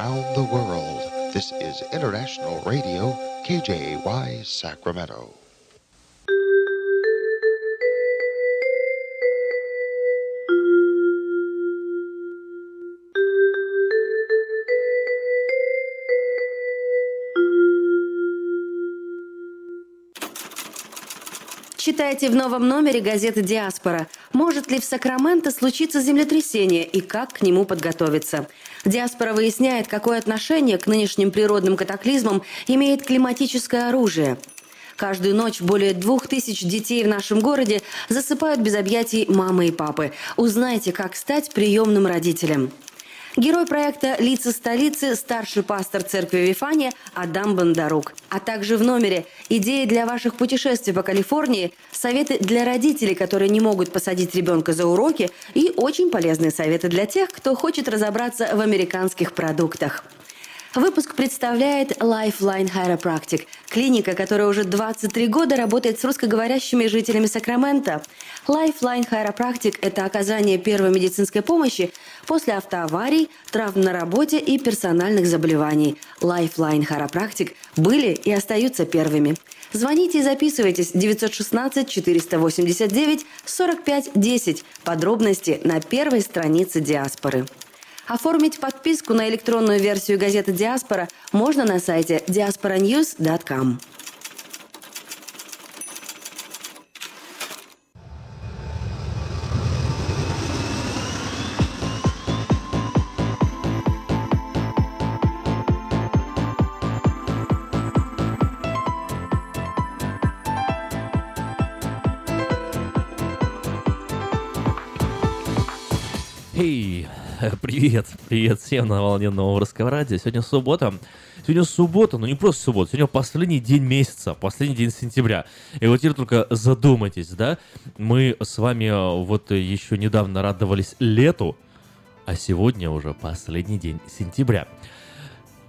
around the world. This is International Radio, KJY Sacramento. Читайте в новом номере газеты «Диаспора». Может ли в Сакраменто случиться землетрясение и как к нему подготовиться? «Диаспора» выясняет, какое отношение к нынешним природным катаклизмам имеет климатическое оружие. Каждую ночь более двух тысяч детей в нашем городе засыпают без объятий мамы и папы. Узнайте, как стать приемным родителем. Герой проекта «Лица столицы» – старший пастор церкви Вифания Адам Бондарук. А также в номере идеи для ваших путешествий по Калифорнии, советы для родителей, которые не могут посадить ребенка за уроки и очень полезные советы для тех, кто хочет разобраться в американских продуктах. Выпуск представляет Lifeline Chiropractic, клиника, которая уже 23 года работает с русскоговорящими жителями Сакрамента. Lifeline Chiropractic – это оказание первой медицинской помощи после автоаварий, травм на работе и персональных заболеваний. Lifeline Chiropractic были и остаются первыми. Звоните и записывайтесь 916 489 45 10. Подробности на первой странице диаспоры. Оформить подписку на электронную версию газеты «Диаспора» можно на сайте diasporanews.com. привет, привет всем на волне нового русского радио. Сегодня суббота. Сегодня суббота, но не просто суббота, сегодня последний день месяца, последний день сентября. И вот теперь только задумайтесь, да, мы с вами э, вот еще недавно радовались лету, а сегодня уже последний день сентября.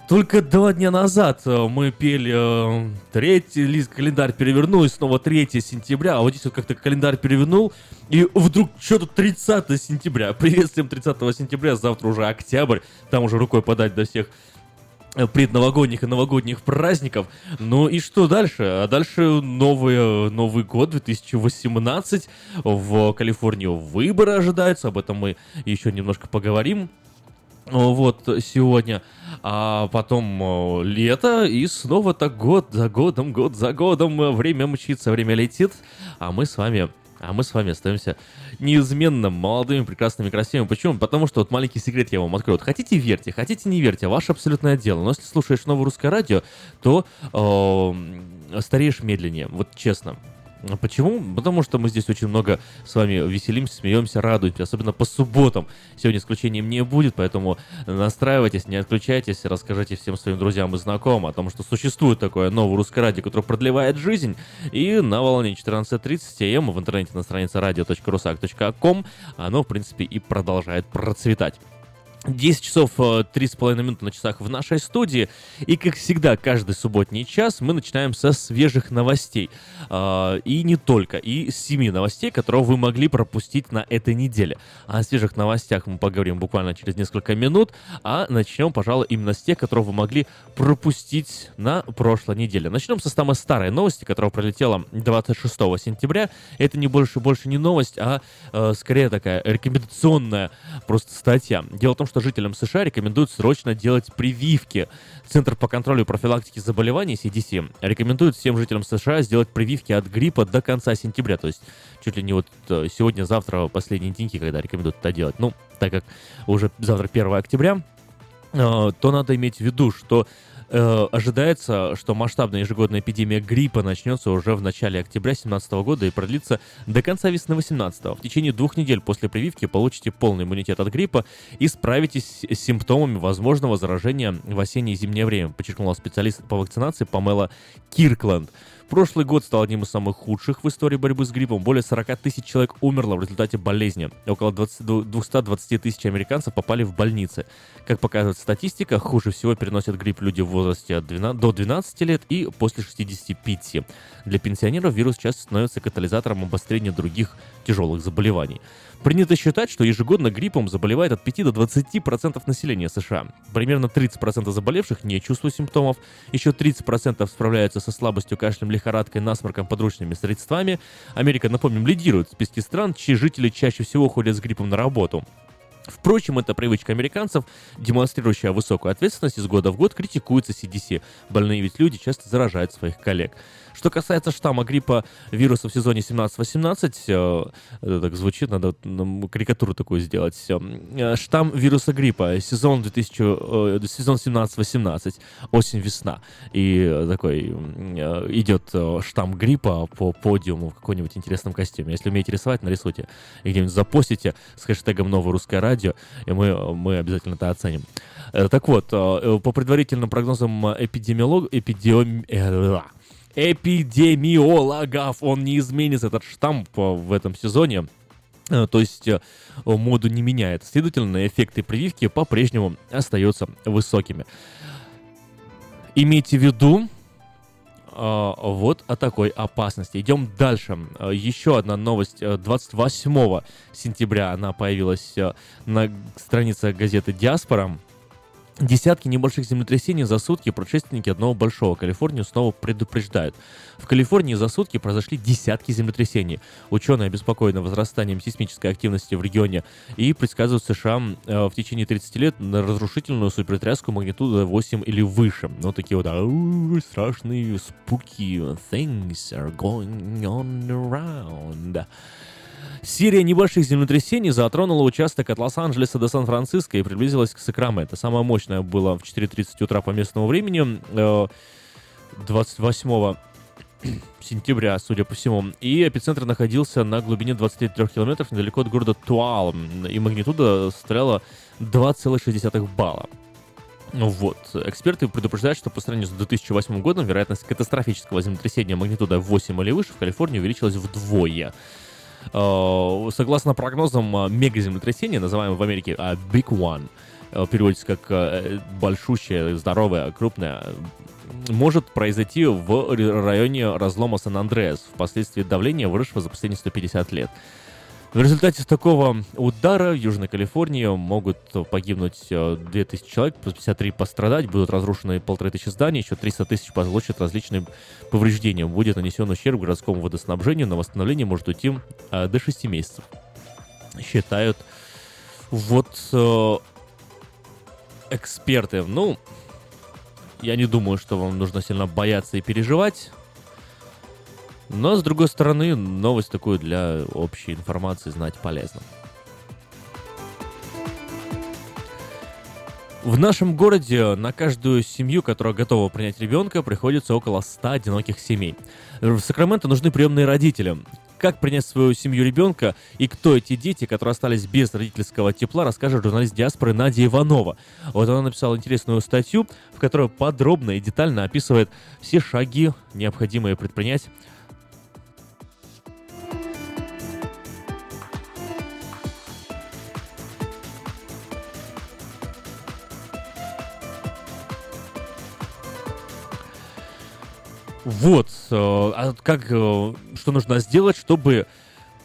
Только два дня назад э, мы пели э, третий лист, календарь перевернул, и снова 3 сентября, а вот здесь вот как-то календарь перевернул, и вдруг что-то 30 сентября. Приветствуем 30 сентября, завтра уже октябрь, там уже рукой подать до всех э, предновогодних и новогодних праздников. Ну и что дальше? А дальше новый, Новый год 2018. В Калифорнии выборы ожидаются, об этом мы еще немножко поговорим. Вот сегодня, а потом э, лето, и снова так год за годом, год за годом, э, время мчится, время летит, а мы с вами а мы с вами остаемся неизменно молодыми, прекрасными, красивыми. Почему? Потому что вот маленький секрет я вам открою. Вот хотите верьте, хотите не верьте, ваше абсолютное дело. Но если слушаешь новое русское радио, то э, стареешь медленнее. Вот честно. А Почему? Потому что мы здесь очень много с вами веселимся, смеемся, радуемся, особенно по субботам. Сегодня исключением не будет, поэтому настраивайтесь, не отключайтесь, расскажите всем своим друзьям и знакомым о том, что существует такое новое русское радио, которое продлевает жизнь. И на волне 14.30 АМ в интернете на странице radio.rusak.com оно, в принципе, и продолжает процветать. 10 часов 3,5 э, минуты на часах в нашей студии. И, как всегда, каждый субботний час мы начинаем со свежих новостей. А, и не только. И с 7 новостей, которые вы могли пропустить на этой неделе. О свежих новостях мы поговорим буквально через несколько минут. А начнем, пожалуй, именно с тех, которые вы могли пропустить на прошлой неделе. Начнем со самой старой новости, которая пролетела 26 сентября. Это не больше, больше не новость, а э, скорее такая рекомендационная просто статья. Дело в том, что жителям США рекомендуют срочно делать прививки. Центр по контролю и профилактике заболеваний CDC рекомендует всем жителям США сделать прививки от гриппа до конца сентября. То есть чуть ли не вот э, сегодня-завтра последние деньги, когда рекомендуют это делать. Ну, так как уже завтра 1 октября, э, то надо иметь в виду, что Э, ожидается, что масштабная ежегодная эпидемия гриппа начнется уже в начале октября 2017 года и продлится до конца весны 2018. В течение двух недель после прививки получите полный иммунитет от гриппа и справитесь с симптомами возможного заражения в осеннее и зимнее время, подчеркнула специалист по вакцинации Памела Киркланд. Прошлый год стал одним из самых худших в истории борьбы с гриппом. Более 40 тысяч человек умерло в результате болезни. Около 20, 220 тысяч американцев попали в больницы. Как показывает статистика, хуже всего переносят грипп люди в возрасте от 12, до 12 лет и после 65. Для пенсионеров вирус часто становится катализатором обострения других тяжелых заболеваний. Принято считать, что ежегодно гриппом заболевает от 5 до 20% населения США. Примерно 30% заболевших не чувствуют симптомов, еще 30% справляются со слабостью, кашлем, лихорадкой, насморком, подручными средствами. Америка, напомним, лидирует в списке стран, чьи жители чаще всего ходят с гриппом на работу. Впрочем, эта привычка американцев, демонстрирующая высокую ответственность из года в год, критикуется CDC. Больные ведь люди часто заражают своих коллег. Что касается штамма гриппа вируса в сезоне 17-18, э, это так звучит, надо карикатуру такую сделать. Э, штамм вируса гриппа, сезон, 2000, э, сезон 17-18, осень-весна. И такой идет штамм гриппа по подиуму в каком-нибудь интересном костюме. Если умеете рисовать, нарисуйте. И где-нибудь запостите с хэштегом «Новое русское радио», и мы, мы обязательно это оценим. Так вот, по предварительным прогнозам эпидемиолог... эпидем эпидемиологов. Он не изменит этот штамп в этом сезоне. Э, то есть э, моду не меняет. Следовательно, эффекты прививки по-прежнему остаются высокими. Имейте в виду, э, вот о такой опасности. Идем дальше. Еще одна новость. 28 сентября она появилась на странице газеты «Диаспора». Десятки небольших землетрясений за сутки предшественники одного большого. Калифорнию снова предупреждают. В Калифорнии за сутки произошли десятки землетрясений. Ученые обеспокоены возрастанием сейсмической активности в регионе и предсказывают США э, в течение 30 лет на разрушительную супертряску магнитуды 8 или выше. Ну, такие вот страшные спуки. Things are going on around. Серия небольших землетрясений затронула участок от Лос-Анджелеса до Сан-Франциско и приблизилась к Сакраменто. Самое мощное было в 4.30 утра по местному времени 28 э, сентября, судя по всему. И эпицентр находился на глубине 23 километров недалеко от города Туал. И магнитуда составляла 2,6 балла. Вот. Эксперты предупреждают, что по сравнению с 2008 годом вероятность катастрофического землетрясения магнитуда 8 или выше в Калифорнии увеличилась вдвое. Э, согласно прогнозам, э, мегаземлетрясение, называемое в Америке uh, Big One, переводится как большущее, здоровое, крупное, может произойти в районе разлома Сан-Андреас, впоследствии давления, выросшего за последние 150 лет. В результате такого удара в Южной Калифорнии могут погибнуть 2000 э, человек, 53 пострадать, будут разрушены полторы тысячи зданий, еще 300 тысяч получат различные повреждения. Будет нанесен ущерб городскому водоснабжению, на восстановление может уйти а, до 6 месяцев. Считают вот э, эксперты. Ну, я не думаю, что вам нужно сильно бояться и переживать. Но, с другой стороны, новость такую для общей информации знать полезно. В нашем городе на каждую семью, которая готова принять ребенка, приходится около 100 одиноких семей. В Сакраменто нужны приемные родители. Как принять свою семью ребенка и кто эти дети, которые остались без родительского тепла, расскажет журналист диаспоры Надя Иванова. Вот она написала интересную статью, в которой подробно и детально описывает все шаги, необходимые предпринять Вот, э, а как, э, что нужно сделать, чтобы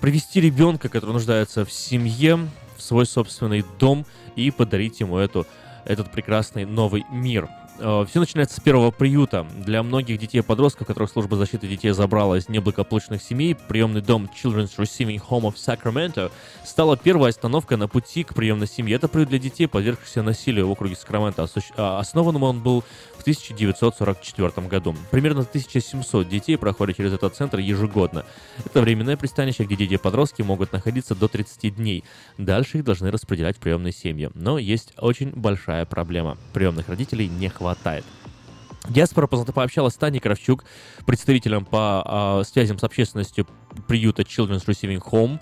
привести ребенка, который нуждается в семье, в свой собственный дом и подарить ему эту, этот прекрасный новый мир. Э, Все начинается с первого приюта. Для многих детей и подростков, которых служба защиты детей забрала из неблагополучных семей, приемный дом Children's Receiving Home of Sacramento стала первой остановкой на пути к приемной семье. Это приют для детей, подвергшихся насилию в округе Сакраменто. А, основанным он был в 1944 году. Примерно 1700 детей проходят через этот центр ежегодно. Это временное пристанище, где дети и подростки могут находиться до 30 дней. Дальше их должны распределять в приемные семьи. Но есть очень большая проблема. Приемных родителей не хватает хватает. Диаспора пообщалась с Таней Кравчук, представителем по э, связям с общественностью приюта Children's Receiving Home.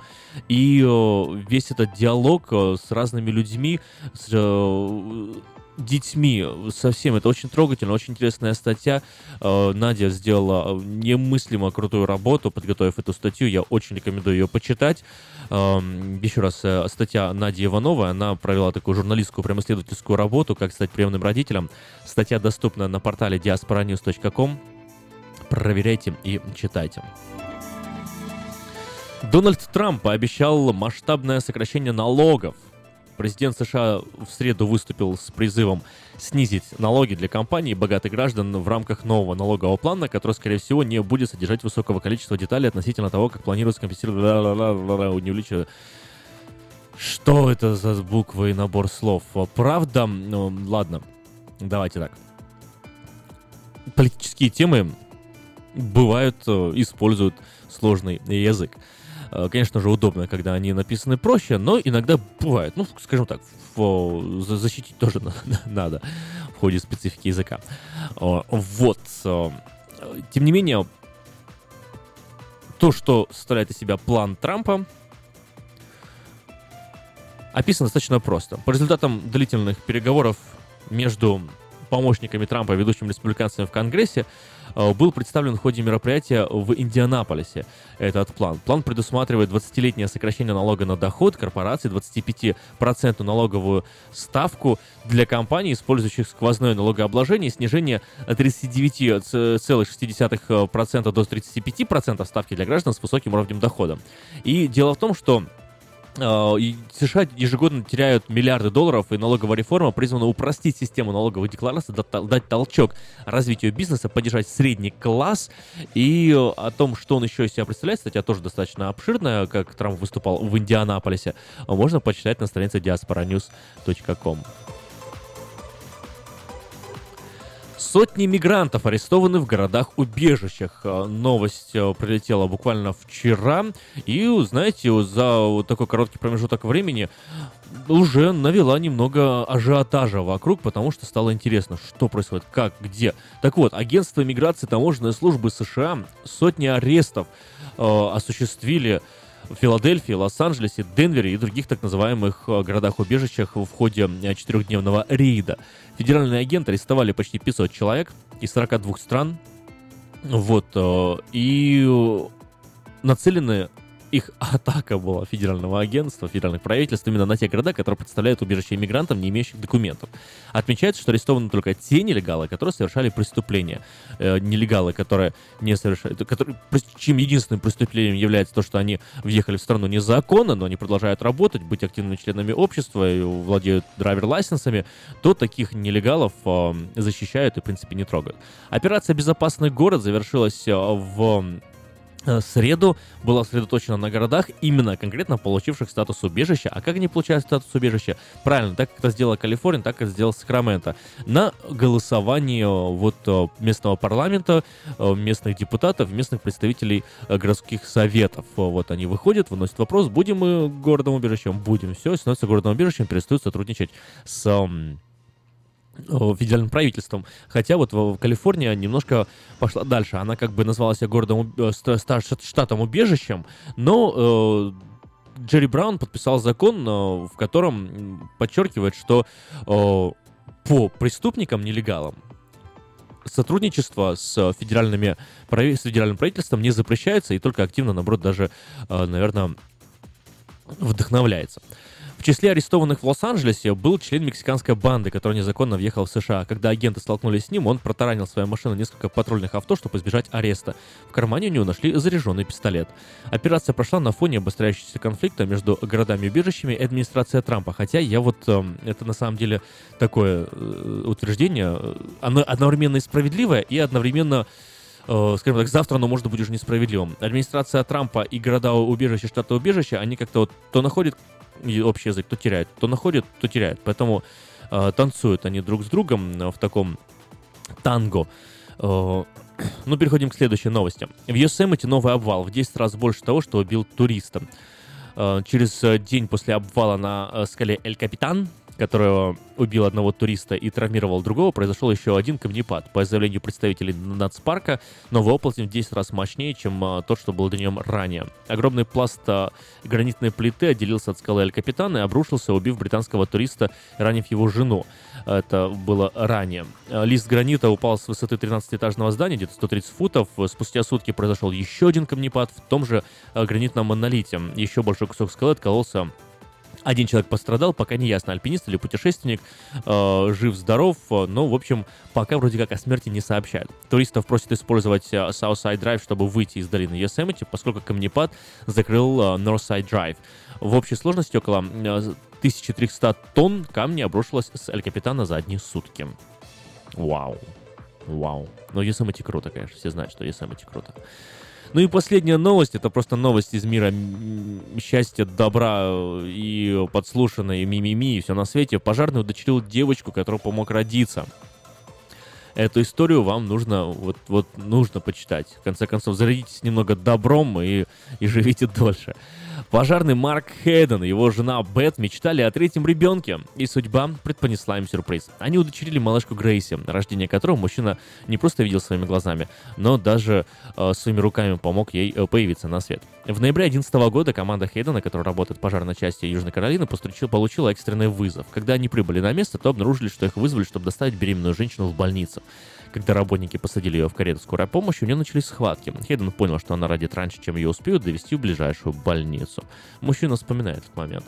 И э, весь этот диалог э, с разными людьми, с, э, детьми, совсем это очень трогательно, очень интересная статья. Э, Надя сделала немыслимо крутую работу, подготовив эту статью, я очень рекомендую ее почитать. Эм, еще раз, э, статья Нади Ивановой, она провела такую журналистскую, прям исследовательскую работу, как стать приемным родителем. Статья доступна на портале diasporanews.com. Проверяйте и читайте. Дональд Трамп пообещал масштабное сокращение налогов Президент США в среду выступил с призывом снизить налоги для компаний и богатых граждан в рамках нового налогового плана, который, скорее всего, не будет содержать высокого количества деталей относительно того, как планируется компенсировать не что это за буквы и набор слов? Правда? Ну, ладно. Давайте так. Политические темы бывают, э, используют сложный язык. Э, конечно же, удобно, когда они написаны проще, но иногда бывает, ну, скажем так, защитить тоже надо в ходе специфики языка. Вот. Э, тем не менее, то, что составляет из себя план Трампа, описано достаточно просто. По результатам длительных переговоров между помощниками Трампа, ведущими республиканцами в Конгрессе, Э, был представлен в ходе мероприятия в Индианаполисе этот план. План предусматривает 20-летнее сокращение налога на доход корпораций, 25% налоговую ставку для компаний, использующих сквозное налогообложение, снижение от 39,6% до 35% ставки для граждан с высоким уровнем дохода. И дело в том, что а, США ежегодно теряют миллиарды долларов, и налоговая реформа призвана упростить систему налоговой декларации, дать толчок развитию бизнеса, поддержать средний класс. И о том, что он еще из себя представляет, статья тоже достаточно обширная, как Трамп выступал в Индианаполисе, можно почитать на странице diasporanews.com. Сотни мигрантов арестованы в городах-убежищах. Э, новость э, прилетела буквально вчера. И, знаете, за такой короткий промежуток времени уже навела немного ажиотажа вокруг, потому что стало интересно, что происходит, как, где. Так вот, агентство миграции таможенной службы США сотни арестов э, осуществили в Филадельфии, Лос-Анджелесе, Денвере и других так называемых э, городах-убежищах в ходе э, четырехдневного рейда. Федеральные агенты арестовали почти 500 человек из 42 стран. Вот, э, и нацелены их атака была федерального агентства, федеральных правительств именно на те города, которые представляют убежище иммигрантам, не имеющих документов. Отмечается, что арестованы только те нелегалы, которые совершали преступления. Э, нелегалы, которые не совершают, которые, чьим единственным преступлением является то, что они въехали в страну незаконно, но они продолжают работать, быть активными членами общества и владеют драйвер-лайсенсами, то таких нелегалов э, защищают и, в принципе, не трогают. Операция «Безопасный город» завершилась э, в среду была сосредоточена на городах, именно конкретно получивших статус убежища. А как они получают статус убежища? Правильно, так как это сделала Калифорния, так как сделал Сакраменто. На голосовании э, вот э, местного парламента, местных депутатов, местных представителей городских советов. Вот они выходят, выносят вопрос, будем мы городом убежищем? Будем. Все, становится городом убежищем, перестают сотрудничать с федеральным правительством. Хотя вот в Калифорнии немножко пошла дальше. Она как бы назвала себя городом, э, штатом убежищем, но э, Джерри Браун подписал закон, э, в котором подчеркивает, что по преступникам, нелегалам, сотрудничество с федеральными, с федеральным правительством не запрещается и только активно, наоборот, даже, наверное, вдохновляется. Числе арестованных в Лос-Анджелесе был член мексиканской банды, который незаконно въехал в США. Когда агенты столкнулись с ним, он протаранил своей машиной несколько патрульных авто, чтобы избежать ареста. В кармане у него нашли заряженный пистолет. Операция прошла на фоне обостряющегося конфликта между городами-убежищами и администрацией Трампа. Хотя я вот... Э, это на самом деле такое э, утверждение. Э, оно одновременно и справедливое, и одновременно э, скажем так, завтра оно может быть уже несправедливым. Администрация Трампа и города-убежища, штата-убежища, они как-то вот то находят общий язык, то теряют, то находят, то теряют. Поэтому э, танцуют они друг с другом э, в таком танго. Э, ну, переходим к следующей новости. В Йосемите новый обвал в 10 раз больше того, что убил туриста. Э, через день после обвала на э, скале Эль Капитан который убил одного туриста и травмировал другого, произошел еще один камнепад. По заявлению представителей нацпарка, новый оползень в 10 раз мощнее, чем а, тот, что был днем ранее. Огромный пласт а, гранитной плиты отделился от скалы Аль-Капитана и обрушился, убив британского туриста, ранив его жену. Это было ранее. Лист гранита упал с высоты 13-этажного здания, где-то 130 футов. Спустя сутки произошел еще один камнепад в том же гранитном монолите. Еще большой кусок скалы откололся один человек пострадал, пока не ясно, альпинист или путешественник, э, жив-здоров, но, в общем, пока вроде как о смерти не сообщают. Туристов просят использовать э, Southside Drive, чтобы выйти из долины Йосемити, поскольку камнепад закрыл э, Northside Drive. В общей сложности около 1300 э, тонн камня обрушилось с Эль Капитана за одни сутки. Вау. Вау. Но Йосемити круто, конечно, все знают, что Йосемити круто. Ну и последняя новость, это просто новость из мира счастья, добра э, и подслушанной мимими и все на свете. Пожарный удочерил девочку, которая помог родиться. Эту историю вам нужно, вот, вот нужно почитать. В конце концов, зарядитесь немного добром и, и живите дольше. Пожарный Марк Хейден и его жена Бет мечтали о третьем ребенке, и судьба предпонесла им сюрприз. Они удочерили малышку Грейси, рождение которого мужчина не просто видел своими глазами, но даже э, своими руками помог ей э, появиться на свет. В ноябре 2011 года команда Хейдена, которая работает в пожарной части Южной Каролины, постучила, получила экстренный вызов. Когда они прибыли на место, то обнаружили, что их вызвали, чтобы доставить беременную женщину в больницу. Когда работники посадили ее в карету скорой помощи, у нее начались схватки. Хейден понял, что она родит раньше, чем ее успеют довести в ближайшую больницу. Мужчина вспоминает этот момент.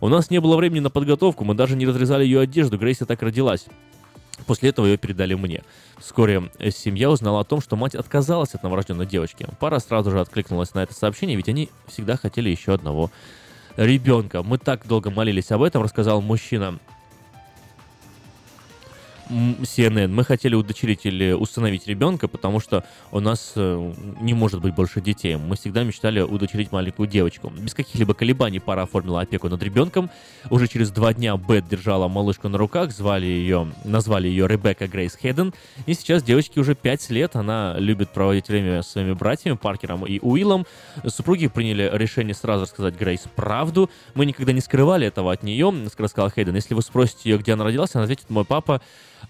У нас не было времени на подготовку, мы даже не разрезали ее одежду, Грейси так родилась. После этого ее передали мне. Вскоре семья узнала о том, что мать отказалась от новорожденной девочки. Пара сразу же откликнулась на это сообщение, ведь они всегда хотели еще одного ребенка. Мы так долго молились об этом, рассказал мужчина. CNN, мы хотели удочерить или установить ребенка, потому что у нас э, не может быть больше детей. Мы всегда мечтали удочерить маленькую девочку. Без каких-либо колебаний пара оформила опеку над ребенком. Уже через два дня Бет держала малышку на руках, звали ее, назвали ее Ребекка Грейс Хеден. И сейчас девочке уже пять лет, она любит проводить время со своими братьями Паркером и Уиллом. Супруги приняли решение сразу рассказать Грейс правду. Мы никогда не скрывали этого от нее, сказала Хейден. Если вы спросите ее, где она родилась, она ответит, мой папа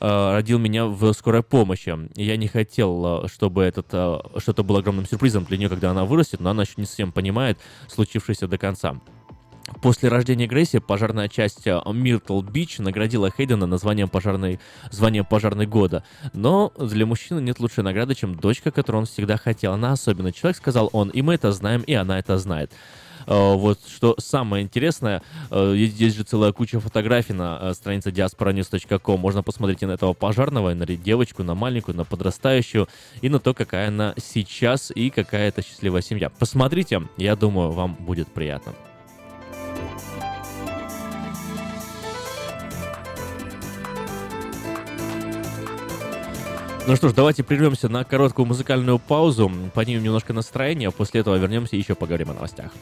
Э, родил меня в скорой помощи. Я не хотел, э, чтобы этот, э, что-то было огромным сюрпризом для нее, когда она вырастет, но она еще не совсем понимает случившееся до конца. После рождения Грейси пожарная часть Миртл Бич наградила Хейдена названием пожарной, званием пожарной года. Но для мужчины нет лучшей награды, чем дочка, которую он всегда хотел. Она особенный человек, сказал он, и мы это знаем, и она это знает. Э, вот что самое интересное, э, есть же целая куча фотографий на э, странице diasporanews.com. Можно посмотреть и на этого пожарного, и на девочку, на маленькую, на подрастающую, и на то, какая она сейчас и какая это счастливая семья. Посмотрите, я думаю, вам будет приятно. Ну что ж, давайте прервемся на короткую музыкальную паузу, поднимем немножко настроение, а после этого вернемся и еще поговорим о новостях.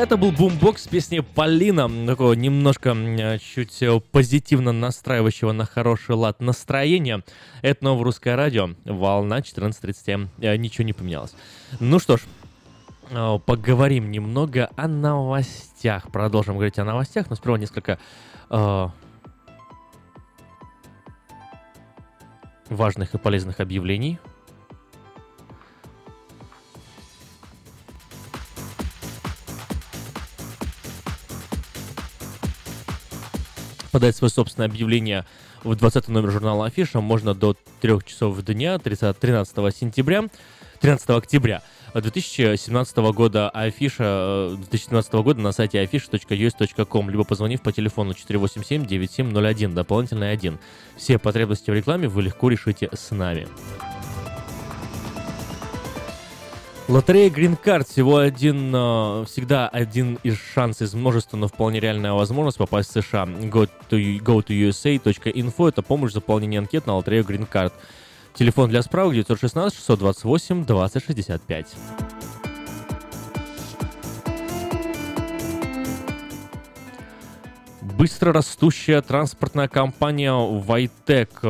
Это был бумбокс с песней Полина, такого немножко м, чуть э, позитивно настраивающего на хороший лад настроения. Это новое русское радио, волна 14.37, Э, ничего не поменялось. Ну что ж, э, поговорим немного о новостях. Продолжим говорить о новостях, но сперва несколько э, важных и полезных объявлений. Подать свое собственное объявление в 20 номер журнала Афиша можно до 3 часов дня 30, 13 сентября, 13 октября 2017 года Афиша, э, 2017 года на сайте afisha.us.com, либо позвонив по телефону 487-9701, дополнительный 1. Все потребности в рекламе вы легко решите с нами. Лотерея Green Card всего один, э, всегда один из шансов из множества, но вполне реальная возможность попасть в США. Go to, go to USA.info это помощь в заполнении анкет на лотерею Green Card. Телефон для справок 916 628 2065. Быстро растущая транспортная компания Вайтек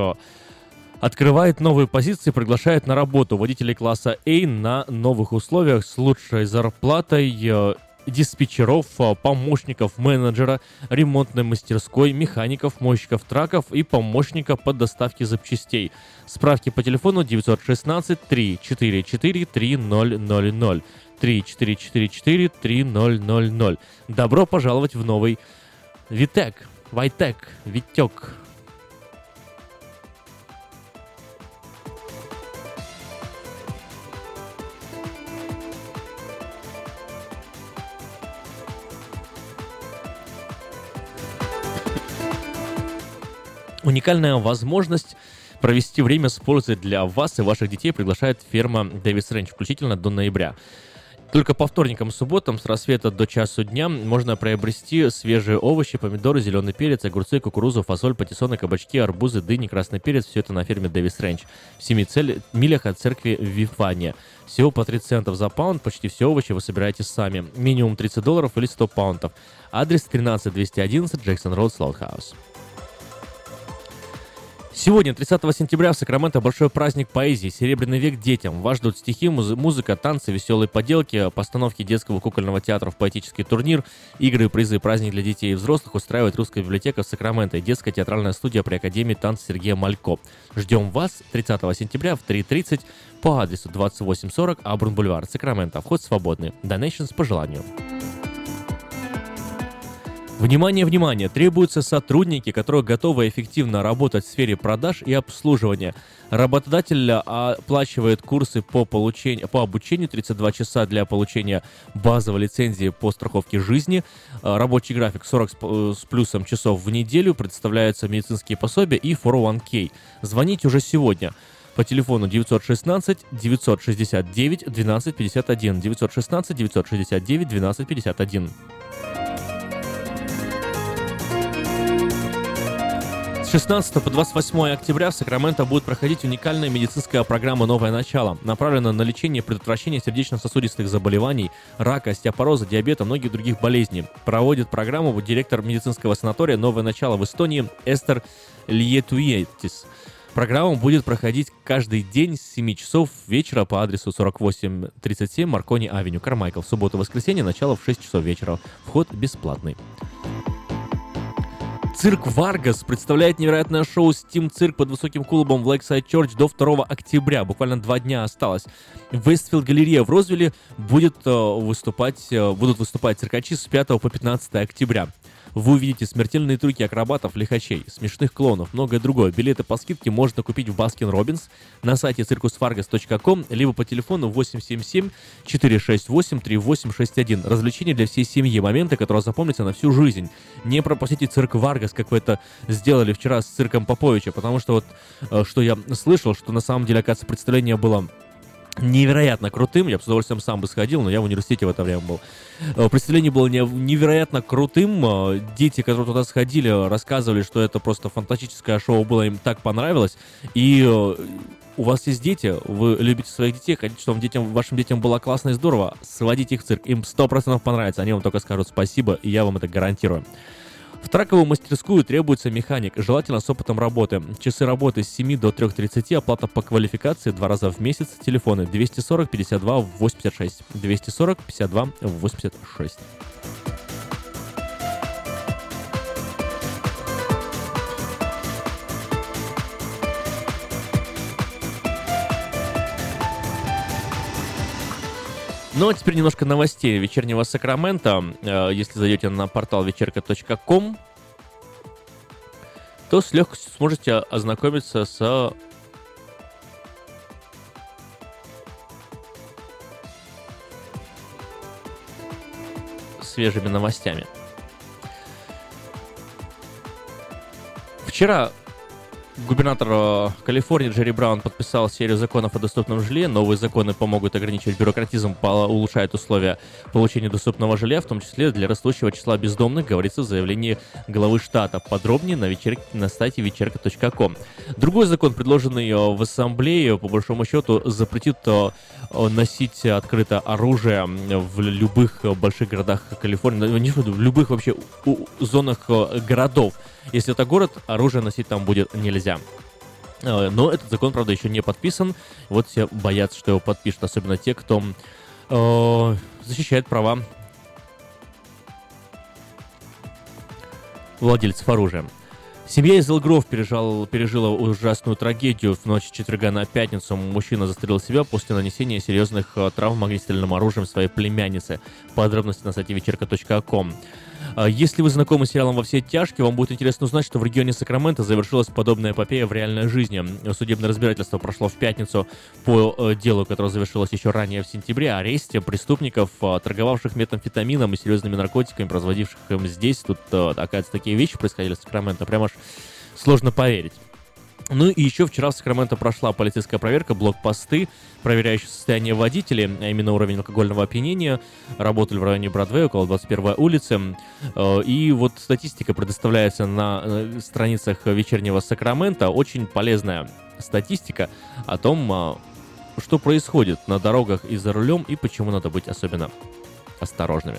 открывает новые позиции, приглашает на работу водителей класса А на новых условиях с лучшей зарплатой э, диспетчеров, э, помощников менеджера, ремонтной мастерской, механиков, мойщиков траков и помощника по доставке запчастей. Справки по телефону 916 344 3000 3444 3000. Добро пожаловать в новый Витек, Вайтек, Витек. Уникальная возможность провести время с пользой для вас и ваших детей приглашает ферма Дэвис Рэнч, включительно до ноября. Только по вторникам и субботам с рассвета до часу дня можно приобрести свежие овощи, помидоры, зеленый перец, огурцы, кукурузу, фасоль, патиссоны, кабачки, арбузы, дыни, красный перец. Все это на ферме Дэвис Рэнч. В 7 цель, милях от церкви Вифания. Всего по 30 центов за паунд, почти все овощи вы собираете сами. Минимум 30 долларов или 100 паунтов. Адрес 13211 Джексон Роуд, Слоутхаус. Сегодня, 30 сентября, в Сакраменто большой праздник поэзии, серебряный век детям. Вас ждут стихи, муз- музыка, танцы, веселые поделки, постановки детского кукольного театра в поэтический турнир, игры, призы и праздник для детей и взрослых устраивает русская библиотека в Сакраменто и детская театральная студия при Академии танца Сергея Малько. Ждем вас 30 сентября в 3.30 по адресу 2840 Абрун Бульвар, Сакраменто. Вход свободный. Donations по желанию. Внимание, внимание! Требуются сотрудники, которые готовы эффективно работать в сфере продаж и обслуживания. Работодатель оплачивает курсы по, получению, по обучению 32 часа для получения базовой лицензии по страховке жизни. А, Рабочий график 40 с п- с плюсом часов в неделю. Предоставляются медицинские пособия и 401k. Звоните уже сегодня по телефону 916 969 1251 916 969 1251. 16 по 28 октября в Сакраменто будет проходить уникальная медицинская программа «Новое начало», направленная на лечение и предотвращение сердечно-сосудистых заболеваний, рака, остеопороза, диабета, многих других болезней. Проводит программу директор медицинского санатория «Новое начало» в Эстонии Эстер Льетуетис. Программа будет проходить каждый день с 7 часов вечера по адресу 4837 Маркони Авеню, Кармайкл. В субботу и воскресенье начало в 6 часов вечера. Вход бесплатный. Цирк Варгас представляет невероятное шоу Steam. Цирк под высоким куполом в Lakeside Church до 2 октября. Буквально два дня осталось. Westfield галерея в Розвилле будет э, выступать, э, будут выступать циркачи с 5 по 15 октября. Вы увидите смертельные трюки акробатов, лихачей, смешных клоунов, многое другое. Билеты по скидке можно купить в Baskin Robbins на сайте circusvargas.com либо по телефону 877-468-3861. Развлечения для всей семьи, моменты, которые запомнятся на всю жизнь. Не пропустите цирк Варгас, как вы это сделали вчера с цирком Поповича, потому что вот, э, что я слышал, что на самом деле, оказывается, представление было невероятно крутым. Я с удовольствием сам бы сходил, но я в университете в это время был. Э, Представление было не- невероятно крутым. Э, Дети, которые туда сходили, рассказывали, что это просто фантастическое шоу было, им так понравилось. И э, у вас есть дети, вы любите своих детей, хотите, чтобы детям, вашим детям было классно и здорово, сводите их в цирк. Им 100% понравится, они вам только скажут спасибо, и я вам это гарантирую. В траковую мастерскую требуется механик, желательно с опытом работы. Часы работы с 7 до 3.30, оплата по квалификации два раза в месяц, телефоны 240 52 86, 240 52 86. Ну, а теперь немножко новостей вечернего Сакрамента. Э, Если зайдете на портал вечерка.ком, то с легкостью сможете ознакомиться с свежими новостями. Вчера Губернатор э, Калифорнии Джерри Браун подписал серию законов о доступном жилье. Новые законы помогут ограничивать бюрократизм, улучшают условия получения доступного жилья, в том числе для растущего числа бездомных, говорится в заявлении главы штата. Подробнее на, вечер... на сайте вечерка.ком. Другой закон, предложенный э, в ассамблее, по большому счету, запретит э, носить открыто оружие в любых больших городах Калифорнии, ну, в любых вообще зонах городов. Если это город, оружие носить там будет нельзя. Э, Но этот закон, правда, еще не подписан. Вот все боятся, что его подпишут, особенно те, кто э, защищает права владельцев оружия. Семья из Элгров пережал, пережила ужасную трагедию. В ночь четверга на пятницу мужчина застрелил себя после нанесения серьезных э, травм огнестрельным оружием своей племяннице. Подробности на сайте вечерка.ком. А, Если вы знакомы с сериалом «Во все тяжкие», вам будет интересно узнать, что в регионе Сакраменто завершилась подобная эпопея в реальной жизни. Судебное разбирательство прошло в пятницу по э, делу, которое завершилось еще ранее в сентябре, о аресте преступников, э, торговавших метамфетамином и серьезными наркотиками, производивших им здесь. Тут, э, оказывается, такие вещи происходили в Сакраменто, прям аж сложно поверить. Ну и еще вчера в Сакраменто прошла полицейская проверка, блокпосты, проверяющие состояние водителей, а именно уровень алкогольного опьянения, работали в районе Бродвея, около 21 улицы. Э, И вот статистика предоставляется на э, страницах вечернего Сакрамента, очень полезная статистика о том, а, что происходит на дорогах и за рулем, и почему надо быть особенно осторожными.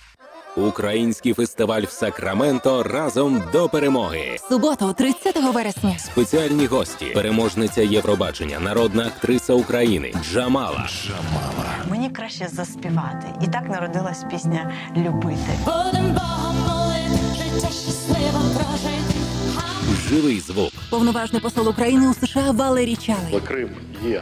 Український фестиваль в Сакраменто разом до перемоги. Суботу, 30 вересня. Спеціальні гості, переможниця Євробачення, народна актриса України Джамала. Джамала. Мені краще заспівати. І так народилась пісня Любити. Будем Богом молити, життя щасливо прожити. Живий звук. Повноважний посол України у США Валерій Чалий. Крим є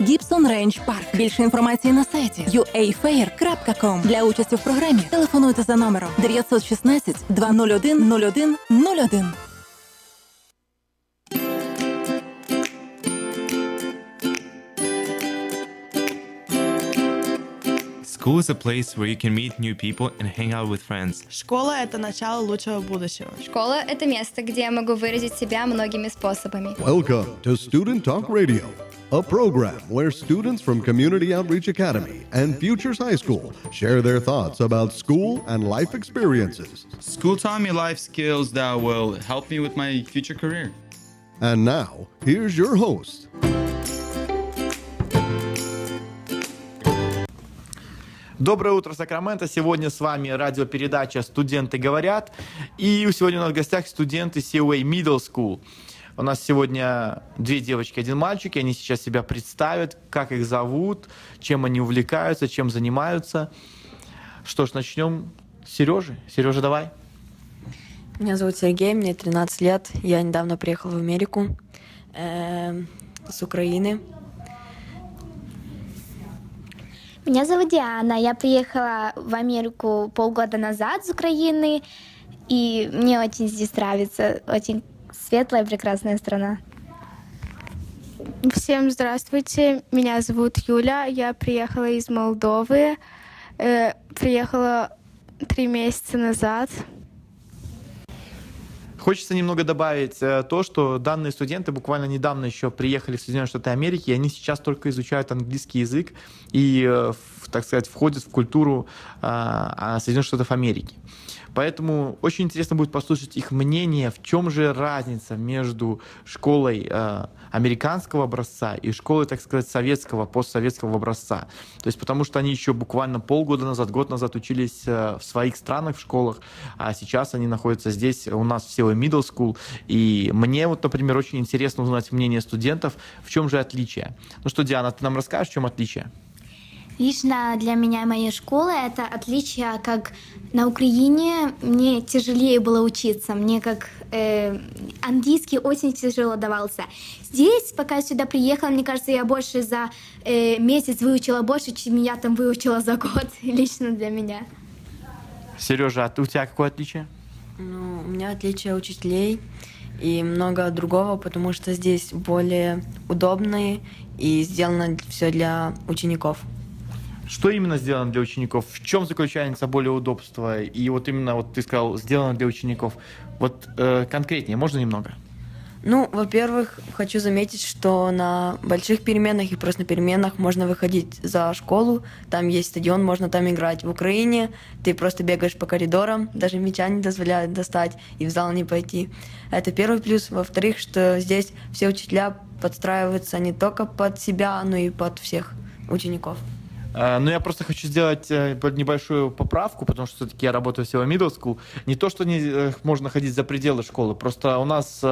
Гібсон Рейндж Парк. Більше інформації на сайті uafair.com. Для участі в програмі телефонуйте за номером 916 201 01 01. School is a place where you can meet new people and hang out with friends. Школа — это начало лучшего будущего. Школа — это место, где я могу выразить себя многими способами. Welcome to Student Talk Radio, a program where students from Community Outreach Academy and Futures High School share their thoughts about school and life experiences. School taught me life skills that will help me with my future career. And now, here's your host. Доброе утро, Сакраменто. Сегодня с вами радиопередача «Студенты говорят». И сегодня у нас в гостях студенты COA Middle School. У нас сегодня две девочки, один мальчик, и они сейчас себя представят, как их зовут, чем они увлекаются, чем занимаются. Что ж, начнем с Сережи. Сережа, давай. Меня зовут Сергей, мне 13 лет. Я недавно приехал в Америку э, с Украины. Меня зовут Диана. Я приехала в Америку полгода назад с Украины, и мне очень здесь нравится. Очень светлая, прекрасная страна. Всем здравствуйте, меня зовут Юля, я приехала из Молдовы, э, приехала три месяца назад. Хочется немного добавить э, то, что данные студенты буквально недавно еще приехали в Соединенные Штаты Америки, и они сейчас только изучают английский язык и, э, так сказать, входят в культуру а, Соединенных Штатов Америки. Поэтому очень интересно будет послушать их мнение, в чем же разница между школой э, американского образца и школой, так сказать, советского, постсоветского образца. То есть потому что они еще буквально полгода назад, год назад учились э, в своих странах в школах, а сейчас они находятся здесь, у нас в Сео Middle School. И мне вот, например, очень интересно узнать мнение студентов, в чем же отличие. Ну что, Диана, ты нам расскажешь, в чем отличие? Лично для меня моей школы это отличие, как на Украине мне тяжелее было учиться, мне как э, английский очень тяжело давался. Здесь, пока я сюда приехала, мне кажется, я больше за э, месяц выучила больше, чем я там выучила за год, лично для меня. Сережа, а у тебя какое отличие? Ну, у меня отличие учителей и много другого, потому что здесь более удобные и сделано все для учеников. Что именно сделано для учеников? В чем заключается более удобство? И вот именно вот ты сказал, сделано для учеников. Вот э, конкретнее, можно немного? Ну, во-первых, хочу заметить, что на больших переменах и просто на переменах можно выходить за школу, там есть стадион, можно там играть. В Украине ты просто бегаешь по коридорам, даже мяча не дозволяют достать и в зал не пойти. Это первый плюс. Во-вторых, что здесь все учителя подстраиваются не только под себя, но и под всех учеников. Э, но я просто хочу сделать э, небольшую поправку, потому что все-таки я работаю в SEO Middle School. Не то, что не э, можно ходить за пределы школы, просто у нас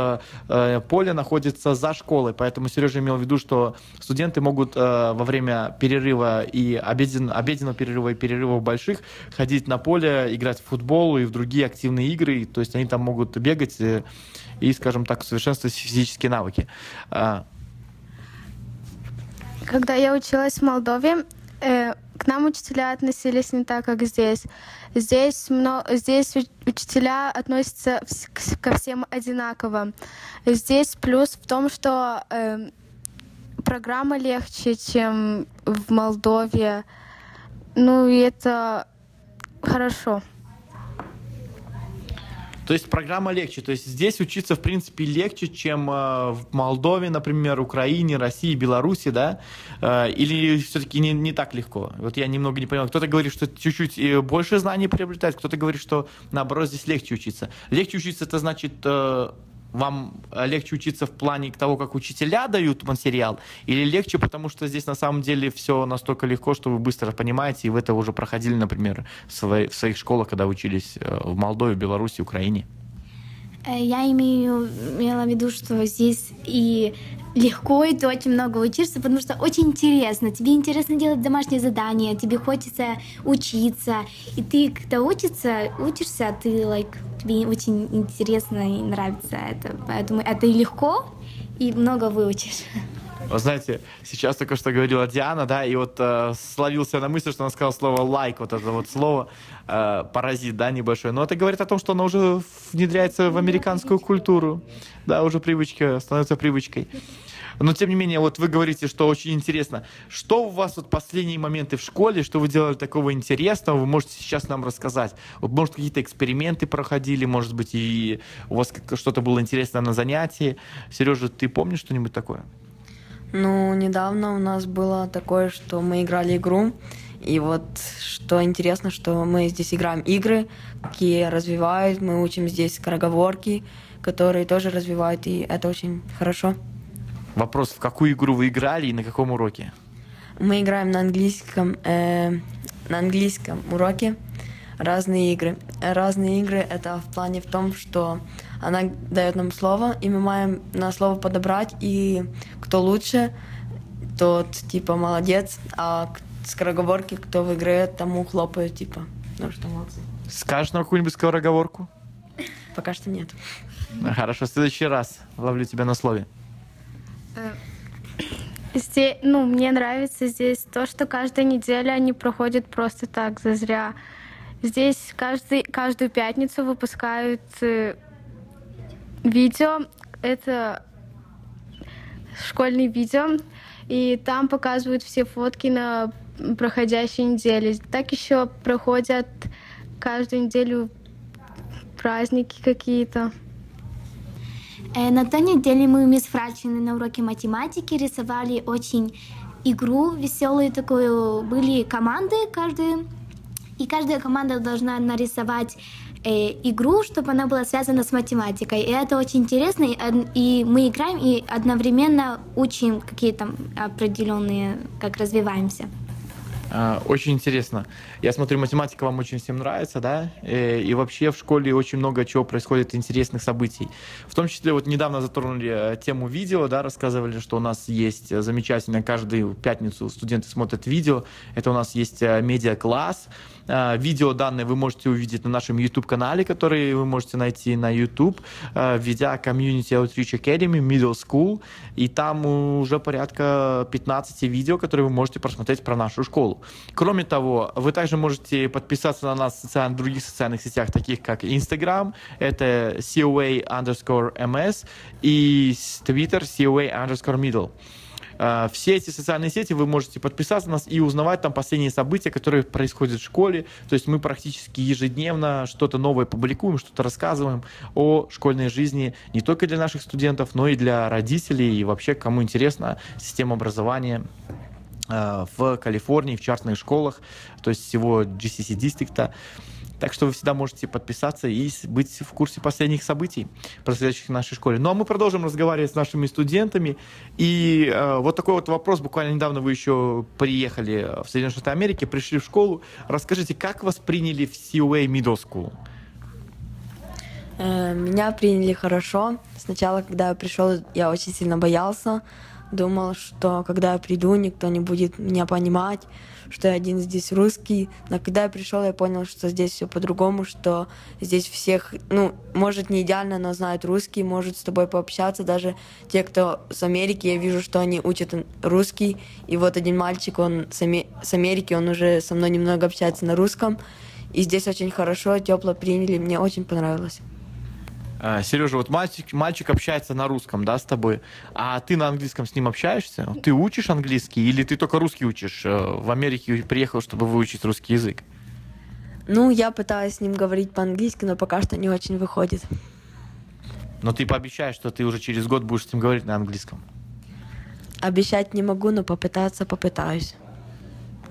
поле находится за школой, поэтому Сережа имел в виду, что студенты могут во время перерыва и обеден, обеденного перерыва и перерывов больших ходить на поле, играть в футбол и в другие активные игры, то есть они там могут бегать и, скажем так, совершенствовать физические навыки. Когда я училась в Молдове, э, к нам учителя относились не так, как здесь. Здесь, много, здесь учителя относятся ко всем одинаково. Здесь плюс в том, что э, программа легче, чем в Молдове. Ну и это хорошо. То есть программа легче. То есть здесь учиться, в принципе, легче, чем э, в Молдове, например, Украине, России, Беларуси, да? Э, или все-таки не, не так легко? Вот я немного не понял. Кто-то говорит, что чуть-чуть э, больше знаний приобретать, кто-то говорит, что наоборот здесь легче учиться. Легче учиться это значит вам э, легче учиться в плане того, как учителя дают материал, или легче, потому что здесь на самом деле все настолько легко, что вы быстро понимаете, и вы это уже проходили, например, в, свои, в своих школах, когда учились э, в Молдове, Беларуси, Украине? Э, я имею, имела в виду, что здесь и легко, и ты очень много учишься, потому что очень интересно. Тебе интересно делать домашние задания, тебе хочется учиться. И ты, когда учишься, учишься, ты like, тебе очень интересно и нравится это. Поэтому это и легко, и много выучишь. Вы знаете, сейчас только что говорила Диана, да, и вот э, словился на мысли, что она сказала слово лайк, вот это вот слово э, паразит, да, небольшой. Но это говорит о том, что оно уже внедряется в американскую культуру, да, уже привычка становится привычкой. Но тем не менее, вот вы говорите, что очень интересно. Что у вас вот последние моменты в школе, что вы делали такого интересного, вы можете сейчас нам рассказать? Вот, может, какие-то эксперименты проходили, может быть, и у вас что-то было интересное на занятии. Сережа, ты помнишь что-нибудь такое? Ну, недавно у нас было такое, что мы играли игру, и вот что интересно, что мы здесь играем игры, какие развивают, мы учим здесь скороговорки, которые тоже развивают, и это очень хорошо. Вопрос, в какую игру вы играли и на каком уроке? Мы играем на английском, э, на английском уроке разные игры. Разные игры это в плане в том, что она дает нам слово, и мы маем на слово подобрать, и кто лучше, тот типа молодец, а скороговорки, кто выиграет, тому хлопают, типа, ну что молодцы. Скажешь нам какую-нибудь скороговорку? Пока что нет. Хорошо, в следующий раз ловлю тебя на слове. Э, здесь, ну, мне нравится здесь то, что каждая неделя они проходят просто так, за зря. Здесь каждый, каждую пятницу выпускают э, видео. Это школьные видео, и там показывают все фотки на проходящей неделе. Так еще проходят каждую неделю праздники какие-то. Э, На той неделе мы вместе с Фральчиной на уроке математики рисовали очень игру веселую такую. Были команды каждые, и каждая команда должна нарисовать э, игру, чтобы она была связана с математикой. И это очень интересно, и, и мы играем и одновременно учим какие-то определенные, как развиваемся. А, Очень интересно. Я смотрю, математика вам очень всем нравится, да? Э, И вообще в школе очень много чего происходит интересных событий. В том числе вот недавно затронули э, тему видео, да, рассказывали, что у нас есть э, замечательно каждую пятницу студенты смотрят видео. Это у нас есть медиа-класс. Э, Видео данные вы можете увидеть на нашем YouTube-канале, который вы можете найти на YouTube, э, введя Community Outreach Academy Middle School. И там уже порядка 15 видео, которые вы можете просмотреть про нашу школу. Кроме того, вы также можете подписаться на нас в социальных, других социальных сетях, таких как Instagram, это COA underscore MS, и Twitter COA underscore middle. Э, Все эти социальные сети вы можете подписаться на нас и узнавать там последние события, которые происходят в школе. То есть мы практически ежедневно что-то новое публикуем, что-то рассказываем о школьной жизни не только для наших студентов, но и для родителей и вообще кому интересна система образования э, в Калифорнии, в частных школах, то есть всего GCC дистрикта. Так что вы всегда можете подписаться и быть в курсе последних событий, происходящих в нашей школе. Ну а мы продолжим разговаривать с нашими студентами. И э, вот такой вот вопрос. Буквально недавно вы еще приехали в Соединенные Штаты Америки, пришли в школу. Расскажите, как вас приняли в COA Middle School? Э, Меня приняли хорошо. Сначала, когда я пришел, я очень сильно боялся. Думал, что когда я приду, никто не будет меня понимать, что я один здесь русский. Но когда я пришел, я понял, что здесь все по-другому, что здесь всех, ну, может, не идеально, но знают русский, может с тобой пообщаться. Даже те, кто с Америки, я вижу, что они учат русский. И вот один мальчик, он с, Аме- с Америки, он уже со мной немного общается на русском. И здесь очень хорошо, тепло приняли, мне очень понравилось. Э, Сережа, вот мальчик, мальчик общается на русском, да, с тобой, а ты на английском с ним общаешься? Ты учишь английский или ты только русский учишь? Э, В Америке приехал, чтобы выучить русский язык. Ну, я пытаюсь с ним говорить по-английски, но пока что не очень выходит. Но ты пообещаешь, что ты уже через год будешь с ним говорить на английском. Обещать не могу, но попытаться попытаюсь.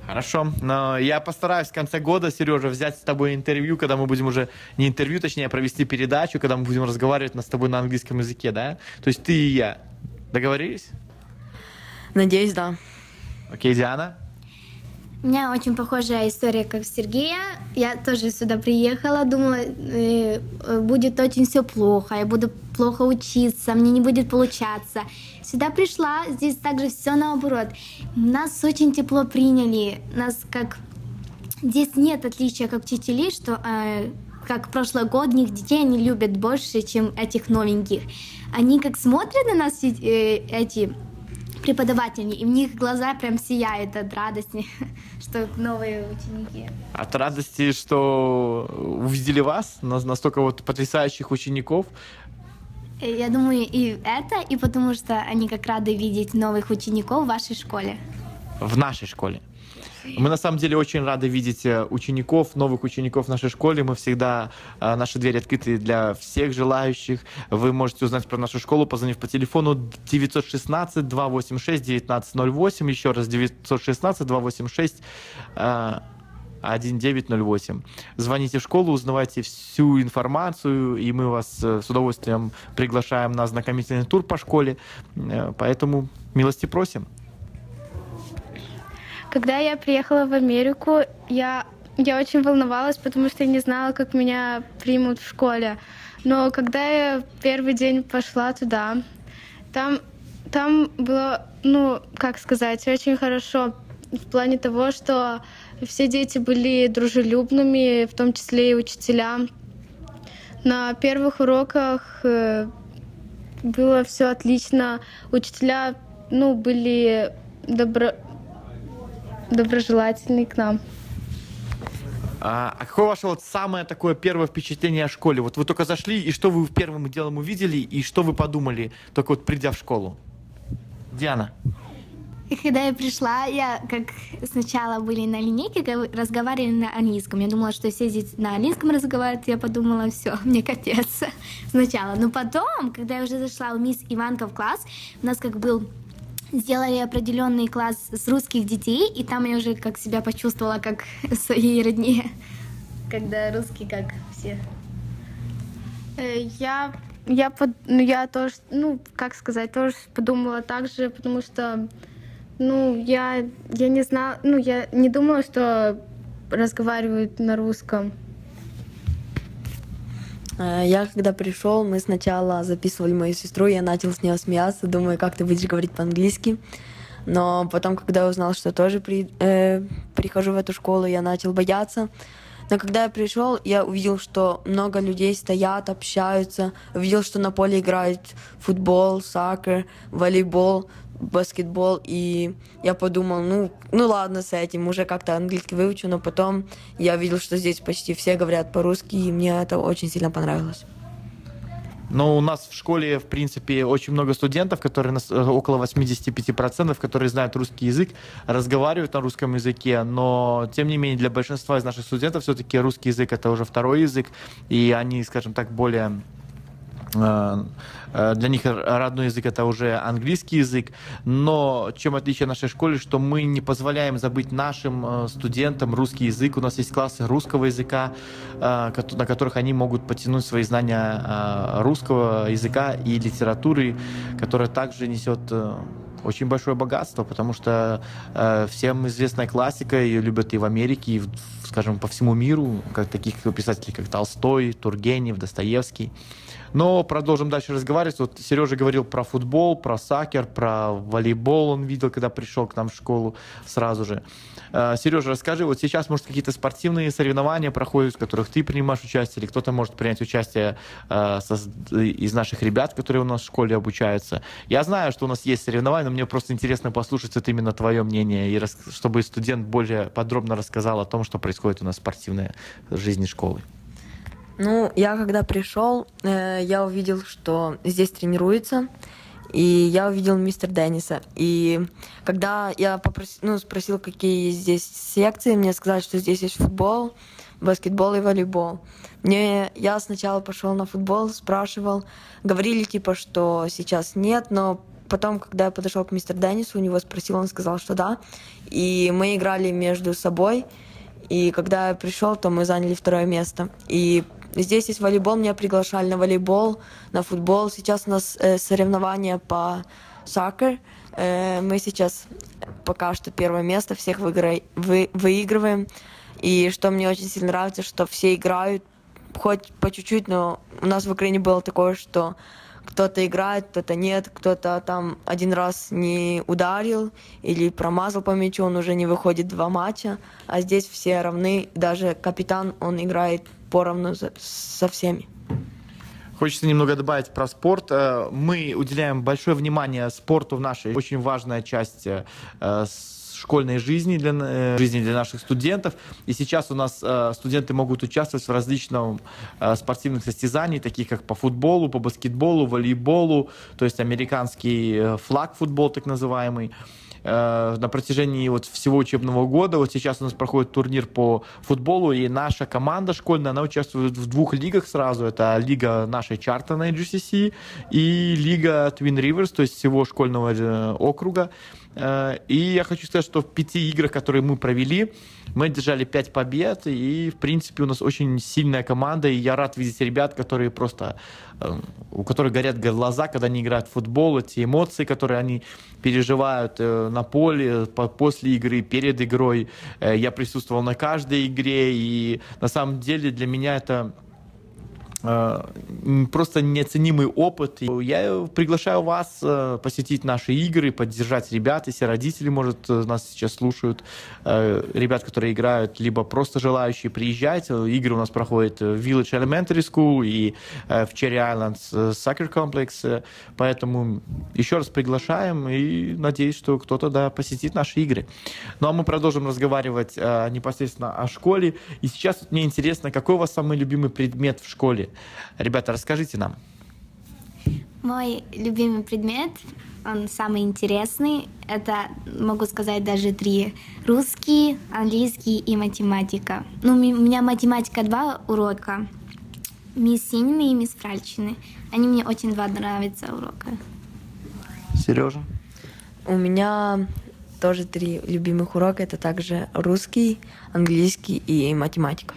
Хорошо, но я постараюсь в конце года, Сережа, взять с тобой интервью, когда мы будем уже, не интервью, точнее, а провести передачу, когда мы будем разговаривать на- с тобой на английском языке, да? То есть ты и я. Договорились? Надеюсь, да. Окей, Диана? У меня очень похожая история, как Сергея. Я тоже сюда приехала, думала, э, э, будет очень все плохо, я буду плохо учиться, мне не будет получаться. Сюда пришла, здесь также все наоборот. Нас очень тепло приняли, нас как... Здесь нет отличия как учителей, что э, как прошлогодних детей они любят больше, чем этих новеньких. Они как смотрят на нас, э, эти преподаватели, и в них глаза прям сияют от радости, что новые ученики. От радости, что увидели вас, на- настолько вот потрясающих учеников. Э, Я думаю, и это, и потому что они как рады видеть новых учеников в вашей школе. в нашей школе. Мы на самом деле очень рады видеть э, учеников, новых учеников в нашей школе. Мы всегда, э, наши двери открыты для всех желающих. Вы можете узнать про нашу школу, позвонив по телефону 916-286-1908. Еще раз 916-286 э, 1908. Звоните в школу, узнавайте всю информацию, и мы вас э, с удовольствием приглашаем на ознакомительный тур по школе. Э, Поэтому милости просим. Когда я приехала в Америку, я, я очень волновалась, потому что я не знала, как меня примут в школе. Но когда я первый день пошла туда, там, там было, ну, как сказать, очень хорошо в плане того, что все дети были дружелюбными, в том числе и учителя. На первых уроках э, было все отлично. Учителя, ну, были добро, доброжелательны к нам. А, а какое ваше вот самое такое первое впечатление о школе? Вот вы только зашли, и что вы первым делом увидели, и что вы подумали, только вот придя в школу? Диана. Когда я пришла, я как сначала были на линейке, гов- разговаривали на английском. Я думала, что все здесь на английском разговаривают. Я подумала, все, мне капец сначала. Но потом, когда я уже зашла у мисс Иванка в класс, у нас как был сделали определенный класс с русских детей, и там я уже как себя почувствовала как своей родне, когда русские как все. Э, Я, я, под- ну, я тоже, ну, как сказать, тоже подумала так же, потому что, ну, я, я не знала, ну, я не думала, что разговаривают на русском. Э, Я когда пришел, мы сначала записывали мою сестру, я начал с нее смеяться, думаю, как ты будешь говорить по-английски. Но потом, когда я узнал, что тоже при, э, прихожу в эту школу, я начал бояться. Но когда я пришел, я увидел, что много людей стоят, общаются. Увидел, что на поле играют футбол, сакер, волейбол, баскетбол. И я подумал, ну, ну ладно с этим, уже как-то английский выучу. Но потом я видел, что здесь почти все говорят по-русски, и мне это очень сильно понравилось. Но у нас в школе, в принципе, очень много студентов, которые, нас- э, около 85%, которые знают русский язык, разговаривают на русском языке, но, тем не менее, для большинства из наших студентов все-таки русский язык — это уже второй язык, и они, скажем так, более э, для них родной язык это уже английский язык, но чем отличие нашей школы, что мы не позволяем забыть нашим э, студентам русский язык. У нас есть классы русского языка, э, на которых они могут потянуть свои знания э, русского языка и литературы, которая также несет э, очень большое богатство, потому что э, всем известная классика, ее любят и в Америке, и, в- скажем, по всему миру, как таких писателей, как Толстой, Тургенев, Достоевский. Но продолжим дальше разговаривать. Вот Сережа говорил про футбол, про сакер, про волейбол он видел, когда пришел к нам в школу сразу же. Э, Сережа, расскажи, вот сейчас, может, какие-то спортивные соревнования проходят, в которых ты принимаешь участие, или кто-то может принять участие э, из наших ребят, которые у нас в школе обучаются. Я знаю, что у нас есть соревнования, но мне просто интересно послушать вот именно твое мнение, и чтобы студент более подробно рассказал о том, что происходит у нас в спортивной жизни школы. Ну, я когда пришел, э, я увидел, что здесь тренируется, и я увидел мистер Денниса. И когда я попросил, ну, спросил, какие здесь секции, мне сказали, что здесь есть футбол, баскетбол и волейбол. Мне, я сначала пошел на футбол, спрашивал, говорили типа, что сейчас нет, но потом, когда я подошел к мистеру Деннису, у него спросил, он сказал, что да. И мы играли между собой, и когда я пришел, то мы заняли второе место. И здесь есть волейбол, меня приглашали на волейбол, на футбол. Сейчас у нас э, соревнования по сакер. Э, мы сейчас пока что первое место, всех выигра- вы- выигрываем. И что мне очень сильно нравится, что все играют, хоть по чуть-чуть, но у нас в Украине было такое, что кто-то играет, кто-то нет, кто-то там один раз не ударил или промазал по мячу, он уже не выходит два матча, а здесь все равны, даже капитан, он играет поровну за- со всеми. Хочется немного добавить про спорт. Э, Мы уделяем большое внимание спорту в нашей очень важная часть э, школьной жизни для, э, жизни для наших студентов. И сейчас у нас студенты могут участвовать в различных спортивных состязаниях, таких как по футболу, по баскетболу, волейболу, то есть американский флаг футбол так называемый э, на протяжении вот всего учебного года. Вот сейчас у нас проходит турнир по футболу, и наша команда школьная, она участвует в двух лигах сразу. Это лига нашей чартанной GCC и лига Twin Rivers, то есть всего школьного э, округа. Э, И я хочу сказать, что в пяти играх, которые мы провели, мы держали пять побед, и, в принципе, у нас очень сильная команда, и я рад видеть ребят, которые просто, э, у которых горят глаза, когда они играют в футбол, эти эмоции, которые они переживают э, на поле, по- после игры, перед игрой. Я присутствовал на каждой игре, и на самом деле для меня это просто неоценимый опыт. Я приглашаю вас э, посетить наши игры, поддержать ребят, если родители, может, э, нас сейчас слушают, э, ребят, которые играют, либо просто желающие приезжать. Э, Игры у нас проходят в Village Elementary School и э, в Cherry Islands э, Soccer Complex, э, поэтому еще раз приглашаем и надеюсь, что кто-то да, посетит наши игры. Ну а мы продолжим разговаривать э, непосредственно о школе. И сейчас мне интересно, какой у вас самый любимый предмет в школе? Ребята, расскажите нам. Мой любимый предмет, он самый интересный. Это, могу сказать, даже три. Русский, английский и математика. Ну, у меня математика два урока. Мисс Синины и мисс Фральчины. Они мне очень два нравятся урока. Сережа? У меня тоже три любимых урока. Это также русский, английский и математика.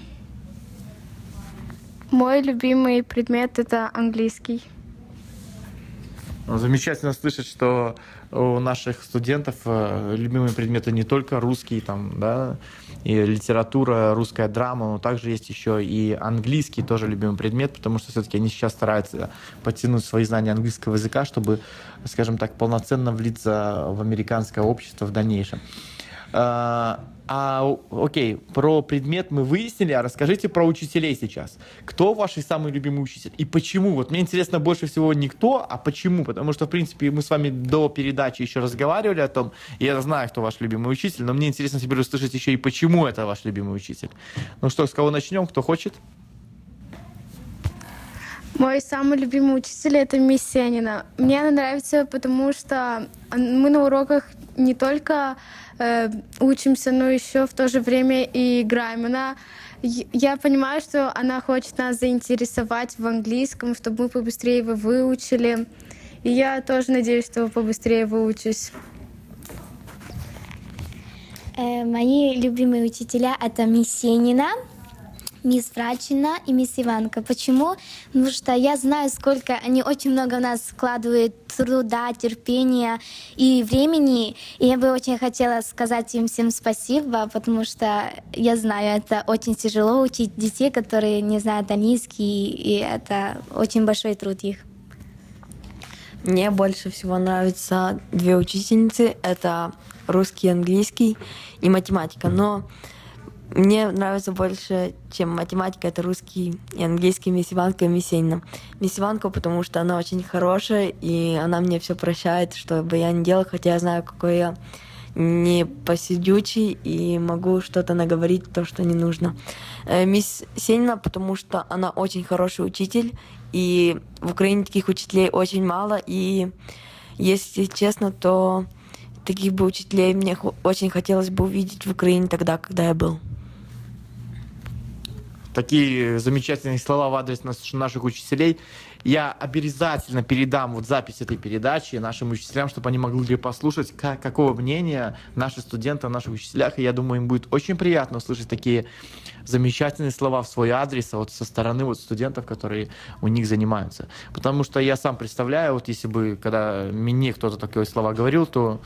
Мой любимый предмет это английский. Ну, замечательно слышать, что у наших студентов э, любимые предметы не только русский, там, да, и литература, русская драма, но также есть еще и английский тоже любимый предмет, потому что все-таки они сейчас стараются подтянуть свои знания английского языка, чтобы, скажем так, полноценно влиться в американское общество в дальнейшем. А, окей, про предмет мы выяснили, а расскажите про учителей сейчас. Кто ваш самый любимый учитель и почему? Вот мне интересно больше всего не кто, а почему. Потому что, в принципе, мы с вами до передачи еще разговаривали о том, я знаю, кто ваш любимый учитель, но мне интересно теперь услышать еще и почему это ваш любимый учитель. Ну что, с кого начнем? Кто хочет? Мой самый любимый учитель это мисс Сенина. Мне она нравится, потому что мы на уроках не только э, учимся, но еще в то же время и играем. Она, я понимаю, что она хочет нас заинтересовать в английском, чтобы мы побыстрее его выучили. И я тоже надеюсь, что побыстрее выучусь. Э, мои любимые учителя это мисс Сенина, мисс Врачина и мисс Иванка. Почему? Потому что я знаю, сколько они очень много в нас складывают труда, терпения и времени. И я бы очень хотела сказать им всем спасибо, потому что я знаю, это очень тяжело учить детей, которые не знают английский, и это очень большой труд их. Мне больше всего нравятся две учительницы. Это русский, английский и математика. Но мне нравится больше, чем математика, это русский и английский мисс Иванка и мисс Сенина. Мисс Иванка, потому что она очень хорошая, и она мне все прощает, что бы я ни делал, хотя я знаю, какой я не посидючий и могу что-то наговорить, то, что не нужно. Э, мисс Сенина, потому что она очень хороший учитель, и в Украине таких учителей очень мало, и если честно, то таких бы учителей мне очень хотелось бы увидеть в Украине тогда, когда я был такие замечательные слова в адрес наших учителей. Я обязательно передам вот запись этой передачи нашим учителям, чтобы они могли послушать, как, какого мнения наши студенты о наших учителях. И я думаю, им будет очень приятно услышать такие замечательные слова в свой адрес а вот со стороны вот студентов, которые у них занимаются. Потому что я сам представляю, вот если бы, когда мне кто-то такие слова говорил, то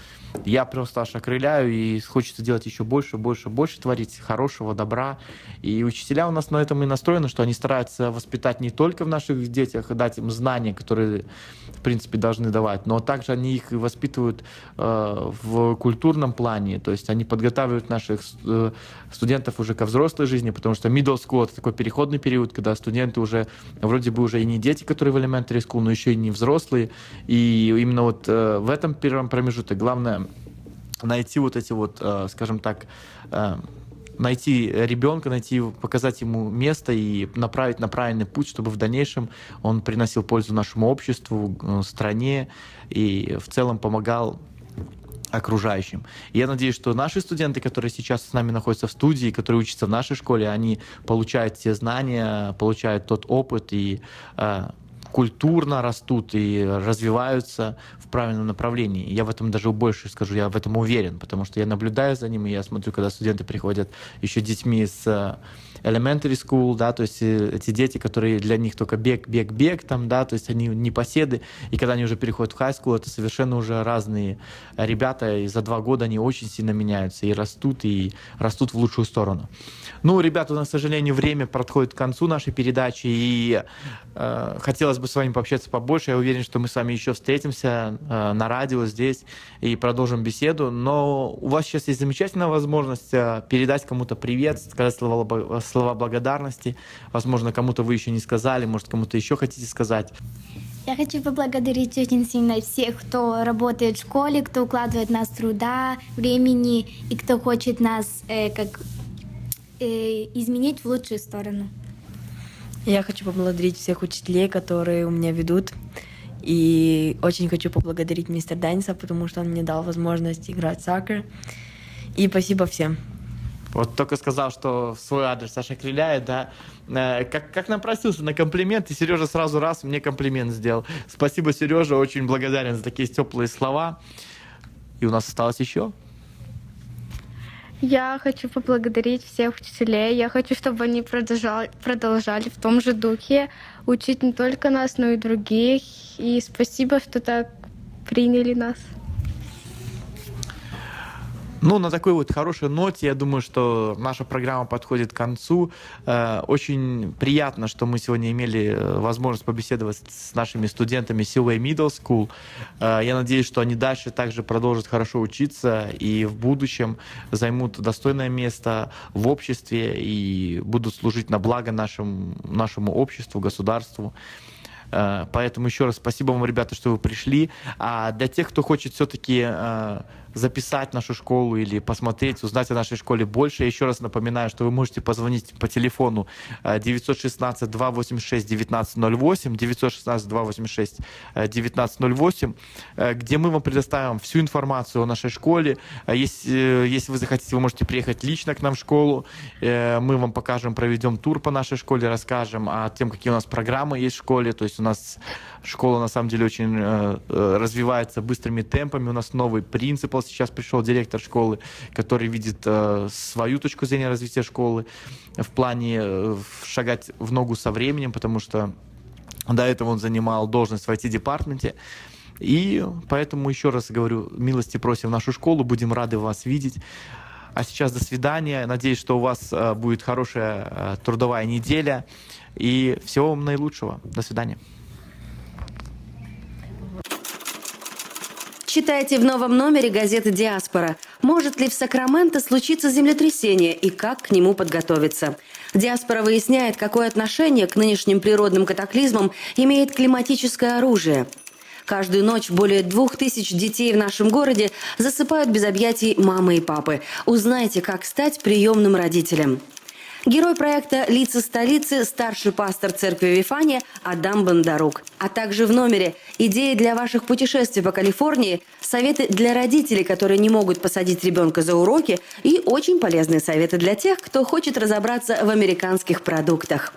я просто аж окрыляю, и хочется делать еще больше, больше, больше творить хорошего, добра. И учителя у нас на этом и настроены, что они стараются воспитать не только в наших детях, дать им знания, которые, в принципе, должны давать, но также они их воспитывают э, в культурном плане, то есть они подготавливают наших э, студентов уже ко взрослой жизни, потому что middle school — это такой переходный период, когда студенты уже вроде бы уже и не дети, которые в elementary school, но еще и не взрослые. И именно вот э, в этом первом промежутке главное найти вот эти вот, э, скажем так, э, найти ребенка, найти, показать ему место и направить на правильный путь, чтобы в дальнейшем он приносил пользу нашему обществу, э, стране и в целом помогал окружающим. И я надеюсь, что наши студенты, которые сейчас с нами находятся в студии, которые учатся в нашей школе, они получают те знания, получают тот опыт и э, культурно растут и развиваются в правильном направлении. Я в этом даже больше скажу, я в этом уверен, потому что я наблюдаю за ним, и я смотрю, когда студенты приходят еще детьми с elementary school, да, то есть э, эти дети, которые для них только бег, бег, бег, там, да, то есть они не поседы, и когда они уже переходят в high school, это совершенно уже разные ребята, и за два года они очень сильно меняются и растут, и растут в лучшую сторону. Ну, ребята, у нас, к сожалению, время подходит к концу нашей передачи, и э, хотелось бы с вами пообщаться побольше. Я уверен, что мы с вами еще встретимся э, на радио здесь и продолжим беседу. Но у вас сейчас есть замечательная возможность э, передать кому-то привет, сказать слова, слова благодарности. Возможно, кому-то вы еще не сказали, может, кому-то еще хотите сказать. Я хочу поблагодарить очень сильно всех, кто работает в школе, кто укладывает нас труда, времени и кто хочет нас э, как изменить в лучшую сторону. Я хочу поблагодарить всех учителей, которые у меня ведут. И очень хочу поблагодарить мистер Дайнса, потому что он мне дал возможность играть в сакер. И спасибо всем. Вот только сказал, что свой адрес Саша Криляет, да, э, как, как напросился на комплимент, и Сережа сразу раз мне комплимент сделал. Спасибо, Сережа, очень благодарен за такие теплые слова. И у нас осталось еще я хочу поблагодарить всех учителей. Я хочу, чтобы они продолжали, продолжали в том же духе учить не только нас, но и других. И спасибо, что так приняли нас. Ну, на такой вот хорошей ноте, я думаю, что наша программа подходит к концу. Э, очень приятно, что мы сегодня имели э, возможность побеседовать с нашими студентами Silway Middle School. Э, я надеюсь, что они дальше также продолжат хорошо учиться и в будущем займут достойное место в обществе и будут служить на благо нашему, нашему обществу, государству. Поэтому еще раз спасибо вам, ребята, что вы пришли. А для тех, кто хочет все-таки записать нашу школу или посмотреть, узнать о нашей школе больше. Еще раз напоминаю, что вы можете позвонить по телефону 916-286-1908, 916-286-1908, где мы вам предоставим всю информацию о нашей школе. Э, если, э, если вы захотите, вы можете приехать лично к нам в школу. Э, мы вам покажем, проведем тур по нашей школе, расскажем о том, какие у нас программы есть в школе. То есть у нас школа на самом деле очень развивается быстрыми темпами. У нас новый принцип сейчас пришел директор школы, который видит э, свою точку зрения развития школы в плане э, шагать в ногу со временем, потому что до этого он занимал должность в IT-департаменте. И поэтому еще раз говорю, милости просим нашу школу, будем рады вас видеть. А сейчас до свидания. Надеюсь, что у вас э, будет хорошая э, трудовая неделя. И всего вам наилучшего. До свидания. Читайте в новом номере газеты «Диаспора». Может ли в Сакраменто случиться землетрясение и как к нему подготовиться? «Диаспора» выясняет, какое отношение к нынешним природным катаклизмам имеет климатическое оружие. Каждую ночь более двух тысяч детей в нашем городе засыпают без объятий мамы и папы. Узнайте, как стать приемным родителем. Герой проекта «Лица столицы» – старший пастор церкви Вифания Адам Бондарук. А также в номере идеи для ваших путешествий по Калифорнии, советы для родителей, которые не могут посадить ребенка за уроки и очень полезные советы для тех, кто хочет разобраться в американских продуктах.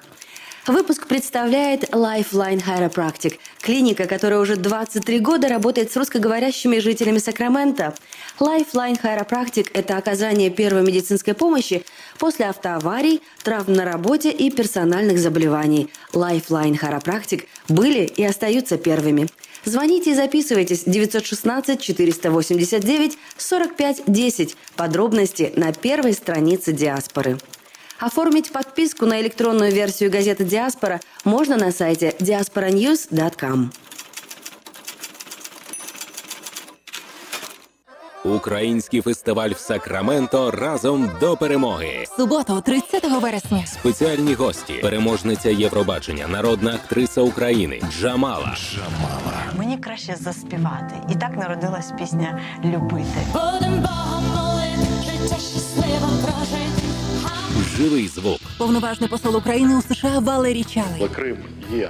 Выпуск представляет Lifeline Chiropractic, клиника, которая уже 23 года работает с русскоговорящими жителями Сакрамента. Lifeline Chiropractic – это оказание первой медицинской помощи после автоаварий, травм на работе и персональных заболеваний. Lifeline Chiropractic были и остаются первыми. Звоните и записывайтесь 916 489 45 10. Подробности на первой странице диаспоры. Оформить подписку на электронную версию газеты «Диаспора» можно на сайте diasporanews.com. Український фестиваль в Сакраменто разом до перемоги. Суботу, 30 вересня. Спеціальні гості, переможниця Євробачення, народна актриса України Джамала. Джамала. Мені краще заспівати. І так народилась пісня Любити. Будем Богом молити, життя щасливо прожити. Живий звук. Повноважний посол України у США Валерій Чалий. Крим є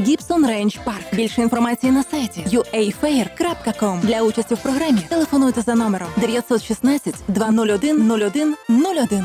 Гібсон Рейндж Парк. Більше інформації на сайті uafair.com. Для участі в програмі телефонуйте за номером 916 201 01 01.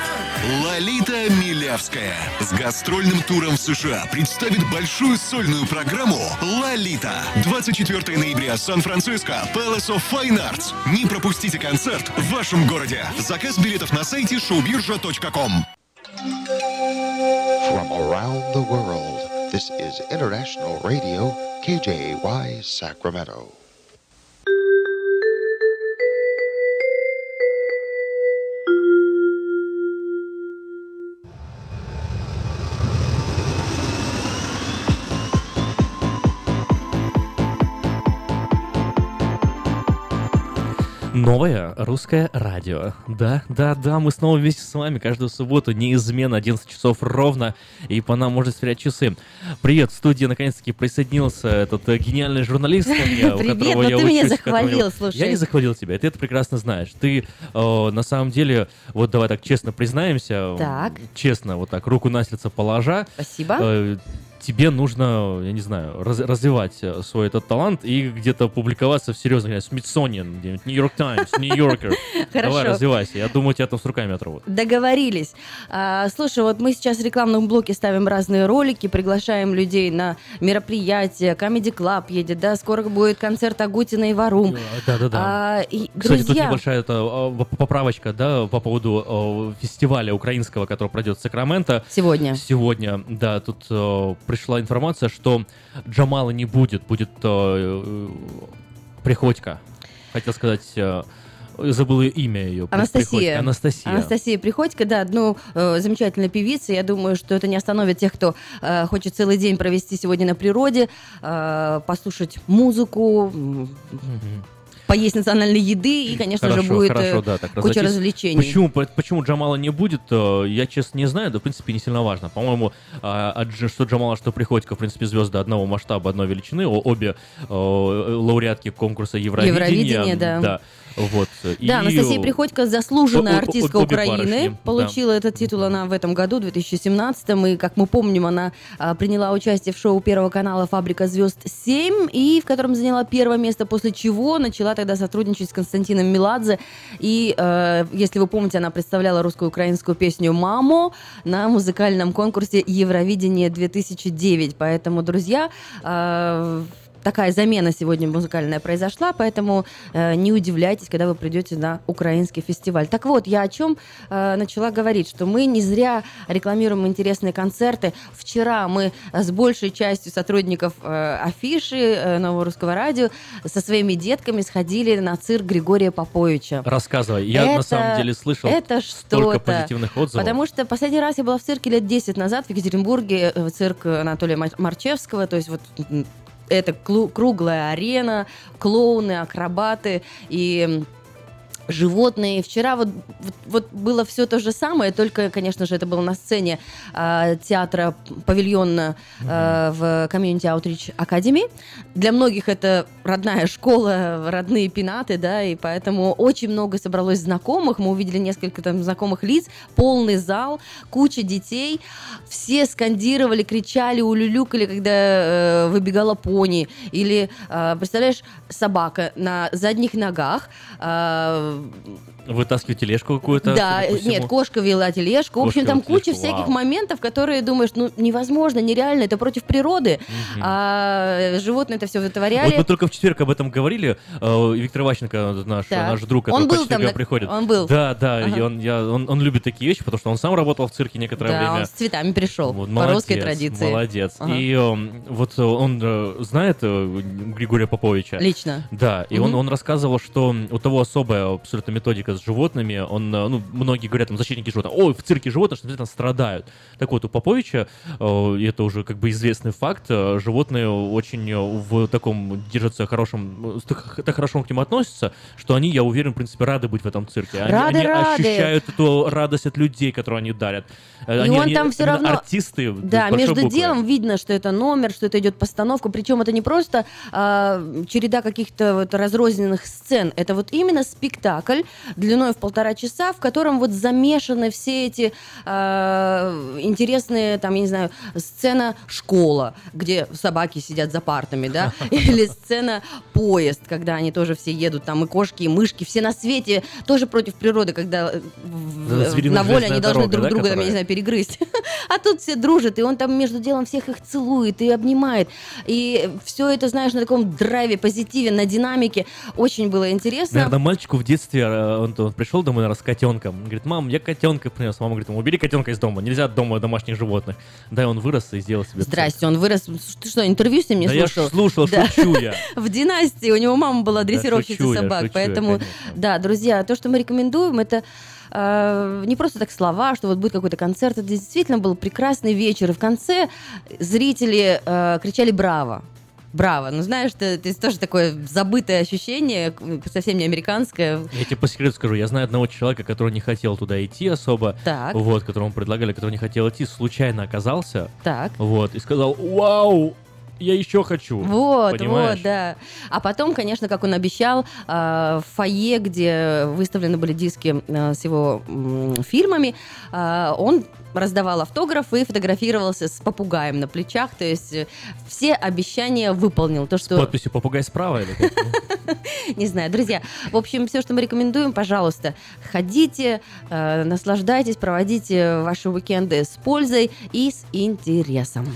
Лолита Милявская с гастрольным туром в США представит большую сольную программу «Лолита». 24 ноября, Сан-Франциско, Palace of Fine Arts. Не пропустите концерт в вашем городе. Заказ билетов на сайте showbirja.com. From around the world, this is International Radio, KJY Sacramento. Новое русское радио. Да, да, да, мы снова вместе с вами каждую субботу, неизменно 11 часов ровно, и по нам можно сверять часы. Привет, в студии наконец-таки присоединился этот э, гениальный журналист, у Привет, которого ну я ты меня учусь, захвалил, я- слушай. Я не захвалил тебя, ты это прекрасно знаешь. Ты э, на самом деле, вот давай так честно признаемся, Так. честно, вот так, руку на сердце положа, Спасибо. э, тебе нужно, я не знаю, раз- развивать э, свой этот талант и где-то публиковаться в серьезных, где-нибудь, Смитсониан, где-нибудь Нью-Йорк Таймс, Нью-Йоркер. Давай развивайся. Я думаю, тебя там с руками оторвут. Договорились. А, слушай, вот мы сейчас в рекламном блоке ставим разные ролики, приглашаем людей на мероприятия. Comedy Club едет, да, скоро будет концерт Агутина и Варум. Да-да-да. А, и, Кстати, тут друзья, небольшая это, э, поправочка, да, по поводу э, фестиваля украинского, который пройдет в Сакраменто. Сегодня. Сегодня, да, тут пришла информация, что Джамала не будет, будет э, э, Приходько. Хотел сказать, э, забыл ее имя ее. Анастасия. Анастасия. Анастасия Приходько, да, ну, э, замечательная певица. Я думаю, что это не остановит тех, кто э, хочет целый день провести сегодня на природе, э, послушать музыку, м, поесть национальной еды и, конечно же, Хорошо, будет хорошо, э, да, так куча развлечений. Почему, по- почему Джамала не будет, э, я честно не знаю, да, в принципе, не сильно важно. По-моему, а, что Джамала, что Приходько, в принципе, звезды одного масштаба, одной величины, обе э, лауреатки конкурса Евровидения. Евровидение, да. Вот. Да, Анастасия Приходько заслуженная артистка обе Украины. барышни, да. Получила этот титул она в этом году, 2017 И, как мы помним, она а, приняла участие в шоу Первого канала «Фабрика звезд 7», и в котором заняла первое место, после чего начала тогда сотрудничать с Константином Меладзе. И, э, если вы помните, она представляла русско-украинскую песню «Мамо» на музыкальном конкурсе Евровидение 2009. Поэтому, друзья, э, такая замена сегодня музыкальная произошла, поэтому э, не удивляйтесь, когда вы придете на украинский фестиваль. Так вот, я о чем э, начала говорить, что мы не зря рекламируем интересные концерты. Вчера мы с большей частью сотрудников э, афиши э, Нового Русского Радио со своими детками сходили на цирк Григория Поповича. Рассказывай. Я на Это- самом деле слышал это столько позитивных отзывов. Потому что последний раз я была в цирке лет 10 назад в Екатеринбурге, э, цирк Анатолия Мар- Марчевского, то есть вот это круглая арена, клоуны, акробаты и животные. Вчера вот, вот, вот было все то же самое, только, конечно же, это было на сцене а, театра павильона а, в Community Outreach Academy. Для многих это родная школа, родные пенаты, да, и поэтому очень много собралось знакомых. Мы увидели несколько там знакомых лиц, полный зал, куча детей. Все скандировали, кричали, улюлюкали, когда э, выбегала пони. Или, э, представляешь, собака на задних ногах. э, Вытаскивать тележку какую-то. да, нет, кошка вела тележку. В общем, там куча тележку, всяких вау. моментов, которые думаешь, ну, невозможно, нереально, это против природы. А животные это все вытворяли. Вот мы только в четверг об этом говорили. э, Виктор Иващенко, наш, наш друг, Он был там на- приходит. он был. Да, да, Ага. и он, я, он, он любит такие вещи, потому что он сам работал в цирке некоторое да, время. он с цветами пришел, Вот, по русской молодец, традиции. Молодец. Ага. И эм, вот э, он э, знает э, Григория Поповича. Лично? Да, и он, Мгм. он рассказывал, что у того особая абсолютно методика с животными. Он, э, ну, многие говорят, там, защитники животных, ой, в цирке животные, что обязательно страдают. Так вот, у Поповича, э, это уже как бы известный факт, э, животные очень в таком держатся хорошем, так, хорошо к ним относятся, что они, я уверен, в принципе, рады быть в этом цирке. Они, Рады, они рады. ощущают эту радость от людей, которые они дарят. И они, он они там все равно... артисты. Да, между буквы. делом видно, что это номер, что это идет постановка. Причем это не просто а, череда каких-то вот разрозненных сцен. Это вот именно спектакль длиной в полтора часа, в котором вот замешаны все эти э, интересные, там, я не знаю, сцена школа, где собаки сидят за партами, да, или сцена поезд, когда они тоже все едут, там и кошки, и мышки, все на свете тоже против природы, когда э, на воле они должны друг друга, я не знаю, перегрызть. А тут все дружат, и он там между делом всех их целует и обнимает. И все это, знаешь, на таком драйве, позитиве, на динамике. Очень было интересно. Наверное, мальчику в детстве, э, он, он пришел домой, наверное, с котенком. Он говорит, мам, я котенка принес. Мама говорит, ему, убери котенка из дома, нельзя дома домашних животных. Да, и он вырос и сделал себе... Здрасте, он вырос. Ты что, интервью с ним не Да я слушал? ж слушал, Да. шучу я. В династии у него мама была дрессировщицей шучу я, собак, я, поэтому, конечно. да, друзья, то, что мы рекомендуем, это э, не просто так слова, что вот будет какой-то концерт, это действительно был прекрасный вечер, и в конце зрители э, кричали «Браво!» Браво. Ну, знаешь, это, это тоже такое забытое ощущение, совсем не американское. Я тебе по секрету скажу, я знаю одного человека, который не хотел туда идти особо, Так. вот, которому предлагали, который не хотел идти, случайно оказался, Так. вот, и сказал, вау, я еще хочу. Вот, Понимаешь? вот, да. А потом, конечно, как он обещал, э, в фойе, где выставлены были диски э, с его фильмами, э, он раздавал автографы и фотографировался с попугаем на плечах. То есть э, все обещания выполнил. То, С что подписью «Попугай справа» или не знаю, друзья. В общем, все, что мы рекомендуем, пожалуйста, ходите, э, наслаждайтесь, проводите ваши уикенды с пользой и с интересом.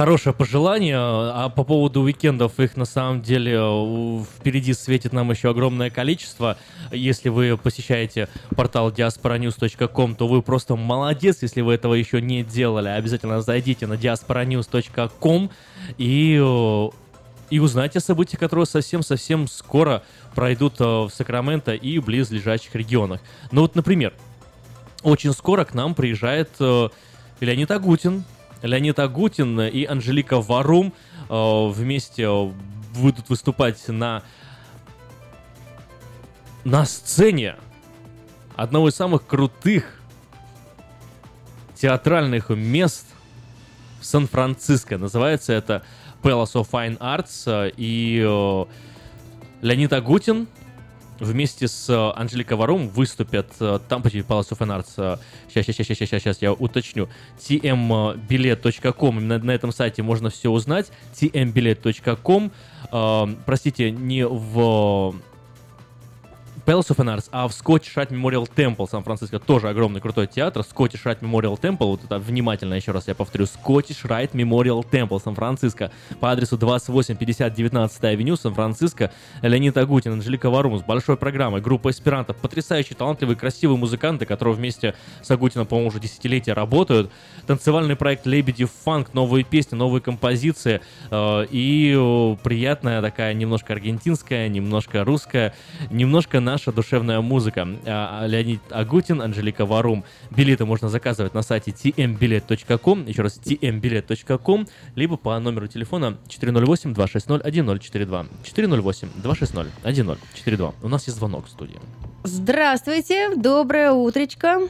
Хорошее пожелание. А по поводу уикендов, их на самом деле у- впереди светит нам еще огромное количество. Если вы посещаете портал diasporanews.com, то вы просто молодец, если вы этого еще не делали. Обязательно зайдите на diasporanews.com и э, и узнайте о событиях, которые совсем-совсем скоро пройдут э, в Сакраменто и близлежащих регионах. Ну вот, например, очень скоро к нам приезжает э, Леонид Агутин. Леонид Агутин и Анжелика Варум э, вместе будут выступать на на сцене одного из самых крутых театральных мест в Сан-Франциско. Называется это Palace of Fine Arts. И э, Леонид Агутин вместе с э, Анжеликой Варум выступят э, там, почти Palace of Arts. Сейчас, сейчас, сейчас, сейчас, сейчас я уточню. tmbilet.com. Именно на этом сайте можно все узнать. tmbilet.com. Э, Простите, не в Palace of Fine Arts, а в Scottish Rite Memorial Temple Сан-Франциско тоже огромный крутой театр. Scottish Rite Memorial Temple, вот это внимательно еще раз я повторю, Scottish Rite Memorial Temple Сан-Франциско по адресу 2850 19 авеню Сан-Франциско. Леонид Агутин, Анжелика Варум с большой программой, группа эсперанто, потрясающие, талантливые, красивые музыканты, которые вместе с Агутином, по-моему, уже десятилетия работают. Танцевальный проект Лебеди Фанк, новые песни, новые композиции э, и приятная такая немножко аргентинская, немножко русская, немножко наша душевная музыка. А, Леонид Агутин, Анжелика Варум. Билеты можно заказывать на сайте tmbilet.com, еще раз tmbilet.com, либо по номеру телефона 408-260-1042. 408-260-1042. У нас есть звонок в студии. Здравствуйте, доброе утречко.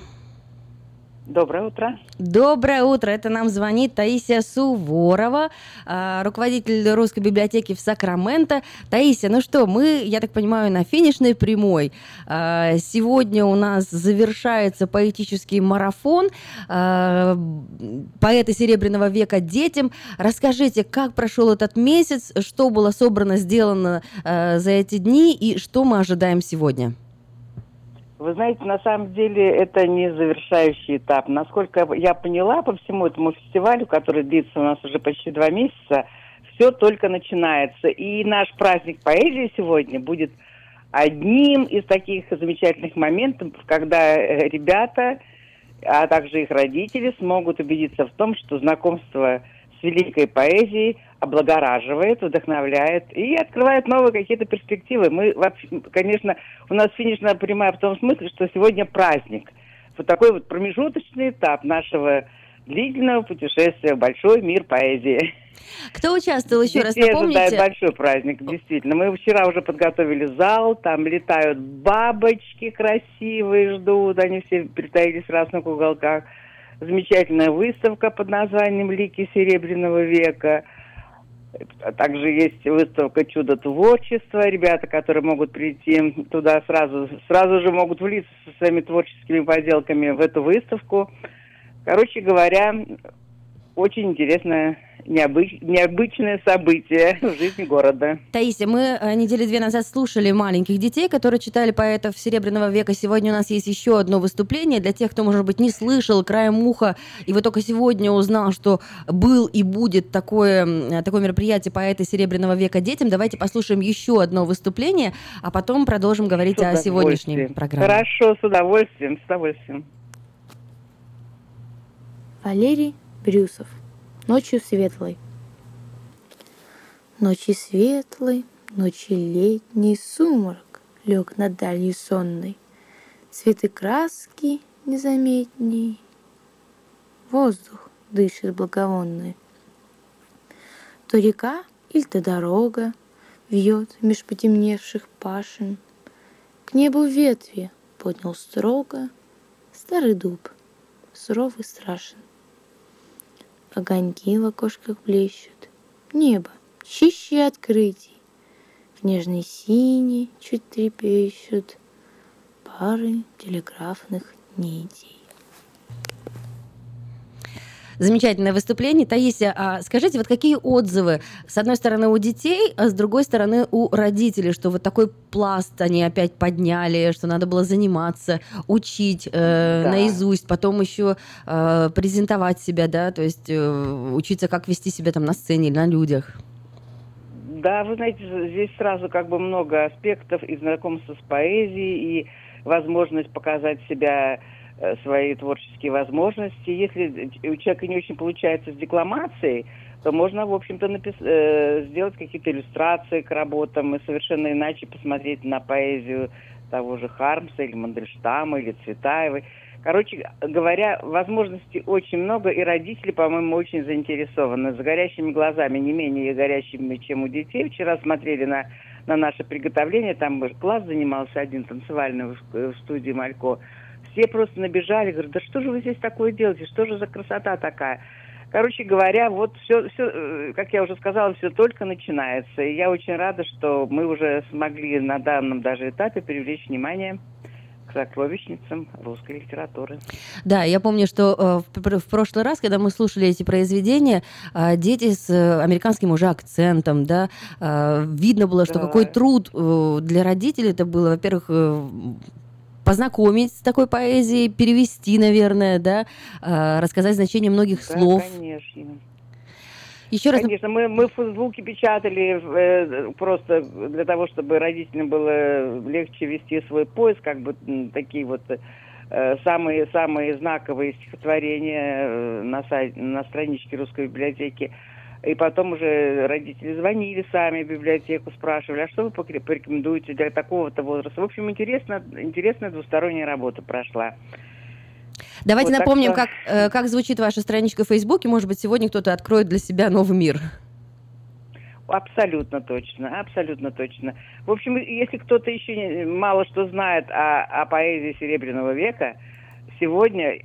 Доброе утро. Доброе утро. Это нам звонит Таисия Суворова, а, руководитель русской библиотеки в Сакраменто. Таисия, ну что, мы, я так понимаю, на финишной прямой. А, Сегодня у нас завершается поэтический марафон а, поэты Серебряного века детям. Расскажите, как прошел этот месяц, что было собрано, сделано за эти дни и что мы ожидаем сегодня? Вы знаете, на самом деле это не завершающий этап. Насколько я поняла по всему этому фестивалю, который длится у нас уже почти два месяца, все только начинается. И наш праздник поэзии сегодня будет одним из таких замечательных моментов, когда э, ребята, а также их родители смогут убедиться в том, что знакомство с великой поэзией облагораживает, вдохновляет и открывает новые какие-то перспективы. Мы вообще, конечно, у нас финишная прямая в том смысле, что сегодня праздник. Вот такой вот промежуточный этап нашего длительного путешествия в большой мир поэзии. Кто участвовал еще раз, напомните? ожидает большой праздник, действительно. Мы вчера уже подготовили зал, там летают бабочки красивые, ждут, они все притаились в разных уголках. Замечательная выставка под названием «Лики Серебряного века». Также есть выставка «Чудо творчества». Ребята, которые могут прийти туда сразу, сразу же могут влиться со своими творческими поделками в эту выставку. Короче говоря, очень интересное, необыч- необычное событие в жизни города. Таисия, мы э, недели две назад слушали маленьких детей, которые читали поэтов Серебряного века. Сегодня у нас есть еще одно выступление для тех, кто, может быть, не слышал краем уха, и вот только сегодня узнал, что был и будет такое, такое мероприятие поэты Серебряного века детям. Давайте послушаем еще одно выступление, а потом продолжим говорить о сегодняшней программе. Хорошо, с удовольствием, с удовольствием. Валерий Брюсов. Ночью светлой. Ночи светлой, ночи летний сумрак лег над далью сонной. Цветы краски незаметней. Воздух дышит благовонный. То река или то дорога вьет меж потемневших пашин. К небу ветви поднял строго старый дуб, суров и страшен. Огоньки в окошках блещут, небо чище открытий. В нежной сине чуть трепещут пары телеграфных нитей. Замечательное выступление. Таисия, а скажите, вот какие отзывы, с одной стороны, у детей, а с другой стороны, у родителей, что вот такой пласт они опять подняли, что надо было заниматься, учить э, Да. наизусть, потом еще э, презентовать себя, да, то есть э, учиться, как вести себя там на сцене или на людях. Да, вы знаете, здесь сразу как бы много аспектов и знакомства с поэзией, и возможность показать себя, свои творческие возможности. Если у человека не очень получается с декламацией, то можно, в общем-то, напис- э, сделать какие-то иллюстрации к работам и совершенно иначе посмотреть на поэзию того же Хармса или Мандельштама или Цветаевой. Короче говоря, возможностей очень много, и родители, по-моему, очень заинтересованы. С горящими глазами, не менее горящими, чем у детей. Вчера смотрели на, на наше приготовление, там класс занимался один танцевальный в, в студии Малько. Все просто набежали, говорят, да что же вы здесь такое делаете, что же за красота такая? Короче говоря, вот все, все, как я уже сказала, все только начинается. И я очень рада, что мы уже смогли на данном даже этапе привлечь внимание к сокровищницам русской литературы. Да, я помню, что э, в, пр- в прошлый раз, когда мы слушали эти произведения, э, дети с э, американским уже акцентом, да, э, видно было, что Да. какой труд э, для родителей это было, во-первых, э, познакомить с такой поэзией, перевести, наверное, да, э, рассказать значение многих Да, слов. конечно. Еще раз Конечно, мы, мы Фейсбуке печатали э, просто для того, чтобы родителям было легче вести свой поиск, как бы такие вот э, самые самые знаковые стихотворения э, на сайте, на страничке русской библиотеки. И потом уже родители звонили сами в библиотеку, спрашивали, а что вы порекомендуете для такого-то возраста. В общем, интересно, интересная двусторонняя работа прошла. Давайте Вот, напомним, что- как, э, как звучит ваша страничка в Фейсбуке. Может быть, сегодня кто-то откроет для себя новый мир. Абсолютно точно, абсолютно точно. В общем, если кто-то еще мало что знает о, о поэзии Серебряного века, сегодня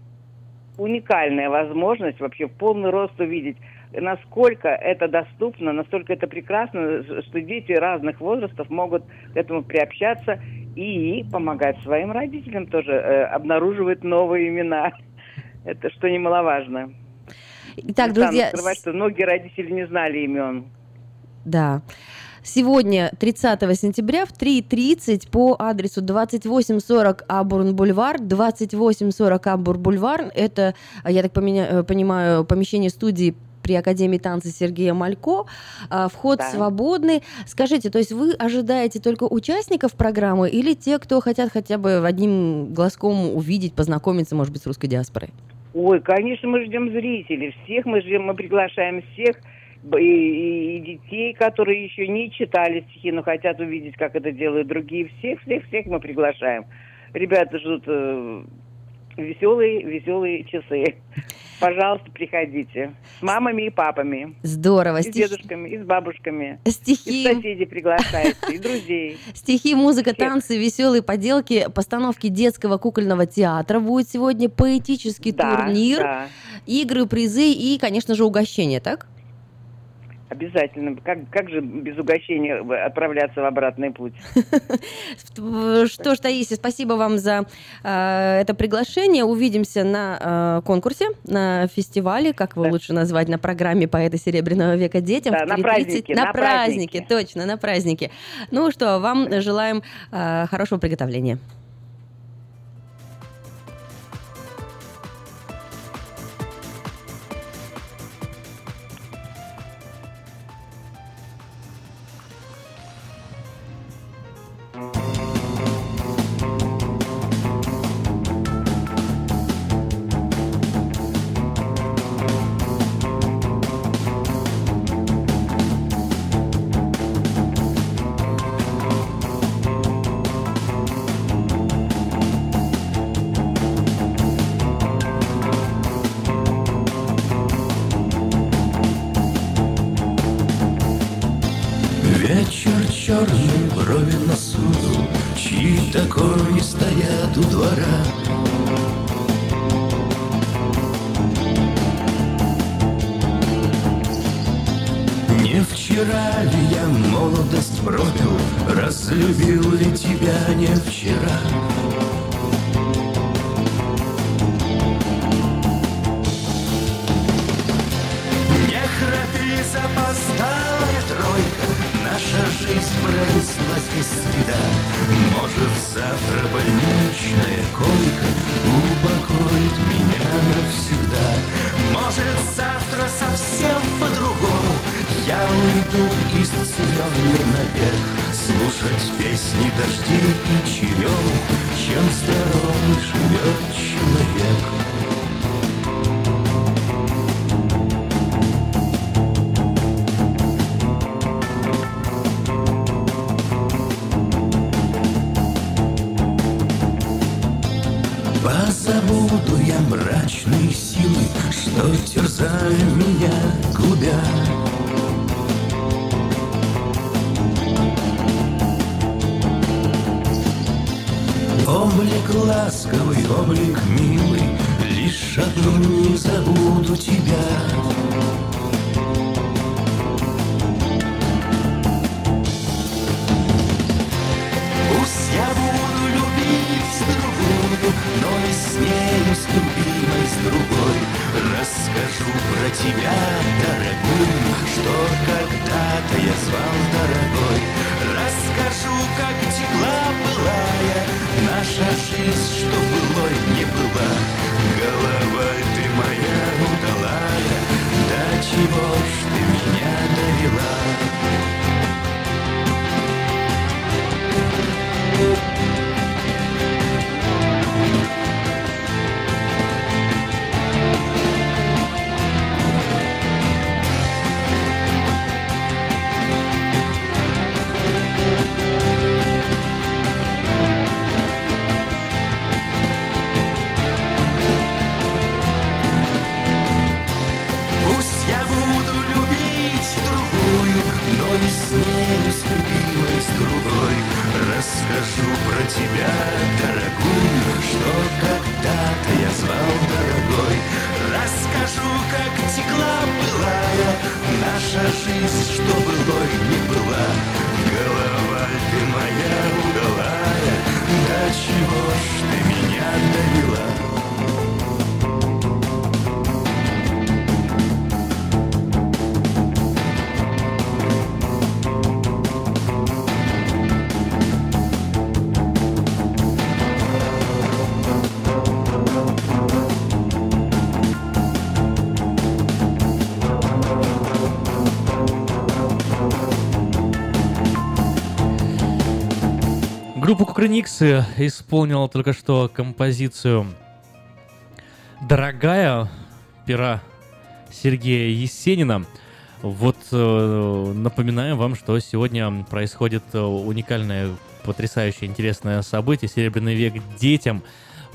уникальная возможность вообще в полный рост увидеть, насколько это доступно, настолько это прекрасно, что дети разных возрастов могут к этому приобщаться и помогать своим родителям тоже э, обнаруживать новые имена. Это что немаловажно. Итак, Не друзья, скрывать, что многие родители не знали имен. Да. Сегодня, 30 сентября, в 3.30 по адресу 2840 Абурн-Бульвар. 2840 Абур-Бульвар. Это, я так поменя- э, понимаю, помещение студии при Академии танца Сергея Малько. А, Вход Да. свободный. Скажите, то есть вы ожидаете только участников программы или те, кто хотят хотя бы одним глазком увидеть, познакомиться, может быть, с русской диаспорой? Ой, конечно, мы ждем зрителей. Всех мы ждем, мы приглашаем всех и- и детей, которые еще не читали стихи, но хотят увидеть, как это делают другие. Всех, всех, всех мы приглашаем. Ребята ждут э, веселые, веселые часы. Пожалуйста, приходите. С мамами и папами. Здорово. И с Стих- дедушками, и с бабушками. Стихи. И соседей приглашайте, и друзей. Стихи, музыка, танцы, веселые поделки, постановки детского кукольного театра будет сегодня, поэтический Да, турнир, да. игры, призы и, конечно же, угощение, так? Обязательно. Как, как же без угощения отправляться в обратный путь? Что ж, Таисия, спасибо вам за э, это приглашение. Увидимся на э, конкурсе, на фестивале, как его да. лучше назвать, на программе «Поэты Серебряного века детям». Да, на празднике. На, на празднике, празднике, точно, на празднике. Ну что, вам желаем э, хорошего приготовления. Группа Кукрыниксы исполнила только что композицию «Дорогая» пера Сергея Есенина. Вот э, напоминаем вам, что сегодня происходит э, уникальное, потрясающее, интересное событие «Серебряный век детям».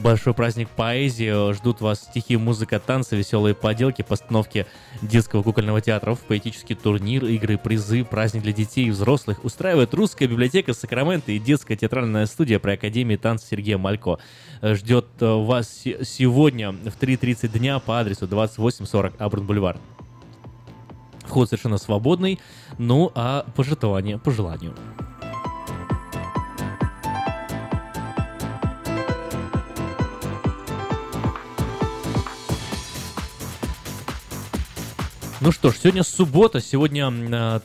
Большой праздник поэзии. Ждут вас стихи, музыка, танцы, веселые поделки, постановки детского кукольного театра, поэтический турнир, игры, призы, праздник для детей и взрослых. Устраивает русская библиотека Сакрамента и детская театральная студия при Академии танца Сергея Малько. Ждет э, вас сегодня в 3.30 дня по адресу 2840 Абран Бульвар. Вход совершенно свободный. Ну, а пожитование по желанию. Ну что ж, сегодня суббота, сегодня э,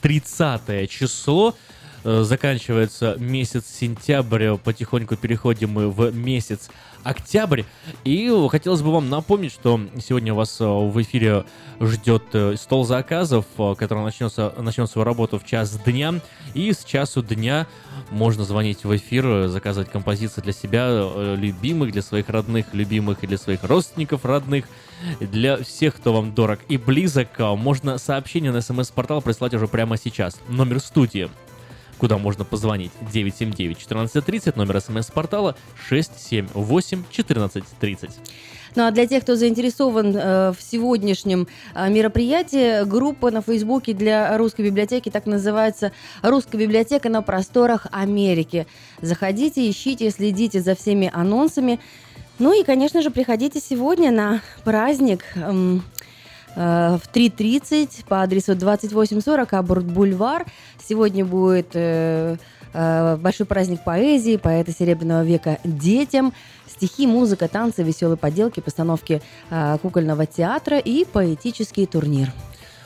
30 число. Э, Заканчивается месяц сентябрь, потихоньку переходим мы в месяц октябрь. И хотелось бы вам напомнить, что сегодня вас э, в эфире ждет э, стол заказов, э, который начнется, начнет свою работу в час дня. И с часу дня можно звонить в эфир, заказывать композиции для себя, любимых, для своих родных, любимых и для своих родственников родных. Для всех, кто вам дорог и близок, можно сообщение на смс-портал прислать уже прямо сейчас. Номер студии куда можно позвонить 979-1430, номер смс-портала 678-1430. Ну а для тех, кто заинтересован э, в сегодняшнем э, мероприятии, группа на Фейсбуке для русской библиотеки так называется «Русская библиотека на просторах Америки». Заходите, ищите, следите за всеми анонсами. Ну и, конечно же, приходите сегодня на праздник эм, в 3.30 по адресу 2840 Абурт-Бульвар. Сегодня будет э, э, большой праздник поэзии, поэта Серебряного века детям, стихи, музыка, танцы, веселые поделки, постановки э, кукольного театра и поэтический турнир.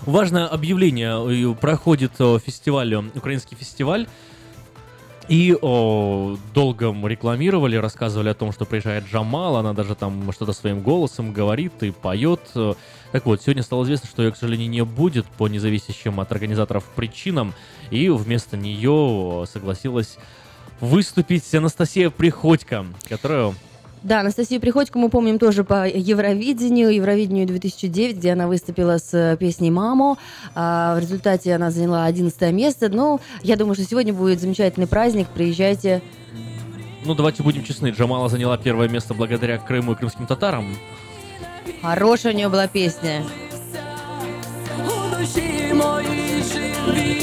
Важное объявление. э, Проходит э, фестиваль, э, украинский фестиваль. И о, долго рекламировали, рассказывали о том, что приезжает Джамал, она даже там что-то своим голосом говорит и поет. Так вот, сегодня стало известно, что ее, к сожалению, не будет по независящим от организаторов причинам, и вместо нее согласилась выступить Анастасия Приходько, которая Да, Анастасию Приходько мы помним тоже по Евровидению, Евровидению 2009, где она выступила с э, песней «Мамо». А, в результате она заняла 11 место. Ну, я думаю, что сегодня будет замечательный праздник. Приезжайте. Ну, давайте будем честны, Джамала заняла первое место благодаря Крыму и крымским татарам. Хорошая у нее была песня. у душі моїй живі.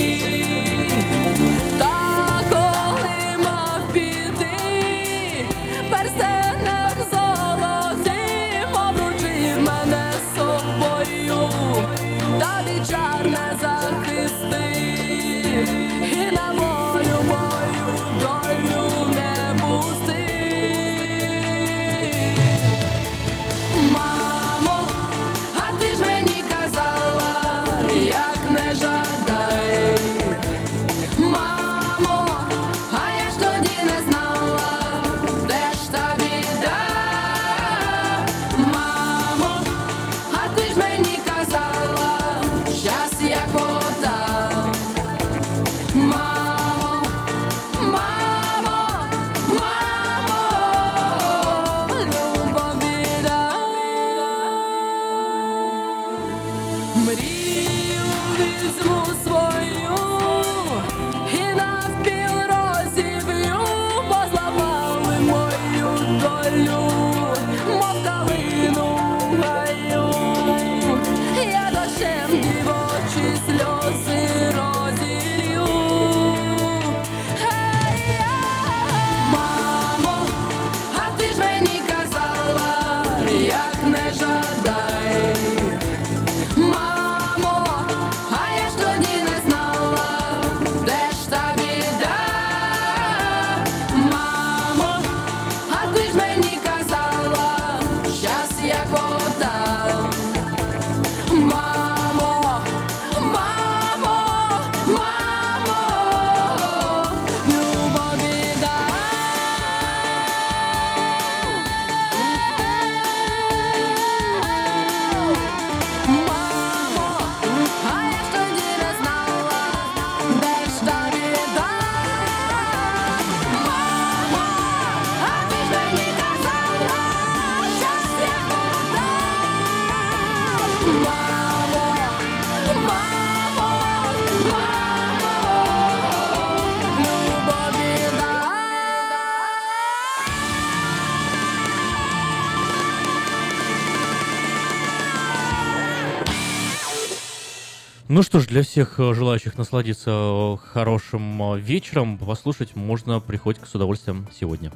Ну что ж, для всех э, желающих насладиться э, хорошим э, вечером, послушать можно приходить с удовольствием сегодня.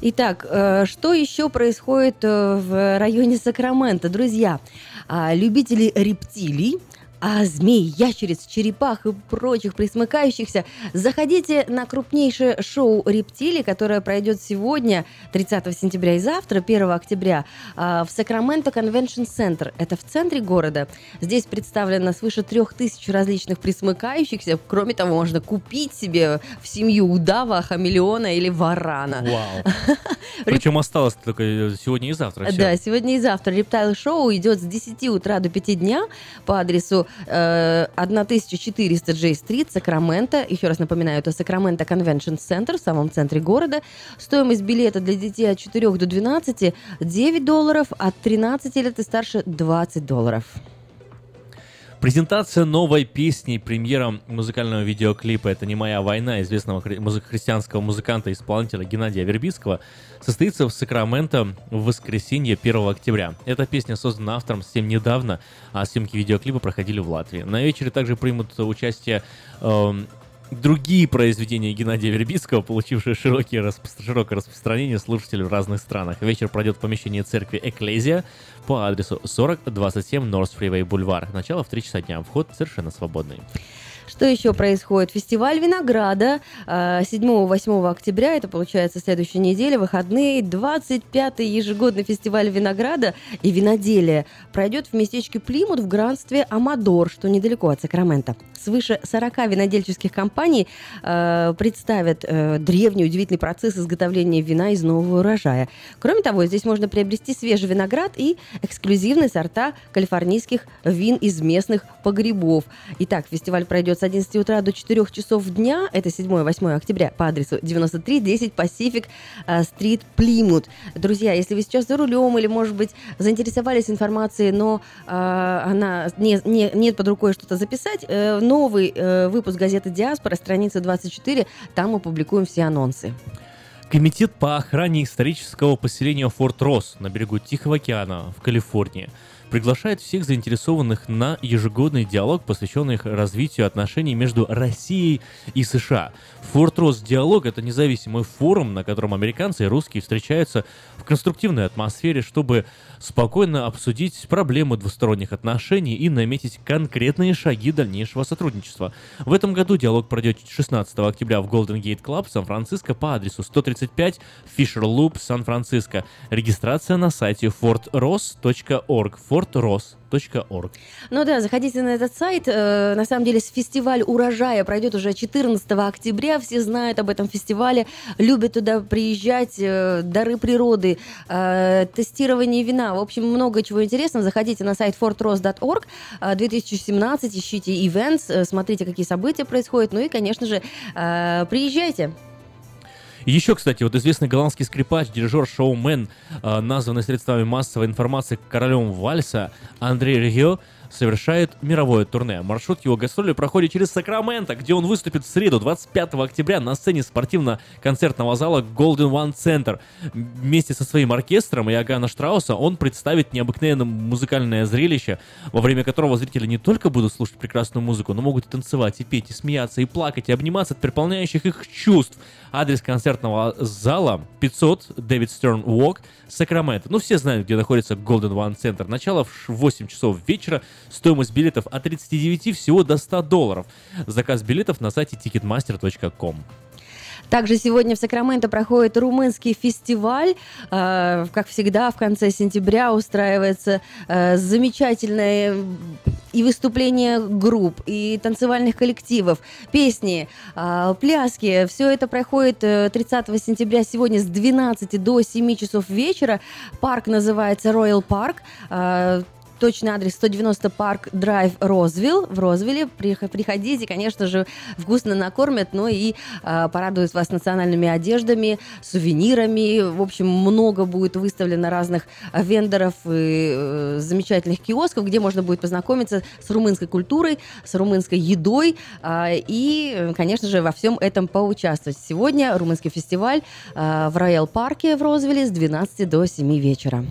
Итак, что еще происходит в районе Сакрамента? Друзья, а, любители рептилий а змей, ящериц, черепах и прочих присмыкающихся, заходите на крупнейшее шоу «Рептилии», которое пройдет сегодня, 30 сентября и завтра, 1 октября, а, в Сакраменто Конвеншн Центр. Это в центре города. Здесь представлено свыше трех тысяч различных присмыкающихся. Кроме того, можно купить себе в семью удава, хамелеона или варана. Вау. Причем осталось только сегодня и завтра. Да, сегодня и завтра рептайл шоу идет с 10 утра до 5 дня по адресу э, 1400 Джей Стрит, Сакраменто. Еще раз напоминаю, это Сакраменто Конвеншн Центр в самом центре города. Стоимость билета для детей от 4 до 12 9 долларов, от 13 лет и старше 20 долларов. Презентация новой песни, и премьера музыкального видеоклипа «Это не моя война» известного хри- христианского музыканта и исполнителя Геннадия Вербицкого состоится в Сакраменто в воскресенье 1 октября. Эта песня создана автором совсем недавно, а съемки видеоклипа проходили в Латвии. На вечере также примут участие эм, другие произведения Геннадия Вербицкого, получившие широкие распро- широкое распространение слушателей в разных странах. Вечер пройдет в помещении церкви Экклезия по адресу 4027 Норс Фривей Бульвар. Начало в 3 часа дня. Вход совершенно свободный. Что еще происходит? Фестиваль винограда э, 7-8 октября, это получается следующей неделе, выходные, 25-й ежегодный фестиваль винограда и виноделия пройдет в местечке Плимут в графстве Амадор, что недалеко от Сакрамента. Свыше 40 винодельческих компаний э, представят э, древний удивительный процесс изготовления вина из нового урожая. Кроме того, здесь можно приобрести свежий виноград и эксклюзивные сорта калифорнийских вин из местных погребов. Итак, фестиваль пройдет с 11 утра до 4 часов дня, это 7-8 октября, по адресу 9310 Pacific э, Street, Плимут. Друзья, если вы сейчас за рулем или, может быть, заинтересовались информацией, но э, она не, не- нет под рукой что-то записать, э, новый э, выпуск газеты «Диаспора», страница 24, там мы публикуем все анонсы. Комитет по охране исторического поселения Форт Росс на берегу Тихого океана в Калифорнии приглашает всех заинтересованных на ежегодный диалог, посвященный развитию отношений между Россией и США. Форт Росс Диалог — это независимый форум, на котором американцы и русские встречаются в конструктивной атмосфере, чтобы спокойно обсудить проблемы двусторонних отношений и наметить конкретные шаги дальнейшего сотрудничества. В этом году диалог пройдет 16 октября в Golden Gate Club Сан-Франциско по адресу 135 Fisher Loop, Сан-Франциско. Регистрация на сайте fortross.org. fortross.org. Ну да, заходите на этот сайт. Э, На самом деле, фестиваль урожая пройдет уже 14 октября. Все знают об этом фестивале, любят туда приезжать. э, Дары природы, э, тестирование вина. В общем, много чего интересного. Заходите на сайт fortross.org. э, 2017, ищите events, смотрите, какие события происходят. Ну и, конечно же, приезжайте. Еще, кстати, вот известный голландский скрипач, дирижер, шоумен, э, названный средствами массовой информации королем вальса Андрей Регио, совершает мировое турне. Маршрут его гастроли проходит через Сакраменто, где он выступит в среду, 25 октября, на сцене спортивно-концертного зала Golden One Center. Вместе со своим оркестром и Агана Штрауса он представит необыкновенное музыкальное зрелище, во время которого зрители не только будут слушать прекрасную музыку, но могут и танцевать, и петь, и смеяться, и плакать, и обниматься от переполняющих их чувств. Адрес концертного зала 500 Дэвид Стерн Walk, Сакраменто. Ну, все знают, где находится Golden One Center. Начало в ш- 8 часов вечера. Стоимость билетов от 39 всего до 100 долларов. Заказ билетов на сайте ticketmaster.com. Также сегодня в Сакраменто проходит румынский фестиваль. Э, Как всегда, в конце сентября устраивается э, замечательное и выступление групп, и танцевальных коллективов, песни, э, пляски. Все это проходит э, 30 сентября сегодня с 12 до 7 часов вечера. Парк называется Royer Park. Э, Точный адрес 190 Park Drive Розвилл. В Розвилле Прих- приходите, конечно же, вкусно накормят, но и а, порадуют вас национальными одеждами, сувенирами. В общем, много будет выставлено разных вендоров и э, замечательных киосков, где можно будет познакомиться с румынской культурой, с румынской едой а, и, э, конечно же, во всем этом поучаствовать. Сегодня румынский фестиваль а, в Роял Парке в Розвилле с 12 до 7 вечера.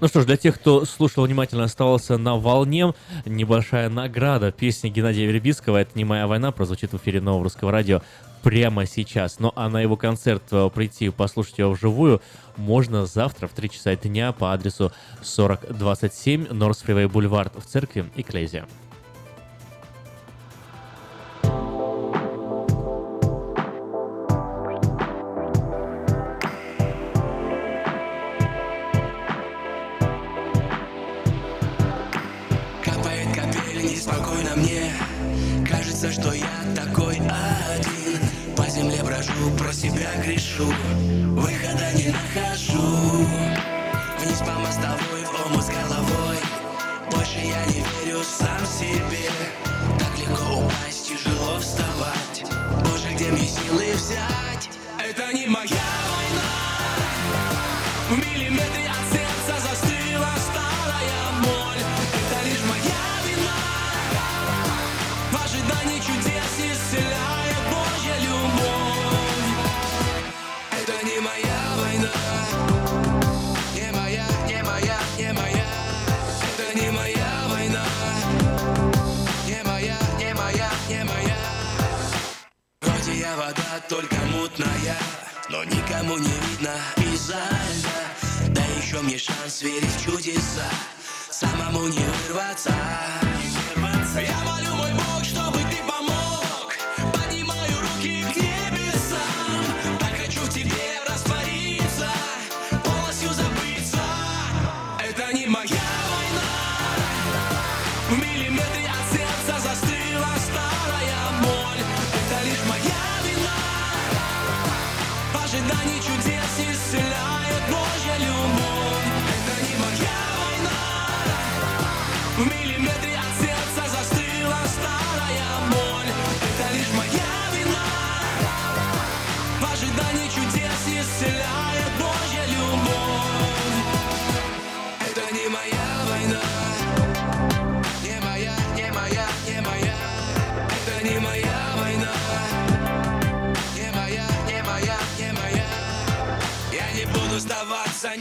Ну что ж, для тех, кто слушал внимательно, оставался на волне, небольшая награда. Песня Геннадия Вербицкого «Это не моя война» прозвучит в эфире Нового Русского Радио прямо сейчас. Ну а на его концерт э, прийти послушать его вживую можно завтра в 3 часа дня по адресу 4027 Норс Фривей Бульвар в церкви Экклезия. Себя грешу Выхода не нахожу. Вниз по мостовой, в омут с головой. Больше я не верю сам себе. Так легко упасть, тяжело вставать. Боже, где мне силы взять? Это не моя вода, только мутная Но никому не видно из-за Да еще мне шанс верить в чудеса Самому не вырваться. Я молю, мой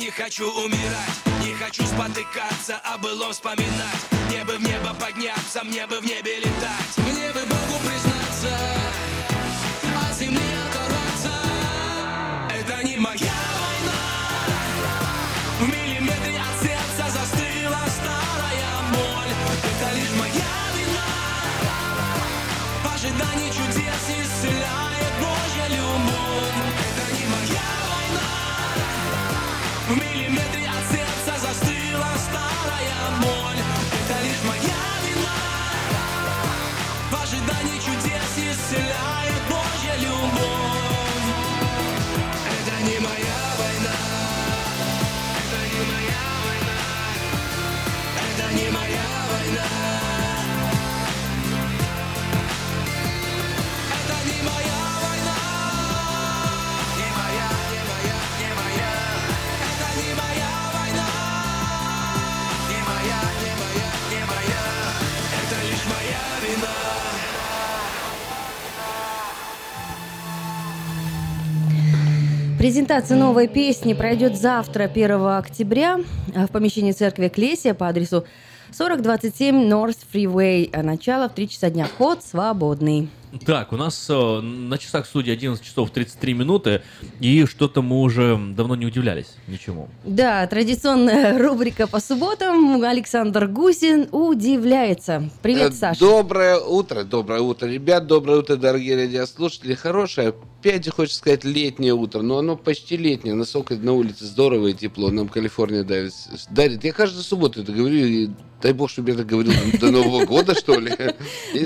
не хочу умирать Не хочу спотыкаться, а былом вспоминать. Мне бы в небо подняться, мне бы в небе летать. Мне бы Богу Презентация новой песни пройдет завтра, 1 октября, а, в помещении церкви Клесия по адресу 4027 North Freeway. Начало в 3 часа дня. Вход свободный. Так, у нас э, на часах студии 11 часов 33 минуты, и что-то мы уже давно не удивлялись ничему. Да, традиционная рубрика по субботам. Александр Гусин удивляется. Привет, Э, Саша. Доброе утро, доброе утро, ребят, доброе утро, дорогие радиослушатели. Хорошее, опять хочется сказать, летнее утро, но оно почти летнее, насколько на улице здорово и тепло, нам Калифорния дарит. дарит. Я каждую субботу это говорю, и дай бог, чтобы я это говорил до Нового года, что ли.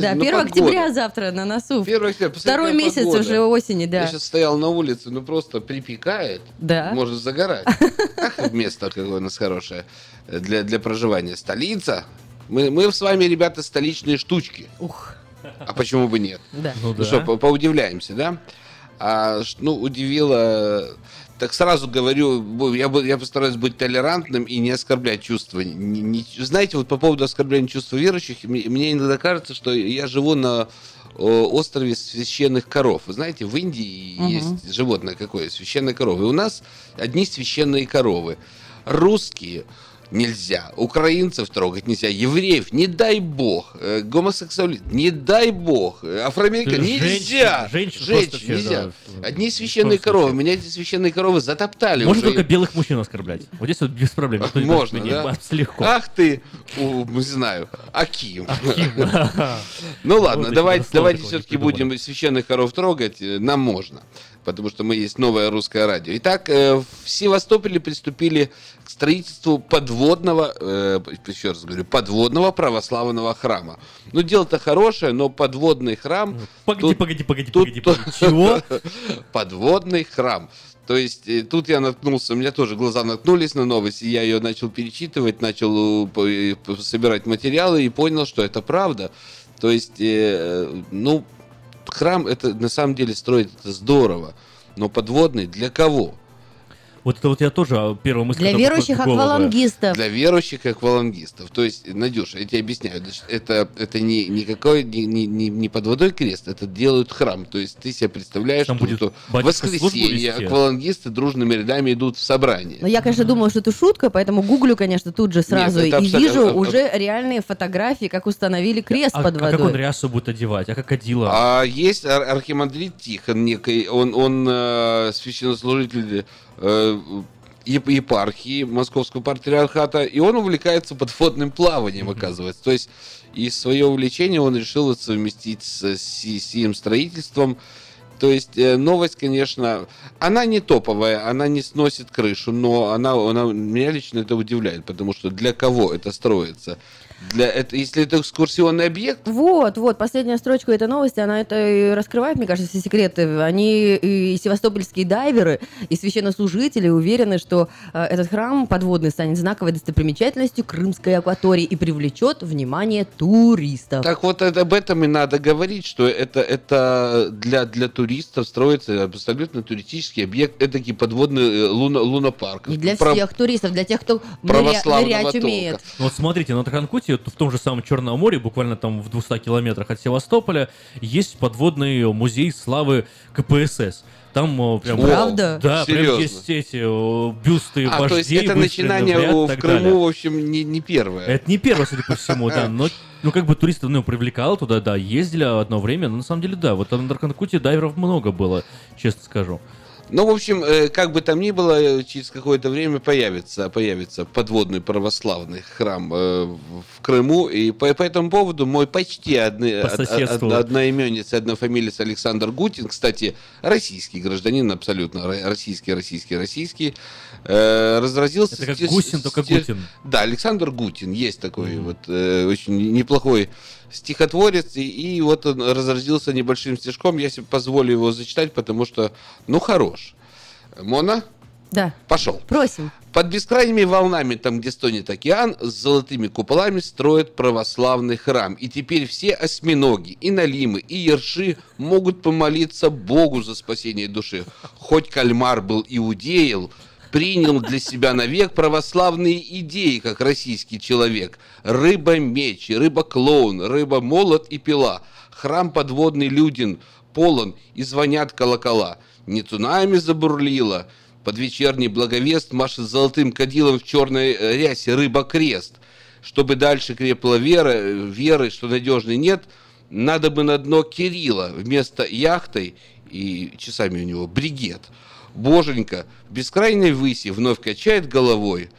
Да, Ну, 1 погода. октября завтра на носу. 1 октября, посмотри, Второй месяц погода. уже осени, Я да. сейчас стоял на улице, ну просто припекает. Да. Можно загорать. Ах, место какое у нас хорошее для, для проживания. Столица. Мы, мы с вами, ребята, столичные штучки. Ух. А почему бы нет? Да. Ну да. что, по- поудивляемся, да? А, ну, удивило... Так сразу говорю, я, я постараюсь быть толерантным и не оскорблять чувства. Не- не- знаете, вот по поводу оскорбления чувств верующих, мне, мне иногда кажется, что я живу на острове священных коров. Вы знаете, в Индии Мгм. есть животное какое, священная корова. И у нас одни священные коровы. Русские нельзя, украинцев трогать нельзя, евреев, не дай бог, э, гомосексуалистов, не дай бог, э, афроамериканцев, нельзя, женщин женщин нельзя. да, Одни священные коровы, меня эти священные коровы затоптали Можно уже. только белых мужчин оскорблять. Вот здесь вот без проблем. Никто Можно, да? легко. Ах ты, у, не знаю, Аким. Аким. Ну ладно, давайте, давайте все-таки будем священных коров трогать. э, Нам можно. Потому что мы есть новое русское радио. Итак, э, в Севастополе приступили к строительству подводного, э, еще раз говорю, подводного православного храма. Ну, дело-то хорошее, но подводный храм... Погоди, тут- погоди, погоди, тут- погоди, погоди. Чего? Подводный храм. То есть э, тут я наткнулся, у меня тоже глаза наткнулись на новость, и я ее начал перечитывать, начал собирать материалы и понял, что это правда. То есть, ну, храм это на самом деле строить это здорово, но подводный для кого? Вот это вот я тоже а, первая мысль, Для верующих аквалангистов. Для верующих аквалангистов. То есть, Надюша, я тебе объясняю, это, это не, никакой, не, не, не, не под водой крест, это делают храм. То есть ты себе представляешь, Там что, будет что в воскресенье аквалангисты дружными рядами идут в собрание. Но я, конечно, думала, что это шутка, поэтому гуглю, конечно, тут же сразу это и абсолютно- вижу уже реальные фотографии, как установили крест А, под а как он водой. рясу будет одевать? А как одела? А есть ар- архимандрит Тихон некий, он, он э, священнослужитель епархии Московского патриархата, и он увлекается подводным плаванием, оказывается. То есть и свое увлечение он решил совместить с си- сим строительством. То есть э, новость, конечно, она не топовая, она не сносит крышу, но она, она меня лично это удивляет, потому что для кого это строится? Для, это, если это экскурсионный объект, Вот, вот, последняя строчка этой новости, она это и раскрывает, мне кажется, все секреты. Они и севастопольские дайверы, и священнослужители уверены, что э, этот храм подводный станет знаковой достопримечательностью Крымской акватории и привлечет внимание туристов. Так вот это, об этом и надо говорить, что это, это для, для туристов строится абсолютно туристический объект, эдакий подводный э, луно, лунопарк. Не для Про- всех туристов, для тех, кто ныря- нырять толка. умеет. Вот смотрите, на Тарханкуте, в том же самом Черном море, буквально там в 200 километрах от Севастополя, есть подводный музей славы КПСС. Там э, прям... Правда? Да, прям серьезно? есть эти э, бюсты А, то есть вождей, это начинание в ряд в Крыму, далее. в общем, не, не первое. Это не первое, судя по всему, да. Но, ну, как бы туристов, ну, привлекало туда, да, ездили одно время, но на самом деле, да, вот на Тарханкуте дайверов много было, честно скажу. Ну, в общем, э, как бы там ни было, э, через какое-то время появится, появится подводный православный храм э, в Крыму. И по, по этому поводу мой почти одни, По од- одноименец и однофамилец Александр Гутин, кстати, российский гражданин, абсолютно ро- российский, российский, российский, э, разразился... Это как сте- Гусин, только Гутин. Да, Александр Гутин, есть такой вот э, очень неплохой стихотворец, и, и вот он разразился небольшим стишком, я себе позволю его зачитать, потому что, ну, хорош. Мона, Да, пошел. просим. Под бескрайними волнами, там, где стонет океан, с золотыми куполами строят православный храм. И теперь все осьминоги, и налимы, и ерши могут помолиться Богу за спасение души. Хоть кальмар был иудеел, принял для себя навек православные идеи, как российский человек. Рыба-меч, рыба-клоун, рыба-молот и пила. Храм подводный люден, полон, и звонят колокола. Не цунами забурлило, под вечерний благовест машет золотым кадилом в черной э, рясе рыба-крест. Чтобы дальше крепла вера, веры, что надежной нет, надо бы на дно Кирилла вместо яхтой и часами у него бригет. Боженька в бескрайней выси вновь качает головой.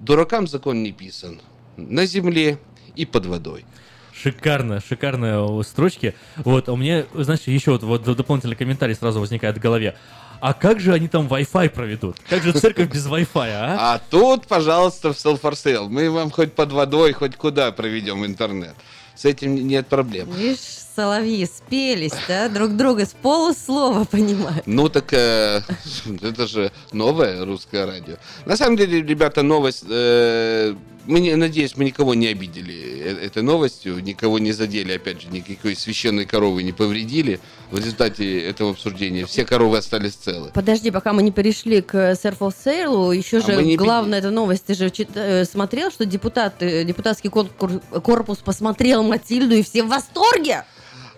Дуракам закон не писан. На земле и под водой. Шикарно, шикарные строчки. Вот, а у меня, знаешь, еще вот, вот дополнительный комментарий сразу возникает в голове. А как же они там Wi-Fi проведут? Как же церковь без Wi-Fi, а? А тут, пожалуйста, в Sell for Sale. Мы вам хоть под водой, хоть куда проведем интернет. С этим нет проблем. Видишь, соловьи спелись, да, друг друга с полуслова понимают. Ну так э, это же новое русское радио. На самом деле, ребята, новость. э, мы надеюсь, мы никого не обидели э- этой новостью, никого не задели, опять же, никакой священной коровы не повредили. В результате этого обсуждения все коровы остались целы. Подожди, пока мы не перешли к Surf Сейлу, еще А же главная эта новость, ты же чит- э, смотрел, что депутат, депутатский корпус посмотрел Матильду и все в восторге?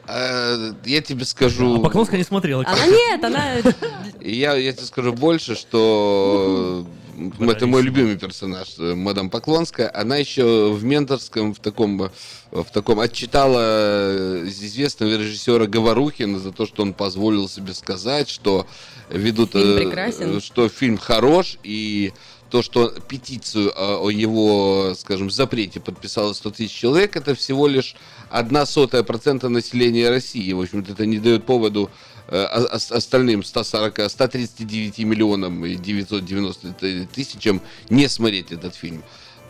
Э, я тебе скажу. А Поклонская не смотрела. Она нет, она... Я, я тебе скажу больше, что это мой любимый персонаж, э, мадам Поклонская, она еще в менторском, в таком, э, в таком отчитала э, известного режиссера Говорухина за то, что он позволил себе сказать, что ведут, Фильм прекрасен. что фильм хорош и то, что петицию о, его, скажем, запрете подписало 100 тысяч человек, это всего лишь одна сотая процента населения России. В общем-то, это не дает поводу э, остальным 140, 139 миллионам и 990 тысячам не смотреть этот фильм.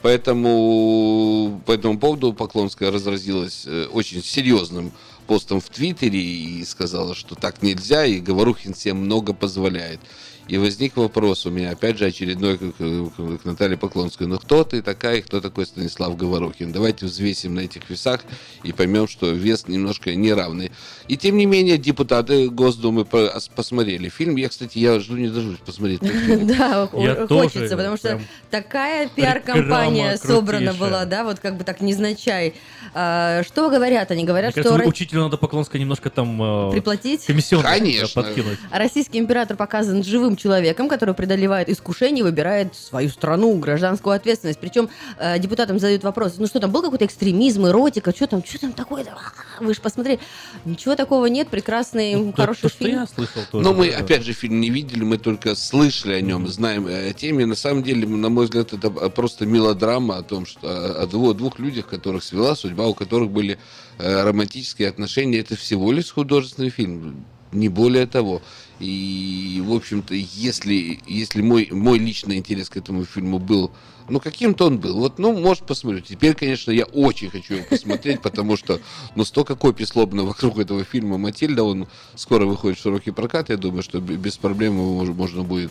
Поэтому по этому поводу Поклонская разразилась э, очень серьезным постом в Твиттере и сказала, что так нельзя, и Говорухин всем много позволяет. И возник вопрос у меня, опять же, очередной к, к- к Наталье Поклонской. Ну, кто ты такая, и кто такой Станислав Говорухин? Давайте взвесим на этих весах и поймем, что вес немножко неравный. И тем не менее, депутаты Госдумы по- ос- посмотрели фильм. Я, кстати, я жду не дождусь посмотреть. этот фильм. Да, хочется, потому что такая пиар-компания собрана была, да, вот как бы так незначай. А, Что говорят? Они говорят, что учителю надо Поклонской немножко там... э, Приплатить? Комиссионно Конечно. подкинуть. российский император показан живым человеком, который преодолевает искушение и выбирает свою страну, гражданскую ответственность. Причем э, депутатам задают вопрос, ну что там, был какой-то экстремизм, эротика, что там, что там такое-то? Вы же посмотрели. Ничего такого нет, прекрасный, хороший фильм. Но мы, опять же, фильм не видели, мы только слышали о нем, знаем э, о теме. На самом деле, на мой взгляд, это просто мелодрама о том, что о двух, о двух людях, которых свела судьба, у которых были э, романтические отношения. Это всего лишь художественный фильм, не более того. И, в общем-то, если, если мой, мой личный интерес к этому фильму был, ну, каким-то он был. Вот, ну, может, посмотрю. Теперь, конечно, я очень хочу его посмотреть, потому что, ну, столько копий сломано вокруг этого фильма «Матильда», он скоро выходит в широкий прокат, я думаю, что без проблем его мож- можно будет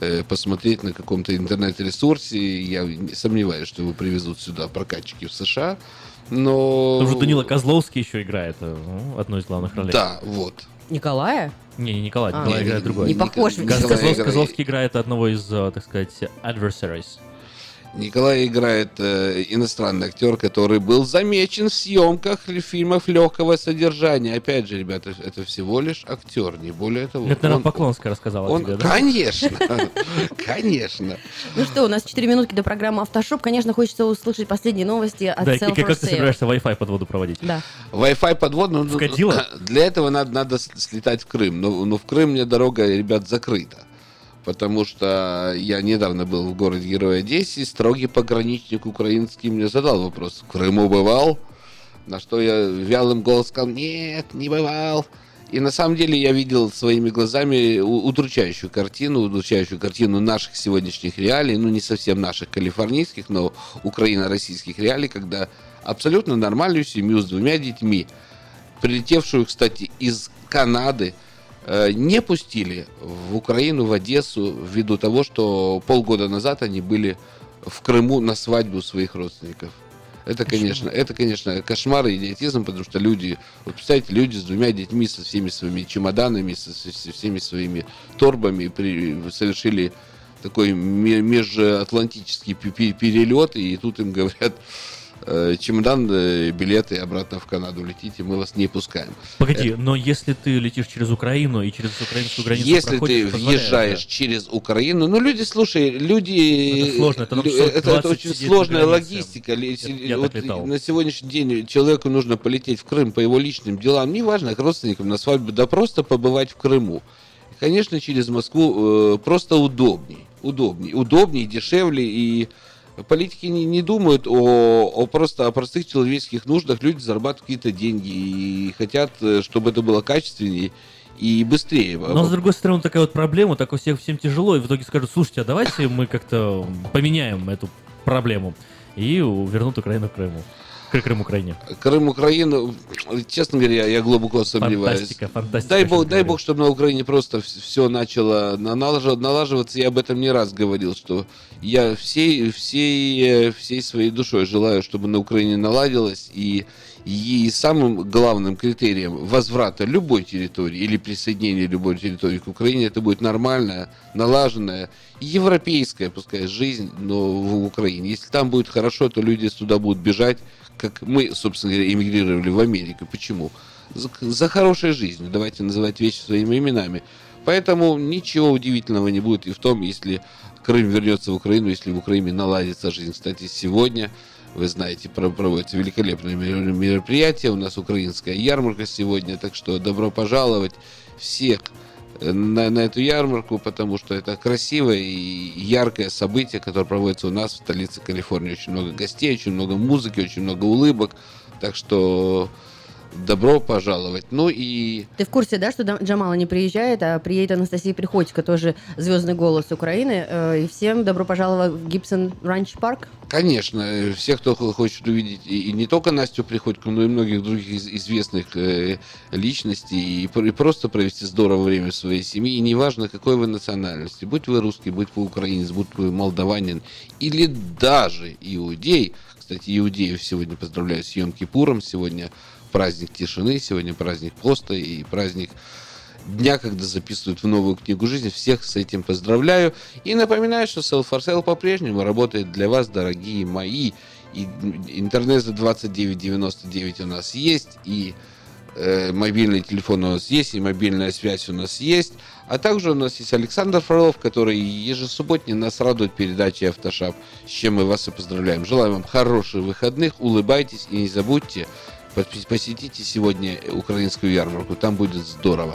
э, посмотреть на каком-то интернет-ресурсе. Я не сомневаюсь, что его привезут сюда прокатчики в США. Но... Там же Данила Козловский еще играет ну, одну из главных ролей. Да, вот. Николая? Не, не Николай, А. Николай Не, играет не, другой. не похож, Коз- Николай Козлов- играет- Козловский играет одного из, э, так сказать, adversaries. Николай играет э, иностранный актер, который был замечен в съемках фильмов легкого содержания. Опять же, ребята, это всего лишь актер, не более того. Это, наверное, Он- Поклонская рассказала он- тебе, да? Конечно, конечно. Ну что, у нас 4 минутки до программы «Автошоп». Конечно, хочется услышать последние новости от Да, и как, ты собираешься Wi-Fi под воду проводить? Да. Wi-Fi подвод, ну, ну, Вкатило? для этого надо, слетать в Крым. Но, но в Крым мне дорога, ребят, закрыта. Потому что я недавно был в городе Герой Одессе, строгий пограничник украинский мне задал вопрос, в Крыму бывал? На что я вялым голосом сказал, нет, не бывал. И на самом деле я видел своими глазами удручающую картину, удручающую картину наших сегодняшних реалий, ну не совсем наших калифорнийских, но украино-российских реалий, когда абсолютно нормальную семью с двумя детьми, прилетевшую, кстати, из Канады, не пустили в Украину, в Одессу, ввиду того, что полгода назад они были в Крыму на свадьбу своих родственников. Это, конечно, это, конечно, кошмар и идиотизм, потому что люди, вот представьте, люди с двумя детьми, со всеми своими чемоданами, со, со- всеми своими торбами при- совершили такой ме- межатлантический пе- пе- перелет, и тут им говорят, э, чемодан, э, билеты обратно в Канаду летите, мы вас не пускаем. Погоди, но если ты летишь через Украину и через украинскую границу Если ты въезжаешь через Украину, ну люди, слушай, люди, Это сложно, это лю- это, 20 очень сложная логистика. Я- я вот на сегодняшний день человеку нужно полететь в Крым по его личным делам, неважно, к родственникам на свадьбу, да просто побывать в Крыму. Конечно, через Москву э, просто удобней, удобней, удобней, дешевле и Политики не, не думают о, о просто о простых человеческих нуждах. Люди зарабатывают какие-то деньги и хотят, э, чтобы это было качественнее и быстрее. Но с другой стороны, такая вот проблема, так у всех всем тяжело, и в итоге скажут, слушайте, а давайте мы как-то поменяем эту проблему и вернут Украину к Крыму. Крым Украине. Крым, Украину, честно говоря, я глубоко сомневаюсь. Фантастика, фантастика. Дай бог, дай говоришь. бог, чтобы на Украине просто все начало налаживаться. Я об этом не раз говорил, что я всей, всей, э, всей своей душой желаю, чтобы на Украине наладилось. И, и самым главным критерием возврата любой территории или присоединения любой территории к Украине это будет нормальная, налаженная, европейская, пускай, жизнь, но в Украине. Если там будет хорошо, то люди туда будут бежать, как мы, собственно говоря, эмигрировали в Америку. Почему? За, за хорошей жизнью. Давайте называть вещи своими именами. Поэтому ничего удивительного не будет и в том, если Крым вернется в Украину, если в Украине наладится жизнь. Кстати, сегодня вы знаете, проводится великолепное мероприятие. У нас украинская ярмарка сегодня, так что добро пожаловать всех на, на эту ярмарку, потому что это красивое и яркое событие, которое проводится у нас в столице Калифорнии. Очень много гостей, очень много музыки, очень много улыбок. Так что добро пожаловать. Ну и... Ты в курсе, да, что Джамала не приезжает, а приедет Анастасия Приходько, тоже звездный голос Украины. Э, и всем добро пожаловать в Гибсон Ранч Парк. Конечно, все, кто хочет увидеть и не только Настю Приходько, но и многих других известных э, личностей, и просто провести здорово время своей семьи, и неважно, какой вы национальности, будь вы русский, будь вы украинец, будь вы молдаванин, или даже иудей, кстати, иудеев сегодня поздравляю с Йом Кипуром, сегодня праздник тишины, сегодня праздник поста и праздник дня, когда записывают в новую книгу жизни. Всех с этим поздравляю. И напоминаю, что Self for Sale по-прежнему работает для вас, дорогие мои. И интернет за 29.99 у нас есть, и э, мобильный телефон у нас есть, и мобильная связь у нас есть. А также у нас есть Александр Фролов, который ежесубботне нас радует передачей «Автошап», с чем мы вас и поздравляем. Желаем вам хороших выходных, улыбайтесь и не забудьте посетите сегодня украинскую ярмарку, там будет здорово.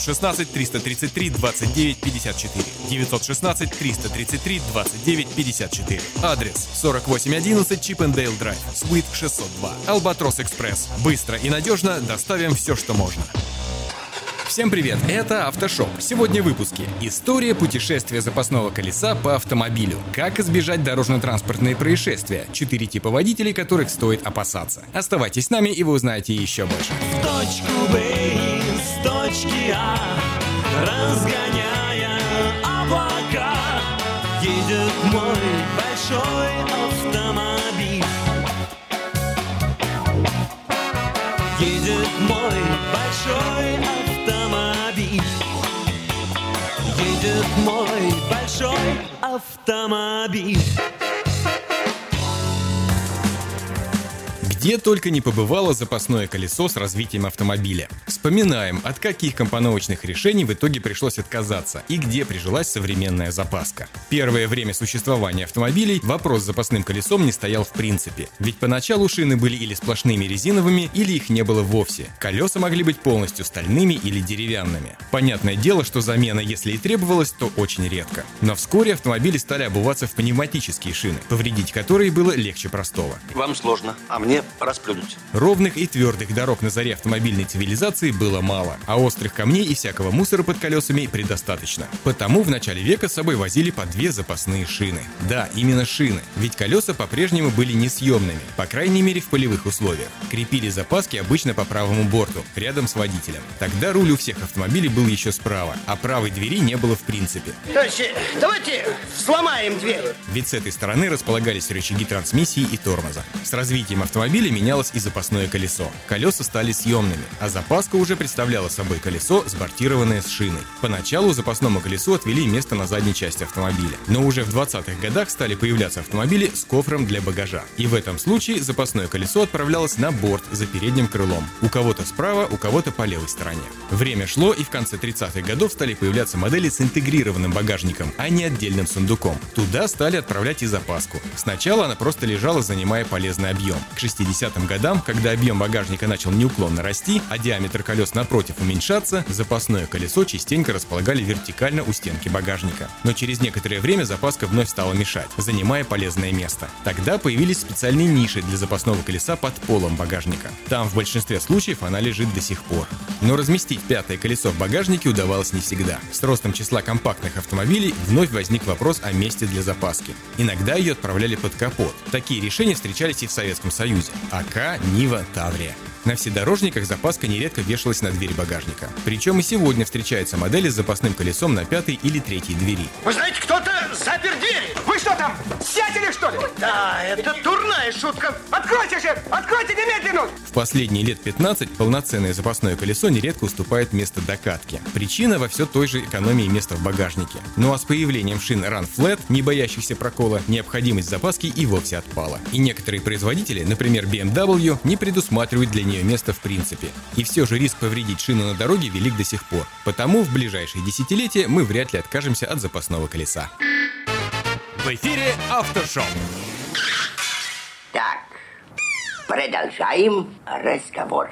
916 333 29 54. 916 333 29 954. Адрес 4811 Чипендейл Драйв, Суит 602. Албатрос Экспресс. Быстро и надежно доставим все, что можно. Всем привет, это Автошоп. Сегодня в выпуске. История путешествия запасного колеса по автомобилю. Как избежать дорожно-транспортные происшествия. Четыре типа водителей, которых стоит опасаться. Оставайтесь с нами, и вы узнаете еще больше. В точку Б с точки А разгоняя облака едет мой большой автомобиль. Мой большой автомобиль. Где только не побывало запасное колесо с развитием автомобиля. Вспоминаем, от каких компоновочных решений в итоге пришлось отказаться и где прижилась современная запаска. Первое время существования автомобилей вопрос с запасным колесом не стоял в принципе. Ведь поначалу шины были или сплошными резиновыми, или их не было вовсе. Колеса могли быть полностью стальными или деревянными. Понятное дело, что замена, если и требовалась, то очень редко. Но вскоре автомобили стали обуваться в пневматические шины, повредить которые было легче простого. Вам сложно, а мне расплюнуть. Ровных и твердых дорог на заре автомобильной цивилизации было мало, а острых камней и всякого мусора под колесами предостаточно. Потому в начале века с собой возили по две запасные шины. Да, именно шины, ведь колеса по-прежнему были несъемными, по крайней мере в полевых условиях. Крепили запаски обычно по правому борту, рядом с водителем. Тогда руль у всех автомобилей был еще справа, а правой двери не было в принципе. Товарищи, давайте сломаем дверь. Ведь с этой стороны располагались рычаги трансмиссии и тормоза. С развитием автомобиля менялось и запасное колесо. Колеса стали съемными, а запаска уже представляла собой колесо, сбортированное с шиной. Поначалу запасному колесу отвели место на задней части автомобиля, но уже в 20-х годах стали появляться автомобили с кофром для багажа. И в этом случае запасное колесо отправлялось на борт за передним крылом. У кого-то справа, у кого-то по левой стороне. Время шло, и в конце 30-х годов стали появляться модели с интегрированным багажником, а не отдельным сундуком. Туда стали отправлять и запаску. Сначала она просто лежала, занимая полезный объем. К 60 70-м годам, когда объем багажника начал неуклонно расти, а диаметр колес напротив уменьшаться, запасное колесо частенько располагали вертикально у стенки багажника. Но через некоторое время запаска вновь стала мешать, занимая полезное место. Тогда появились специальные ниши для запасного колеса под полом багажника. Там в большинстве случаев она лежит до сих пор. Но разместить пятое колесо в багажнике удавалось не всегда. С ростом числа компактных автомобилей вновь возник вопрос о месте для запаски. Иногда ее отправляли под капот. Такие решения встречались и в Советском Союзе. АК, Нива, Таврия. На вседорожниках запаска нередко вешалась на дверь багажника. Причем и сегодня встречаются модели с запасным колесом на пятой или третьей двери. Вы знаете, кто-то запер двери. Вы что там, сядели что ли? Да, это дурная шутка. Откройте же! Откройте немедленно! В последние лет 15 полноценное запасное колесо нередко уступает место докатке. Причина во все той же экономии места в багажнике. Ну а с появлением шин Run Flat, не боящихся прокола, необходимость запаски и вовсе отпала. И некоторые производители, например BMW, не предусматривают для нее место в принципе. И все же риск повредить шину на дороге велик до сих пор. Потому в ближайшие десятилетия мы вряд ли откажемся от запасного колеса. В эфире Автошоу. Так, продолжаем разговор.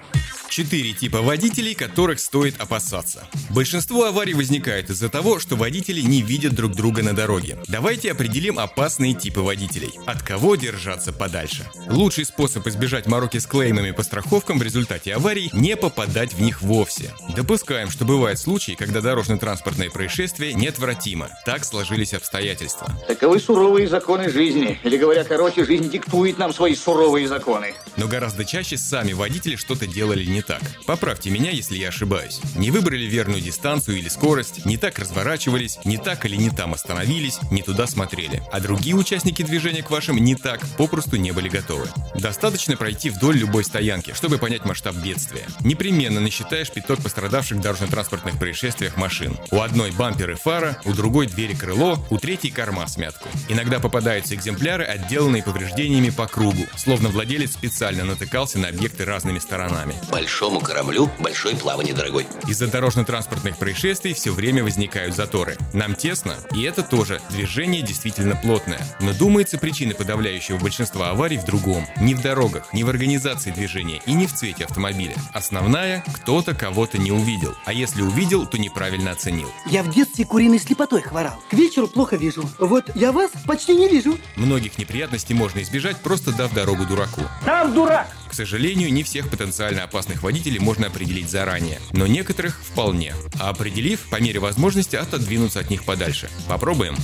Четыре типа водителей, которых стоит опасаться. Большинство аварий возникает из-за того, что водители не видят друг друга на дороге. Давайте определим опасные типы водителей. От кого держаться подальше. Лучший способ избежать мороки с клеймами по страховкам в результате аварий – не попадать в них вовсе. Допускаем, что бывают случаи, когда дорожно-транспортное происшествие неотвратимо. Так сложились обстоятельства. Таковы суровые законы жизни. Или говоря короче, жизнь диктует нам свои суровые законы. Но гораздо чаще сами водители что-то делали не так. Поправьте меня, если я ошибаюсь. Не выбрали верную дистанцию или скорость, не так разворачивались, не так или не там остановились, не туда смотрели. А другие участники движения к вашим не так попросту не были готовы. Достаточно пройти вдоль любой стоянки, чтобы понять масштаб бедствия. Непременно насчитаешь пяток пострадавших в дорожно-транспортных происшествиях машин. У одной бампер и фара, у другой двери крыло, у третьей корма смятку. Иногда попадаются экземпляры, отделанные повреждениями по кругу, словно владелец специально натыкался на объекты разными сторонами. Большому кораблю большое плавание, дорогой. Из-за дорожно-транспортных происшествий все время возникают заторы. Нам тесно, и это тоже. Движение действительно плотное. Но думается, причина подавляющего большинства аварий в другом. Не в дорогах, не в организации движения и не в цвете автомобиля. Основная – кто-то кого-то не увидел. А если увидел, то неправильно оценил. Я в детстве куриной слепотой хворал. К вечеру плохо вижу. Вот я вас почти не вижу. Многих неприятностей можно избежать, просто дав дорогу дураку. Там дурак! К сожалению, не всех потенциально опасных водителей можно определить заранее, но некоторых вполне. А определив, по мере возможности отодвинуться от них подальше. Попробуем.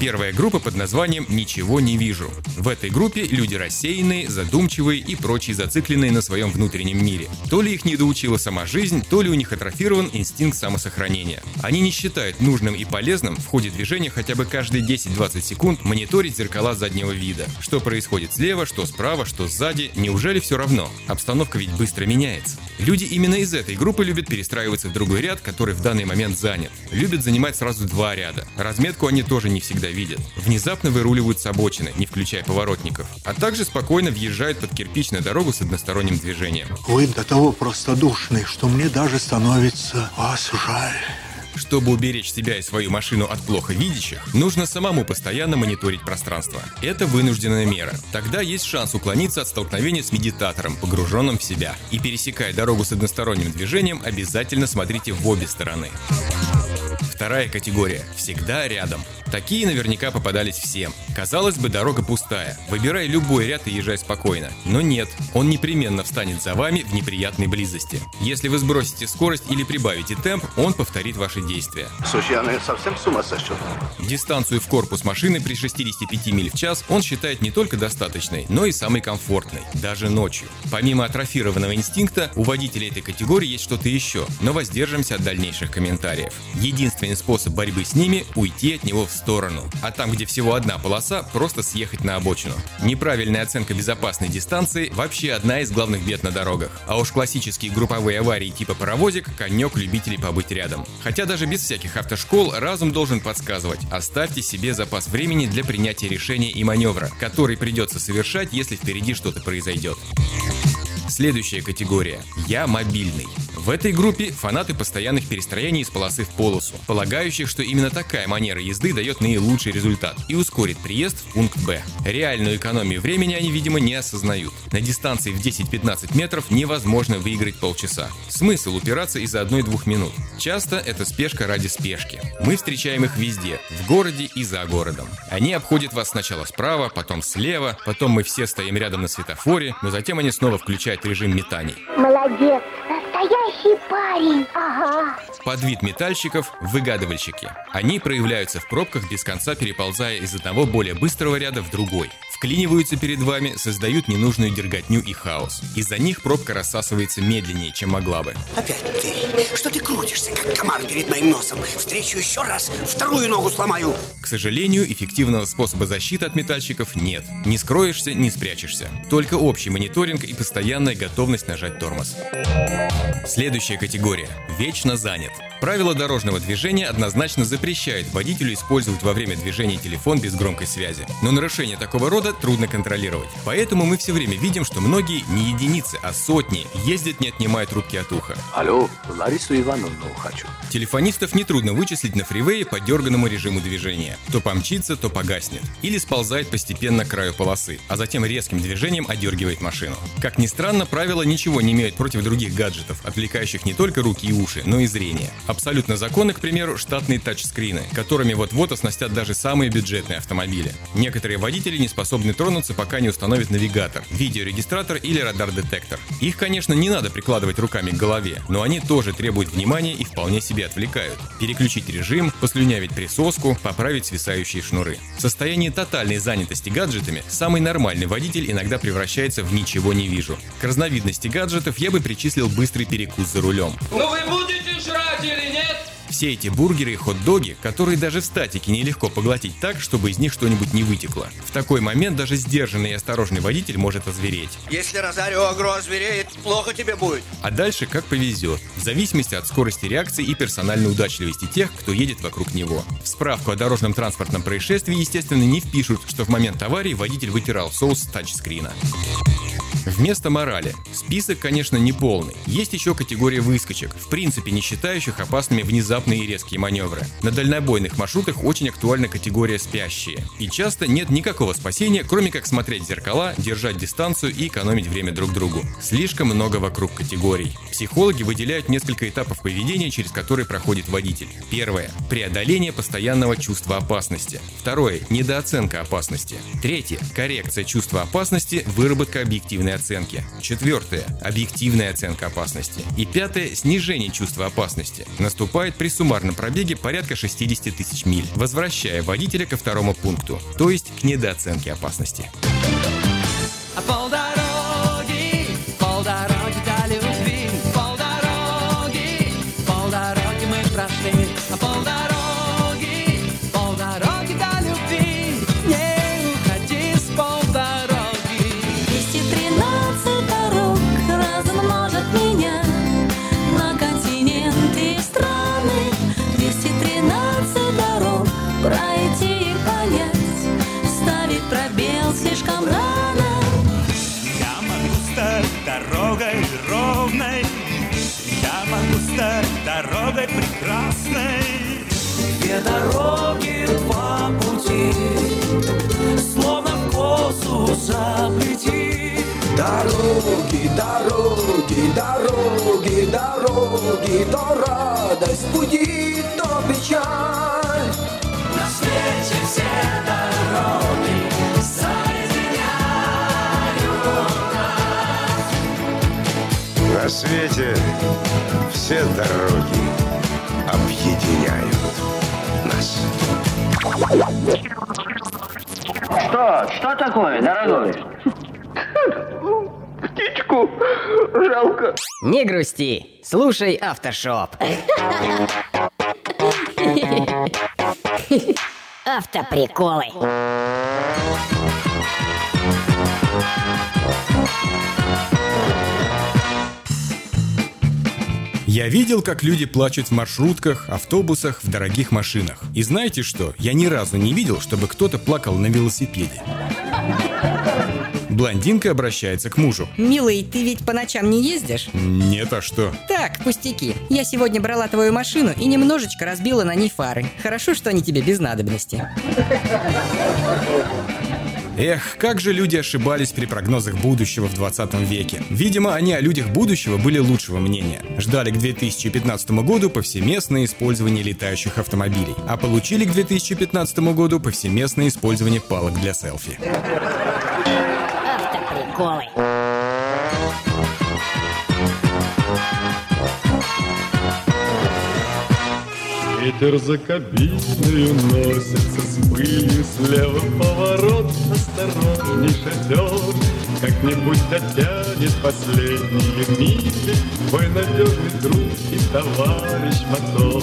Первая группа под названием «Ничего не вижу». В этой группе люди рассеянные, задумчивые и прочие зацикленные на своем внутреннем мире. То ли их недоучила сама жизнь, то ли у них атрофирован инстинкт самосохранения. Они не считают нужным и полезным в ходе движения хотя бы каждые 10-20 секунд мониторить зеркала заднего вида. Что происходит слева, что справа, что сзади, неужели все равно? Обстановка ведь быстро меняется. Люди именно из этой группы любят перестраиваться в другой ряд, который в данный момент занят. Любят занимать сразу два ряда. Разметку они тоже не всегда видят. Внезапно выруливают с обочины, не включая поворотников. А также спокойно въезжают под кирпич на дорогу с односторонним движением. Вы до того простодушны, что мне даже становится вас жаль. Чтобы уберечь себя и свою машину от плохо видящих, нужно самому постоянно мониторить пространство. Это вынужденная мера. Тогда есть шанс уклониться от столкновения с медитатором, погруженным в себя. И пересекая дорогу с односторонним движением, обязательно смотрите в обе стороны. Вторая категория – всегда рядом. Такие наверняка попадались всем. Казалось бы, дорога пустая. Выбирай любой ряд и езжай спокойно. Но нет, он непременно встанет за вами в неприятной близости. Если вы сбросите скорость или прибавите темп, он повторит ваши действия. Слушай, я совсем с ума сошел. Дистанцию в корпус машины при 65 миль в час он считает не только достаточной, но и самой комфортной, даже ночью. Помимо атрофированного инстинкта, у водителей этой категории есть что-то еще, но воздержимся от дальнейших комментариев. Единственный способ борьбы с ними – уйти от него в сторону. А там, где всего одна полоса, просто съехать на обочину. Неправильная оценка безопасной дистанции – вообще одна из главных бед на дорогах. А уж классические групповые аварии типа паровозик – конек любителей побыть рядом. Хотя даже без всяких автошкол разум должен подсказывать – оставьте себе запас времени для принятия решения и маневра, который придется совершать, если впереди что-то произойдет. Следующая категория – «Я мобильный». В этой группе фанаты постоянных перестроений из полосы в полосу, полагающих, что именно такая манера езды дает наилучший результат и ускорит приезд в пункт Б. Реальную экономию времени они, видимо, не осознают. На дистанции в 10-15 метров невозможно выиграть полчаса. Смысл упираться из-за одной-двух минут. Часто это спешка ради спешки. Мы встречаем их везде, в городе и за городом. Они обходят вас сначала справа, потом слева, потом мы все стоим рядом на светофоре, но затем они снова включают режим метаний. Молодец, настоящий парень. Ага. Под вид метальщиков – выгадывальщики. Они проявляются в пробках, без конца переползая из одного более быстрого ряда в другой. Вклиниваются перед вами, создают ненужную дерготню и хаос. Из-за них пробка рассасывается медленнее, чем могла бы. Опять ты. Что ты крутишься, как комар перед моим носом? Встречу еще раз, вторую ногу сломаю. К сожалению, эффективного способа защиты от метальщиков нет. Не скроешься, не спрячешься. Только общий мониторинг и постоянная готовность нажать тормоз. Следующая категория – вечно занят. Правила дорожного движения однозначно запрещают водителю использовать во время движения телефон без громкой связи. Но нарушение такого рода трудно контролировать. Поэтому мы все время видим, что многие, не единицы, а сотни, ездят не отнимая трубки от уха. Алло, Ларису Ивановну хочу. Телефонистов нетрудно вычислить на фривее по дерганному режиму движения. То помчится, то погаснет. Или сползает постепенно к краю полосы, а затем резким движением одергивает машину. Как ни странно, правила ничего не имеют против других гаджетов, отвлекающих не только руки и уши, но и зрение. Абсолютно законны, к примеру, штатные тачскрины, которыми вот-вот оснастят даже самые бюджетные автомобили. Некоторые водители не способны тронуться, пока не установят навигатор, видеорегистратор или радар-детектор. Их, конечно, не надо прикладывать руками к голове, но они тоже требуют внимания и вполне себе отвлекают. Переключить режим, послюнявить присоску, поправить свисающие шнуры. В состоянии тотальной занятости гаджетами самый нормальный водитель иногда превращается в ничего не вижу. К разновидности гаджетов я бы причислил быстрый перекус за рулем. Ну вы будете жрать или нет? Все эти бургеры и хот-доги, которые даже в статике нелегко поглотить так, чтобы из них что-нибудь не вытекло. В такой момент даже сдержанный и осторожный водитель может озвереть. Если Розарио Агро звереет, плохо тебе будет. А дальше как повезет, в зависимости от скорости реакции и персональной удачливости тех, кто едет вокруг него. В справку о дорожном транспортном происшествии, естественно, не впишут, что в момент аварии водитель вытирал соус с тачскрина. Вместо морали. Список, конечно, не полный. Есть еще категория выскочек, в принципе не считающих опасными внезапные и резкие маневры. На дальнобойных маршрутах очень актуальна категория спящие. И часто нет никакого спасения, кроме как смотреть в зеркала, держать дистанцию и экономить время друг другу. Слишком много вокруг категорий. Психологи выделяют несколько этапов поведения, через которые проходит водитель. Первое. Преодоление постоянного чувства опасности. Второе. Недооценка опасности. Третье. Коррекция чувства опасности, выработка объективной оценки. Четвертое. Объективная оценка опасности. И пятое. Снижение чувства опасности. Наступает при суммарном пробеге порядка 60 тысяч миль, возвращая водителя ко второму пункту, то есть к недооценке опасности. А ровной, я могу стать дорогой прекрасной. Две дороги, два пути, словно в косу заплети. Дороги, дороги, дороги, дороги, то радость пути, то печаль. На свете все дороги соединяют нас. На свете все дороги объединяют нас. Что? Что такое, дорогой? Птичку жалко. Не грусти, слушай автошоп. Автоприколы. Я видел, как люди плачут в маршрутках, автобусах, в дорогих машинах. И знаете что? Я ни разу не видел, чтобы кто-то плакал на велосипеде. Блондинка обращается к мужу. Милый, ты ведь по ночам не ездишь? Нет, а что? Так, пустяки. Я сегодня брала твою машину и немножечко разбила на ней фары. Хорошо, что они тебе без надобности. Эх, как же люди ошибались при прогнозах будущего в 20 веке. Видимо, они о людях будущего были лучшего мнения. Ждали к 2015 году повсеместное использование летающих автомобилей, а получили к 2015 году повсеместное использование палок для селфи. Автоприколы. Ветер за кабиною носится с пылью Слева поворот, осторожней шофер Как-нибудь дотянет последние мили Твой надежный друг и товарищ мотор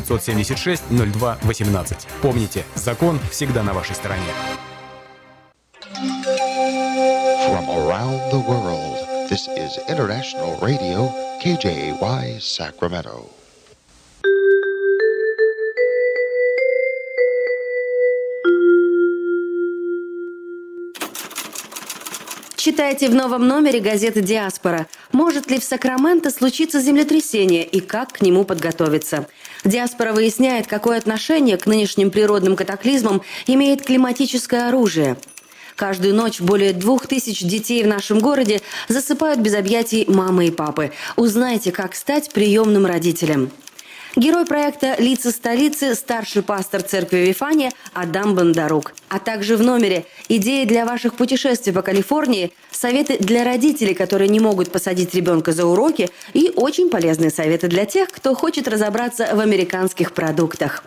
02 18. Помните, закон всегда на вашей стороне. From around the world, this is International Radio, KJY Sacramento. Читайте в новом номере газеты «Диаспора». Может ли в Сакраменто случиться землетрясение и как к нему подготовиться? «Диаспора» выясняет, какое отношение к нынешним природным катаклизмам имеет климатическое оружие. Каждую ночь более двух тысяч детей в нашем городе засыпают без объятий мамы и папы. Узнайте, как стать приемным родителем. Герой проекта «Лица столицы» – старший пастор церкви Вифания Адам Бондарук. А также в номере идеи для ваших путешествий по Калифорнии, советы для родителей, которые не могут посадить ребенка за уроки и очень полезные советы для тех, кто хочет разобраться в американских продуктах.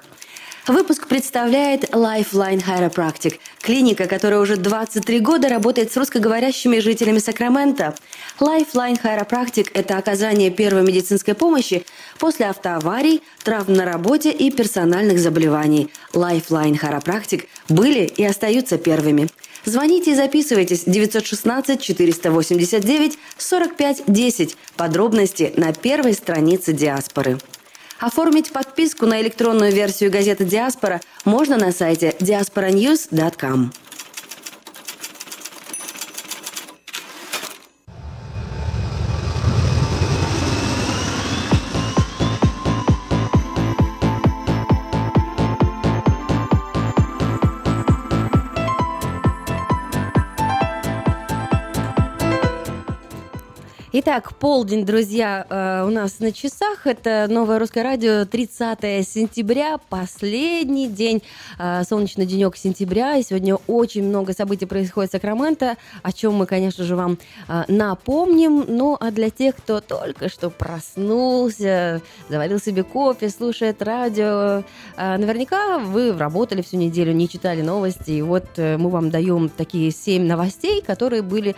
Выпуск представляет Lifeline Chiropractic, клиника, которая уже 23 года работает с русскоговорящими жителями Сакрамента. Lifeline Chiropractic – это оказание первой медицинской помощи после автоаварий, травм на работе и персональных заболеваний. Lifeline Chiropractic были и остаются первыми. Звоните и записывайтесь 916 489 45 10. Подробности на первой странице диаспоры. Оформить подписку на электронную версию газеты «Диаспора» можно на сайте diasporanews.com. Итак, полдень, друзья, э, у нас на часах. Это новое русское радио, 30 сентября, последний день, э, солнечный денек сентября. И сегодня очень много событий происходит в Сакраменто, о чем мы, конечно же, вам э, напомним. Ну, а для тех, кто только что проснулся, заварил себе кофе, слушает радио, наверняка вы работали всю неделю, не читали новости. И вот мы вам даем такие семь новостей, которые были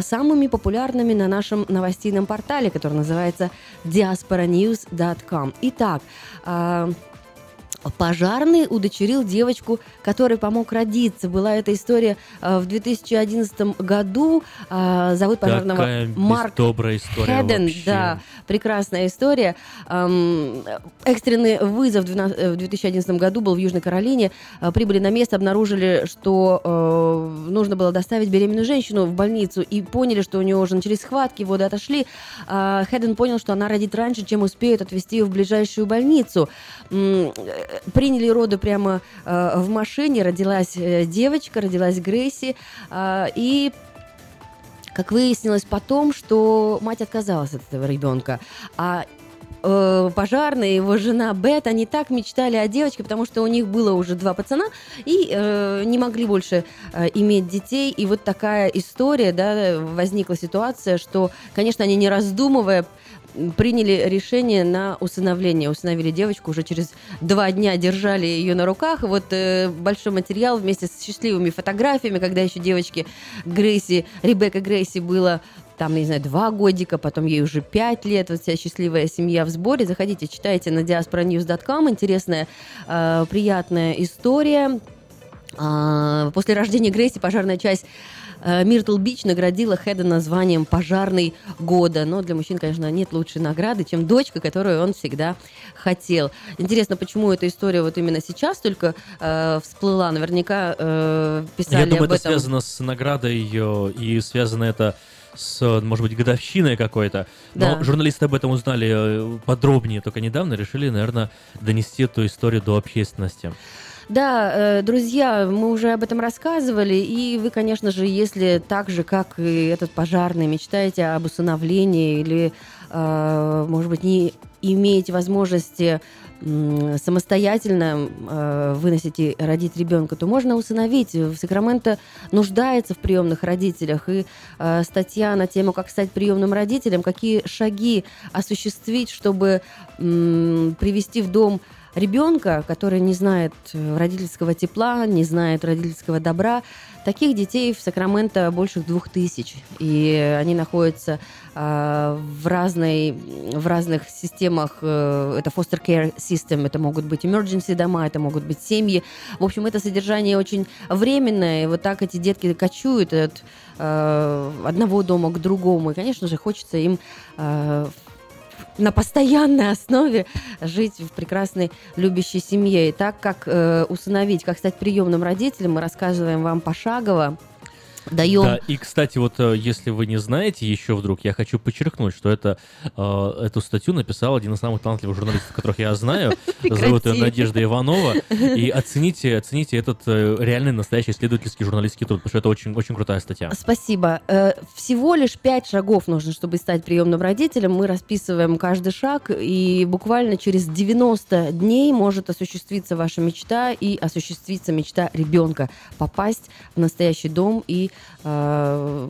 самыми популярными на нашем новостейном портале, который называется diasporanews.com. Итак, э, Пожарный удочерил девочку, которой помог родиться. Была эта история э, в 2011 году. Э, зовут пожарного Такая Марк добрая история Хеден. вообще. Да, прекрасная история. Эм, экстренный вызов в 12 э, 2011 году был в Южной Каролине. Э, Прибыли на место, обнаружили, что нужно было доставить беременную женщину в больницу и поняли, что у нее уже начались схватки, воды отошли. Хеден понял, что она родит раньше, чем успеют отвезти ее в ближайшую больницу. Приняли роды прямо э, в машине, родилась э, девочка, родилась Грейси, э, и как выяснилось потом, что мать отказалась от этого ребенка. А э, пожарный его жена Бет, они так мечтали о девочке, потому что у них было уже два пацана и э, не могли больше э, иметь детей. И вот такая история, да, возникла ситуация, что, конечно, они не раздумывая приняли решение на усыновление. Усыновили девочку, уже через два дня держали ее на руках. Вот э, большой материал вместе с счастливыми фотографиями, когда еще девочке Грейси, Ребекка Грейси было там, не знаю, два годика, потом ей уже пять лет, вот вся счастливая семья в сборе. Заходите, читайте на diasporanews.com. Интересная, э, приятная история. А, После рождения Грейси пожарная часть Миртл Бич наградила Хеда названием «Пожарный года». Но для мужчин, конечно, нет лучшей награды, чем дочка, которую он всегда хотел. Интересно, почему эта история вот именно сейчас только э, всплыла? Наверняка э, писали Я думаю, об это этом. связано с наградой ее, и связано это с, может быть, годовщиной какой-то. Но Да. журналисты об этом узнали э, подробнее только недавно, решили, наверное, донести эту историю до общественности. Да, э, друзья, мы уже об этом рассказывали, и вы, конечно же, если так же, как и этот пожарный, мечтаете об усыновлении или, э, может быть, не имеете возможности самостоятельно э, выносить и родить ребенка, то можно усыновить. В Сакраменто нуждается в приемных родителях. И статья на тему, как стать приемным родителем, какие шаги осуществить, чтобы привести в дом ребенка, который не знает э, родительского тепла, не знает родительского добра. Таких детей в Сакраменто больше двух тысяч. И они находятся э, в, разной, в разных системах. э, это foster care system, это могут быть emergency дома, это могут быть семьи. В общем, это содержание очень временное. И вот так эти детки кочуют от э, одного дома к другому. И, конечно же, хочется им э, на постоянной основе жить в прекрасной любящей семье. И так как э, усыновить, как стать приемным родителем, мы рассказываем вам пошагово. Даем Да, и, кстати, вот э, если вы не знаете еще вдруг, я хочу подчеркнуть, что это, э, эту статью написал один из самых талантливых журналистов, которых я знаю. Зовут ее. Надежда Иванова. И оцените, оцените этот э, реальный настоящий исследовательский журналистский труд, потому что это очень, очень крутая статья. Спасибо. Э, Всего лишь пять шагов нужно, чтобы стать приемным родителем. Мы расписываем каждый шаг, и буквально через 90 дней может осуществиться ваша мечта и осуществиться мечта ребенка попасть в настоящий дом и э,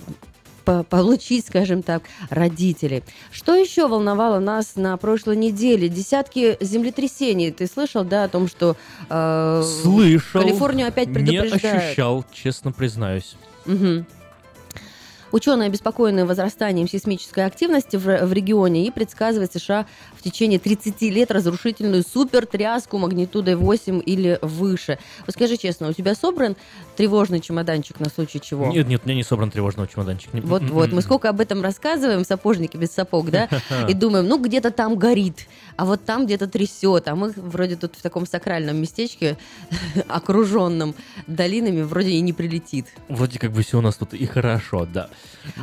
по- получить, скажем так, родителей. Что еще волновало нас на прошлой неделе? Десятки землетрясений. Ты слышал, да, о том, что э, Слышал. Калифорнию опять Не предупреждают? ощущал, честно признаюсь. Мгм. Ученые обеспокоены возрастанием сейсмической активности в, в регионе и предсказывают США в течение 30 лет разрушительную супертряску магнитудой 8 или выше. Вот скажи честно, у тебя собран тревожный чемоданчик на случай чего? Нет, нет, у меня не собран тревожный чемоданчик. Вот, м-м-м. вот, мы сколько об этом рассказываем, сапожники без сапог, да, и думаем, ну где-то там горит, а вот там где-то трясет, а мы вроде тут в таком сакральном местечке, окруженном долинами, вроде и не прилетит. Вроде как бы все у нас тут и хорошо, да.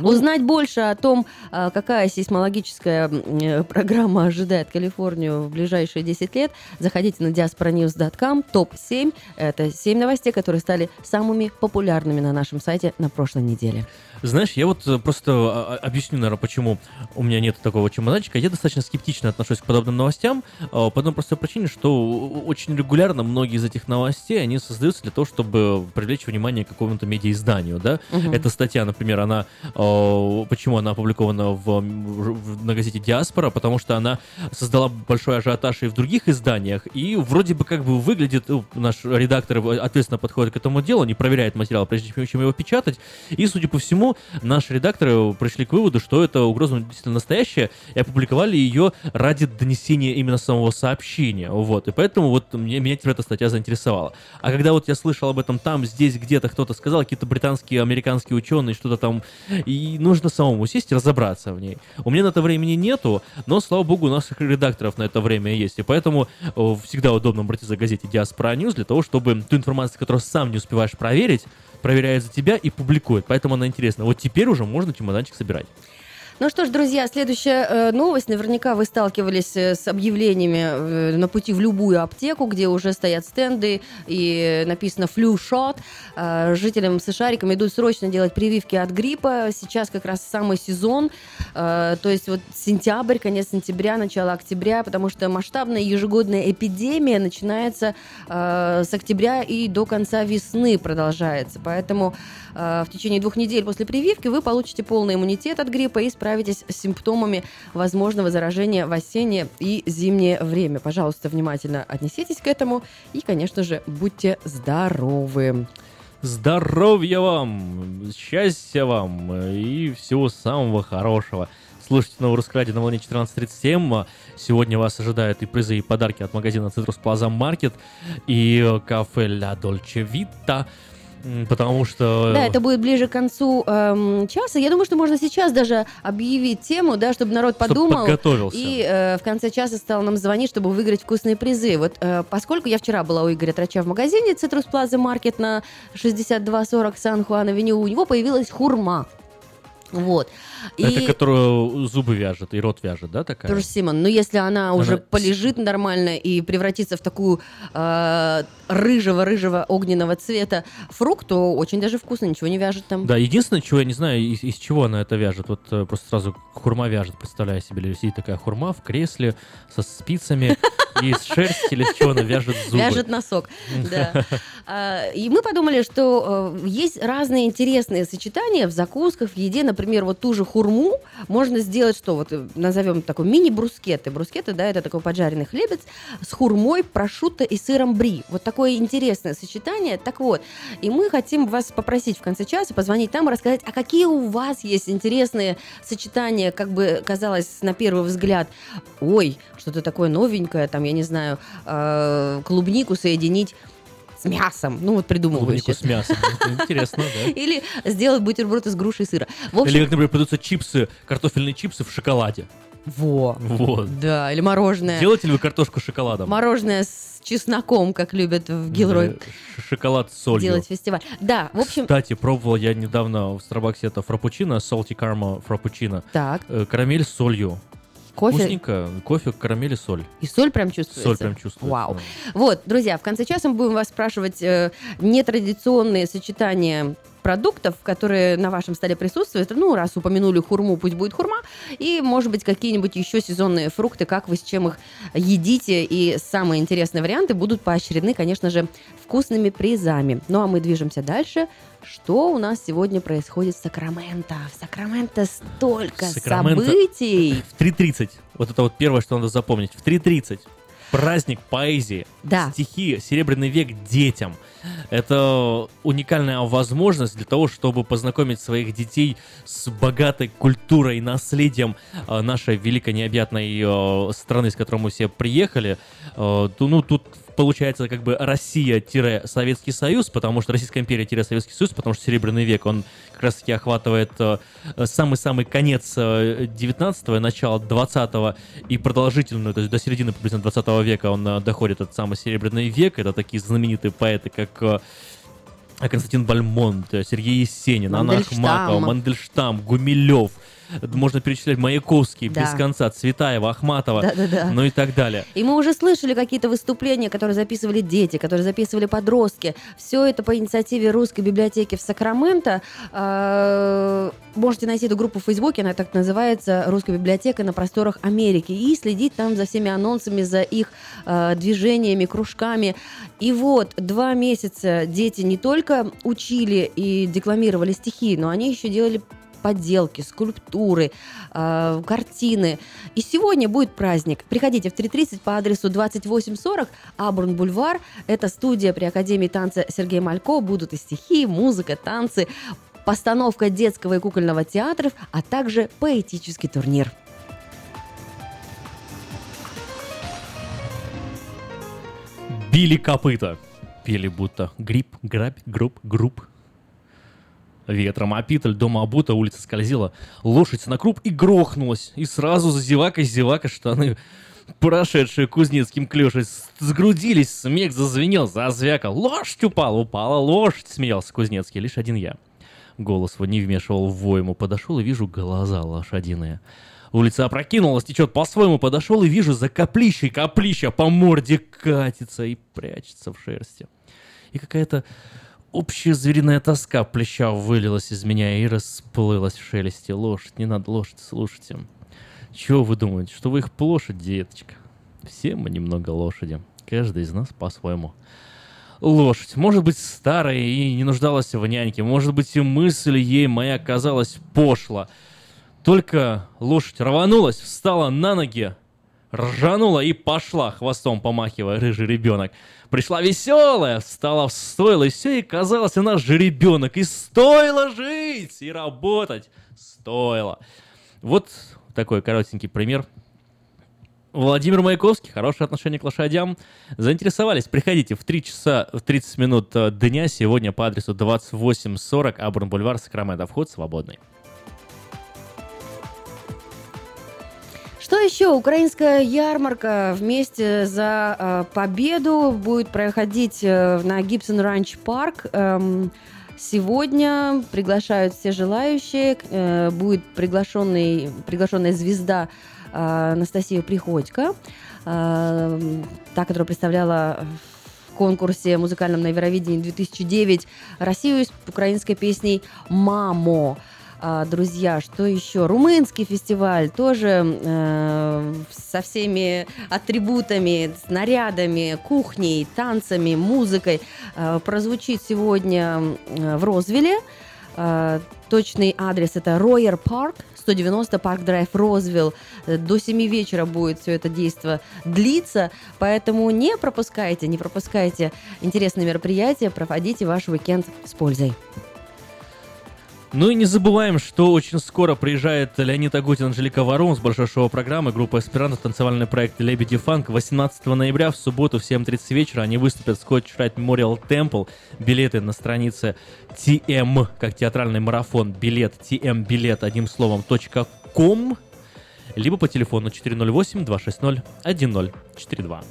Узнать больше о том, а, какая сейсмологическая э, программа ожидает Калифорнию в ближайшие 10 лет, заходите на diasporanews.com, топ-7. Это 7 новостей, которые стали самыми популярными на нашем сайте на прошлой неделе. Знаешь, я вот э, просто а, а, объясню, наверное, почему у меня нет такого чемоданчика. Я достаточно скептично отношусь к подобным новостям, а, по одной простой причине, что очень регулярно многие из этих новостей, они создаются для того, чтобы привлечь внимание к какому-то медиаизданию, да. Мгм. Эта статья, например, она, почему она опубликована в, в- на газете «Диаспора», потому что она создала большой ажиотаж и в других изданиях, и вроде бы как бы выглядит, ну, наш редактор ответственно подходит к этому делу, не проверяет материал, прежде чем- его печатать, и, судя по всему, наши редакторы пришли к выводу, что эта угроза действительно настоящая, и опубликовали ее ради донесения именно самого сообщения, вот, и поэтому вот мне, меня теперь эта статья заинтересовала. А когда вот я слышал об этом там, здесь, где-то кто-то сказал, какие-то британские, американские ученые, что-то там, и нужно самому сесть и разобраться в ней. У меня на это времени нету, но, слава богу, у наших редакторов на это время есть, и поэтому э, всегда удобно обратиться к газете Diaspora News для того, чтобы ту информацию, которую сам не успеваешь проверить, проверяет за тебя и публикует, поэтому она интересна. Вот теперь уже можно чемоданчик собирать. Ну что ж, друзья, следующая э, новость. Наверняка вы сталкивались э, с объявлениями э, на пути в любую аптеку, где уже стоят стенды и написано. Э, жителям США рекомендуют срочно делать прививки от гриппа. Сейчас как раз самый сезон, то есть вот сентябрь, конец сентября, начало октября, потому что масштабная ежегодная эпидемия начинается с октября и до конца весны продолжается. Поэтому в течение двух недель после прививки вы получите полный иммунитет от гриппа и справитесь с симптомами возможного заражения в осеннее и зимнее время. Пожалуйста, внимательно отнеситесь к этому и, конечно же, будьте здоровы. Здоровья вам, счастья вам э, и всего самого хорошего. Слушайте новый русский радио на волне 14.37. Сегодня вас ожидают и призы, и подарки от магазина Citrus Plaza Market и э, кафе La Dolce Vita. Потому что... Да, это будет ближе к концу эм, часа. Я думаю, что можно сейчас даже объявить тему, да, чтобы народ подумал. подготовился. И э, в конце часа стал нам звонить, чтобы выиграть вкусные призы. Вот э, поскольку я вчера была у Игоря Трача в магазине Citrus Plaza Market на 6240 Сан-Хуан-Авеню, у него появилась хурма. Вот. И... Это которую зубы вяжет и рот вяжет, да, такая? Тоже Симон. Но если она уже Она- полежит нормально и превратится в такую э, рыжего-рыжего огненного цвета фрукт, то очень даже вкусно, ничего не вяжет там. Да, единственное, чего я не знаю, из, из чего она это вяжет. Вот э, просто сразу хурма вяжет, представляю себе. Сидит такая хурма в кресле со спицами и из шерсти, или из чего она вяжет зубы. Вяжет носок, да. А, И мы подумали, что э, есть разные интересные сочетания в закусках, в еде. Например, вот ту же хурму можно сделать что? Вот э, назовем такой мини-брускеты. Брускеты, да, это такой поджаренный хлебец с хурмой, прошутто и сыром бри. Вот такое интересное сочетание. Так вот, и мы хотим вас попросить в конце часа позвонить нам и рассказать, а какие у вас есть интересные сочетания, как бы казалось на первый взгляд, ой, что-то такое новенькое, там, я не знаю, э, клубнику соединить с мясом. Ну, вот придумываю Клубнику с мясом. Интересно, да? Или сделать бутерброд из груши и сыра. Или, как, например, продаются чипсы, картофельные чипсы в шоколаде. во. Вот. Да, или мороженое. Делаете ли вы картошку с шоколадом? Мороженое с чесноком, как любят в Гилрой Шоколад с солью. делать фестиваль. Да, в общем, Кстати, пробовал я недавно в Старбаксе это фрапучино, salty caramel фрапучино. Так. Э, Карамель с солью. Кофе? Вкусненько. Кофе, карамель и соль. и соль прям чувствуется. Соль прям чувствуется. Вау. Вот, друзья, в конце часа мы будем вас спрашивать э, нетрадиционные сочетания продуктов, которые на вашем столе присутствуют. Ну, раз упомянули хурму, пусть будет хурма. И, может быть, какие-нибудь еще сезонные фрукты, как вы с чем их едите. И самые интересные варианты будут поощрены, конечно же, вкусными призами. Ну, а мы движемся дальше. Что у нас сегодня происходит в Сакраменто? В Сакраменто столько Сакраменто. событий. В 3.30. Вот это вот первое, что надо запомнить. В 3.30. Праздник поэзии. Да. Стихи «Серебряный век» детям. Это уникальная возможность для того, чтобы познакомить своих детей с богатой культурой и наследием э, нашей великой необъятной э, страны, с которой мы все приехали. Э, ну, тут получается как бы Россия-Советский Союз, потому что Российская империя-Советский Союз, потому что Серебряный век, он как раз таки охватывает э, самый-самый конец э, 19-го и начало 20-го и продолжительную, то есть до середины приблизительно 20 века он э, доходит этот самый Серебряный век. Это такие знаменитые поэты, как э, Константин Бальмонт, э, Сергей Есенин, Анна. Ахматова, Мандельштам, Гумилев. Можно перечислять Маяковский, Да. без конца, Цветаева, Ахматова, Да-да-да. ну и так далее. И мы уже слышали какие-то выступления, которые записывали дети, которые записывали подростки. Все это по инициативе Русской библиотеки в Сакраменто. Э, Можете найти эту группу в Фейсбуке, она так называется «Русская библиотека на просторах Америки». И следить там за всеми анонсами, за их э, движениями, кружками. И вот два месяца дети не только учили и декламировали стихи, но они еще делали поделки, скульптуры, э, картины. И сегодня будет праздник. Приходите в 3.30 по адресу 2840 Абурн Бульвар. Это студия при Академии танца Сергея Малько. Будут и стихи, и музыка, танцы, постановка детского и кукольного театров, а также поэтический турнир. Били копыта. Пели будто гриб, грабь, групп, групп. Ветром опита, льдом обута, улица скользила. Лошадь на круп и грохнулась. И сразу за зевакой зевака штаны, прошедшие кузнецким клешей, с- сгрудились, смех зазвенел, зазвякал. Лошадь упала, упала лошадь, смеялся Кузнецкий, лишь один я. голос его не вмешивал в вой ему, подошел и вижу глаза лошадиные. Улица опрокинулась, течет по-своему, подошел и вижу за каплищей каплища по морде катится и прячется в шерсти. И какая-то общая звериная тоска плеща вылилась из меня и расплылась в шелесте. Лошадь, не надо лошадь, слушайте. Чего вы думаете, что вы их лошадь, деточка? Все мы немного лошади. Каждый из нас по-своему. Лошадь, может быть, старая и не нуждалась в няньке. Может быть, и мысль ей моя казалась пошла. Только лошадь рванулась, встала на ноги, ржанула и пошла, хвостом помахивая рыжий ребенок. Пришла веселая, встала в стойло, и все, и казалось, она жеребенок. И стоило жить, и работать стоило. Вот такой коротенький пример. Владимир Маяковский, хорошее отношение к лошадям. Заинтересовались? Приходите в 3 часа в 30 минут э, дня сегодня по адресу 2840 Абран Бульвар, Сакраменто. Вход свободный. Что еще? Украинская ярмарка вместе за э, победу будет проходить э, на Гибсон Ранч Парк. Эм, сегодня приглашают все желающие. Э, будет приглашенный, приглашенная звезда э, Анастасия Приходько, э, та, которая представляла конкурсе музыкальном на Евровидении 2009 Россию с украинской песней «Мамо». А, друзья, что еще? Румынский фестиваль тоже э, со всеми атрибутами, снарядами, кухней, танцами, музыкой э, прозвучит сегодня э, в Розвилле. Э, точный адрес это Royer Park, 190 Park Drive Розвилл. Э, До 7 вечера будет все это действо длиться, поэтому не пропускайте, не пропускайте интересные мероприятия, проводите ваш уикенд с пользой. Ну и не забываем, что очень скоро приезжает Леонид Агутин, Анжелика Варум с большой шоу программы группы «Аспирант» танцевальный проект «Лебеди Фанк». 18 ноября в субботу в 7.30 вечера они выступят в Scottish Rite Memorial Temple. Билеты на странице TM, как театральный марафон, билет, TM билет, одним словом, .ком. либо по телефону 408 260 1042.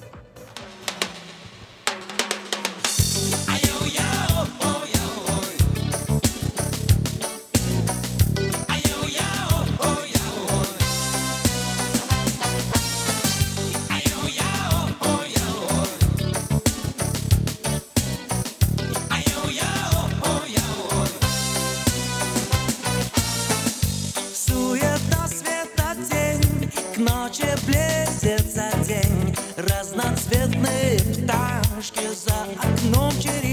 Разноцветные пташки за окном чирикали.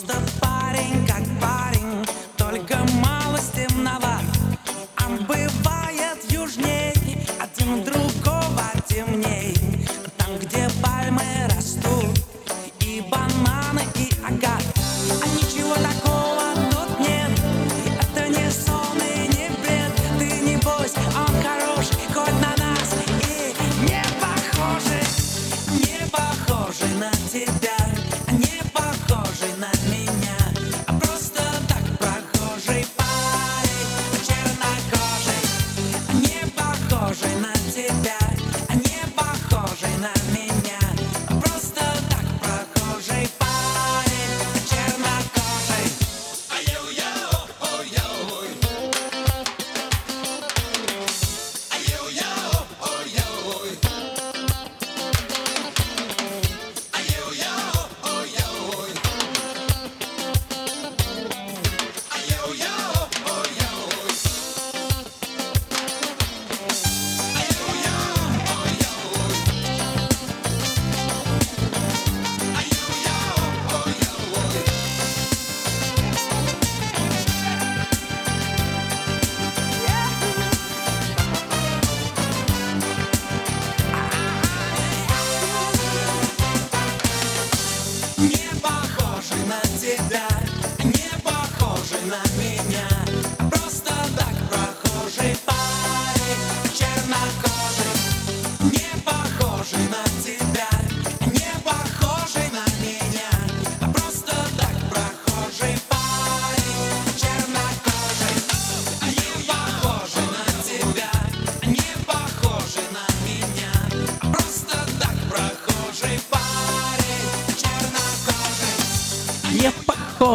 stopparingar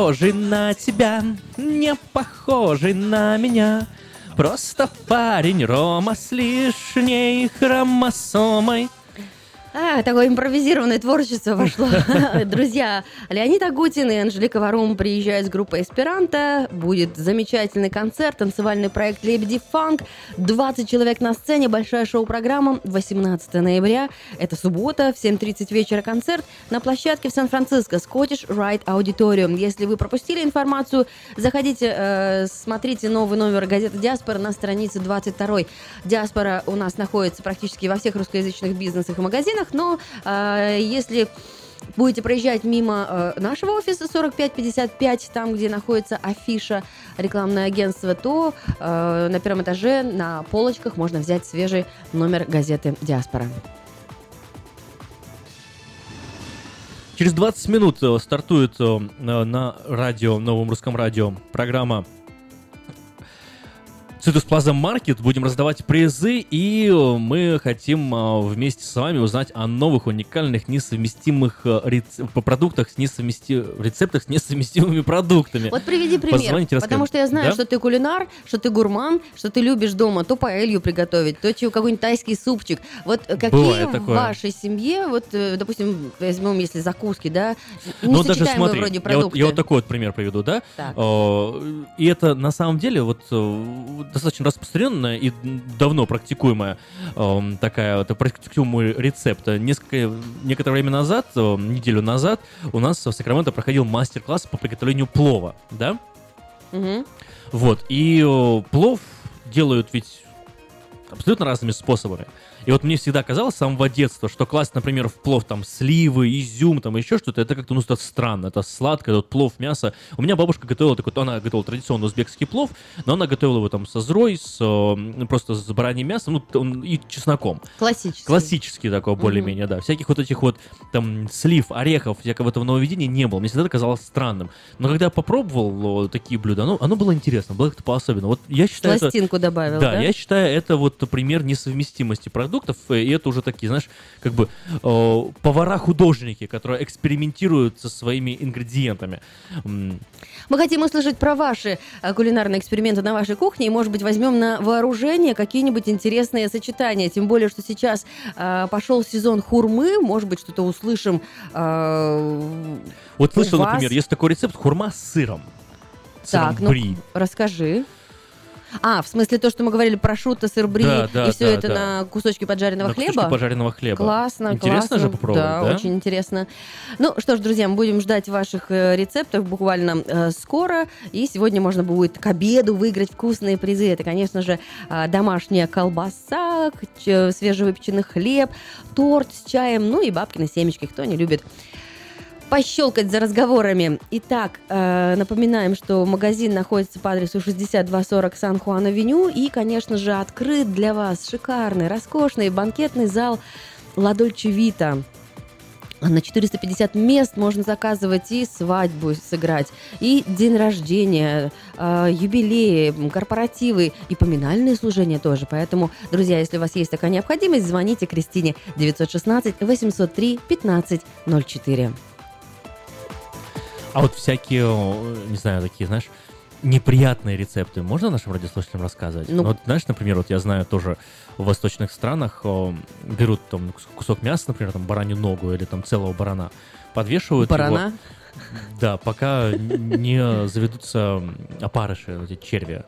похожий на тебя, не похожий на меня. Просто парень Рома с лишней хромосомой. Такое импровизированное творчество вошло. Друзья, Леонид Агутин и Анжелика Варум приезжают с группой «Эсперанто». Будет замечательный концерт, танцевальный проект «Лебеди Фанк». 20 человек на сцене, большая шоу-программа. 18 ноября, это суббота, в 7.30 вечера концерт на площадке в Сан-Франциско Scottish Rite Auditorium. Если вы пропустили информацию, заходите, э, смотрите новый номер газеты «Диаспора» на странице 22. «Диаспора» у нас находится практически во всех русскоязычных бизнесах и магазинах, но э, если будете проезжать мимо э, нашего офиса 4555, там, где находится афиша рекламное агентство, то э, на первом этаже на полочках можно взять свежий номер газеты «Диаспора». Через 20 минут э, стартует э, на радио, новом русском радио, программа Citrus Plaza Market. Будем раздавать призы, и э, мы хотим э, вместе с вами узнать о новых уникальных несовместимых э, рец- по продуктах с несовмести... рецептах с несовместимыми продуктами. Вот приведи пример, Позвоните, потому что я знаю, Да? что ты кулинар, что ты гурман, что ты любишь дома то паэлью приготовить, то какой-нибудь тайский супчик. Вот какие Бывает в такое. вашей семье, вот, допустим, возьмем, если закуски, да, Ну, даже несочетаемые смотри, вроде я вот, продукты. я вот такой вот пример приведу, да? Так. И это на самом деле вот достаточно распространенная и давно практикуемая эм, такая вот практикуемый рецепт. Несколько, некоторое время назад, э, неделю назад, у нас в Сакраменто проходил мастер-класс по приготовлению плова, да? Мгм. Вот, и э, плов делают ведь абсолютно разными способами. И вот мне всегда казалось с самого детства, что класть, например, в плов там сливы, изюм, там еще что-то, это как-то, ну, это странно, это сладко, это вот плов, мясо. У меня бабушка готовила такой, она готовила традиционный узбекский плов, но она готовила его там со зрой, с, э, просто с бараньим мясом, ну, и чесноком. Классический. Классический такой, более-менее, да. Всяких вот этих вот там слив, орехов, всякого этого нововведения не было. Мне всегда это казалось странным. Но когда я попробовал такие блюда, оно, оно было интересно, было как-то по-особенному. Вот я считаю, это- Пластинку добавил, да? я считаю, это вот пример несовместимости продуктов, э, и это уже такие, знаешь, как бы э, повара-художники, которые экспериментируют со своими ингредиентами. Мы хотим услышать про ваши э, кулинарные эксперименты на вашей кухне, и, может быть, возьмем на вооружение какие-нибудь интересные сочетания. Тем более, что сейчас э, пошел сезон хурмы, может быть, что-то услышим. э, Вот слышал, вас. например, есть такой рецепт хурма с сыром. Сыром Так, ну бри. расскажи. А, в смысле то, что мы говорили про шута, сыр бри, Да, да, и все да, это на кусочки поджаренного На хлеба? кусочки пожаренного хлеба. Классно, Интересно классно. же попробовать, да? очень интересно. Ну что ж, друзья, мы будем ждать ваших э, рецептов буквально э, скоро. И сегодня можно будет к обеду выиграть вкусные призы. Это, конечно же, э, домашняя колбаса, свежевыпеченный хлеб, торт с чаем, ну и бабкины семечки, кто не любит пощелкать за разговорами. Итак, э, напоминаем, что магазин находится по адресу 6240 Сан-Хуан-Авеню и, конечно же, открыт для вас шикарный, роскошный банкетный зал Ладольче Вита. На 450 мест можно заказывать и свадьбу сыграть, и день рождения, э, юбилеи, корпоративы и поминальные служения тоже. Поэтому, друзья, если у вас есть такая необходимость, звоните Кристине 916 803 1504. А вот всякие, не знаю, такие, знаешь, неприятные рецепты можно нашим радиослушателям рассказывать? Ну- вот, знаешь, например, вот я знаю тоже в восточных странах э, берут там кус- кусок мяса, например, там баранью ногу или там целого барана, подвешивают его- Барана? Да, пока не заведутся опарыши, эти черви.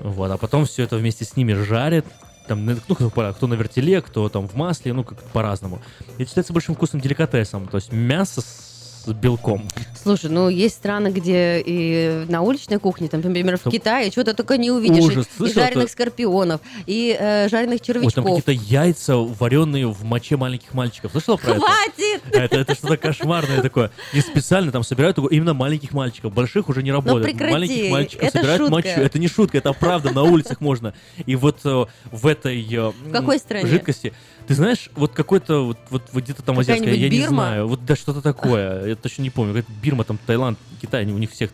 Вот, а потом все это вместе с ними жарят, там, ну, кто, кто на вертеле, кто там в масле, ну, как по-разному. Это считается большим вкусным деликатесом, то есть мясо с белком. Слушай, ну есть страны, где и на уличной кухне, там, например, в Китае, что-то только не увидишь. Ужас. И- И, жареных то- скорпионов, и э, жареных Ой, там червячков. какие-то яйца, вареные в моче маленьких мальчиков. Слышала про это? Хватит! Это, это что-то кошмарное такое. И специально там собирают именно маленьких мальчиков. Больших уже не работает. прекрати, маленьких мальчиков это собирают шутка. мочу. Это не шутка, это правда, на улицах можно. И вот э, в этой э, В какой стране? жидкости, ты знаешь, вот какой-то, вот, вот, вот где-то там азиатская, я Какая-нибудь не Бирма? знаю. Вот да, что-то такое. Я точно не помню. Какая-то Бирма, там, Таиланд, Китай, у них всех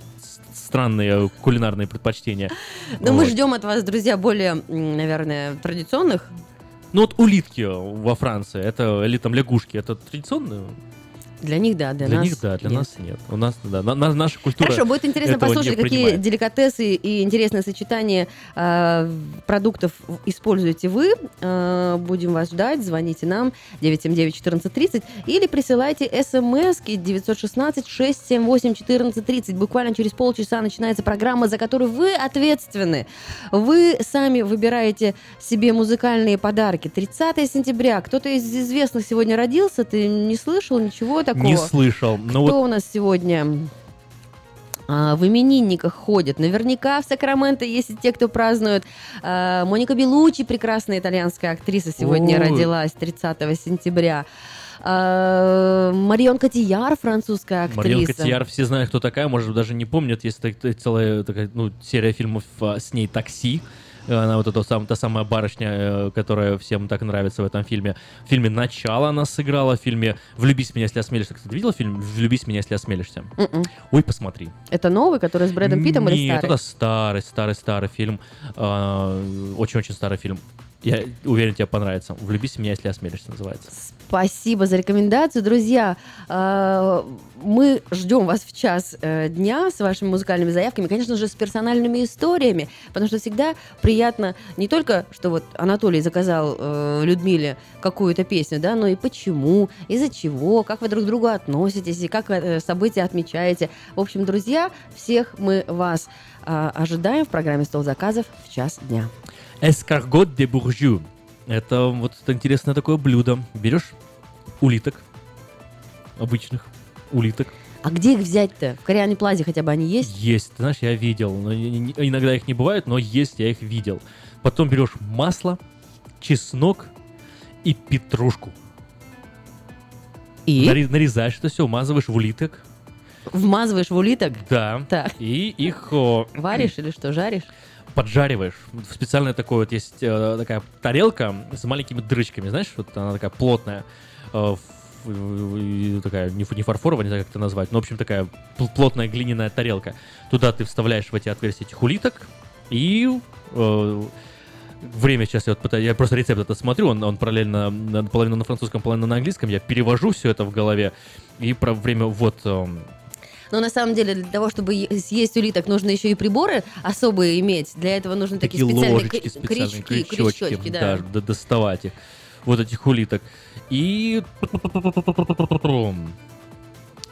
странные кулинарные предпочтения. Но мы Вот. ждем от вас, друзья, более, наверное, традиционных. Ну вот улитки во Франции, это или там лягушки, это традиционно? Для них да, для, Для нас них да, для нет. нас нет. У нас, да, на- на- наша культура Хорошо, будет интересно послушать, какие принимает. деликатесы и интересные сочетания э, продуктов используете вы. Э, будем вас ждать. Звоните нам 979-1430 или присылайте смс 916-678-1430. Буквально через полчаса начинается программа, за которую вы ответственны. Вы сами выбираете себе музыкальные подарки. 30 сентября. Кто-то из известных сегодня родился? Ты не слышал ничего такого? Не слышал. Ну Кто вот у нас сегодня а, в именинниках ходят? Наверняка в Сакраменто есть и те, кто празднует. А, Моника Белучи, прекрасная итальянская актриса, сегодня Ой. родилась 30 сентября. А, Марион Котияр, французская актриса. Марион Котияр, все знают, кто такая, может, даже не помнят. Есть так- целая такая, ну, серия фильмов с ней «Такси». Она вот эта сам, та самая барышня, э, которая всем так нравится в этом фильме. В фильме «Начало» она сыграла, в фильме «Влюбись в меня, если осмелишься». Кстати, видела фильм «Влюбись в меня, если осмелишься»? Мгм. Ой, посмотри. Это новый, который с Брэдом Питтом или Нет, старый? это старый, старый, старый фильм. А, Очень-очень старый фильм. Я уверен, тебе понравится. «Влюбись в меня, если осмелишься» называется. Спасибо за рекомендацию. Друзья, э, мы ждем вас в час э, дня с вашими музыкальными заявками, конечно же, с персональными историями, потому что всегда приятно не только, что вот Анатолий заказал э, Людмиле какую-то песню, да, но и почему, из-за чего, как вы друг к другу относитесь и как э, события отмечаете. В общем, друзья, всех мы вас э, ожидаем в программе «Стол заказов» в час дня. Эскаргот де буржю. Это вот интересное такое блюдо. Берешь улиток, обычных улиток. А где их взять-то? В Кориане Плазе хотя бы они есть? Есть, ты знаешь, я видел. но иногда их не бывает, но есть, я их видел. Потом берешь масло, чеснок и петрушку. И? Наре- нарезаешь это все, умазываешь в улиток. Вмазываешь в улиток? Да. Так. И их Варишь или что, жаришь? Поджариваешь. В Специальная такой вот есть э, такая тарелка с маленькими дырочками, знаешь, вот она такая плотная, э, такая не, не фарфоровая, не знаю, как это назвать, но, в общем, такая пл- плотная глиняная тарелка. Туда ты вставляешь в эти отверстия этих улиток, и э, время сейчас я вот пытаюсь, я просто рецепт это смотрю, он, он параллельно половину на французском, половину на английском, я перевожу все это в голове, и про время вот... эм, Но на самом деле для того, чтобы съесть улиток, нужно еще и приборы особые иметь. Для этого нужны такие, такие специальные ложечки специальные, крючки, крючочки, крючочки, да, да. доставать их, вот этих улиток. И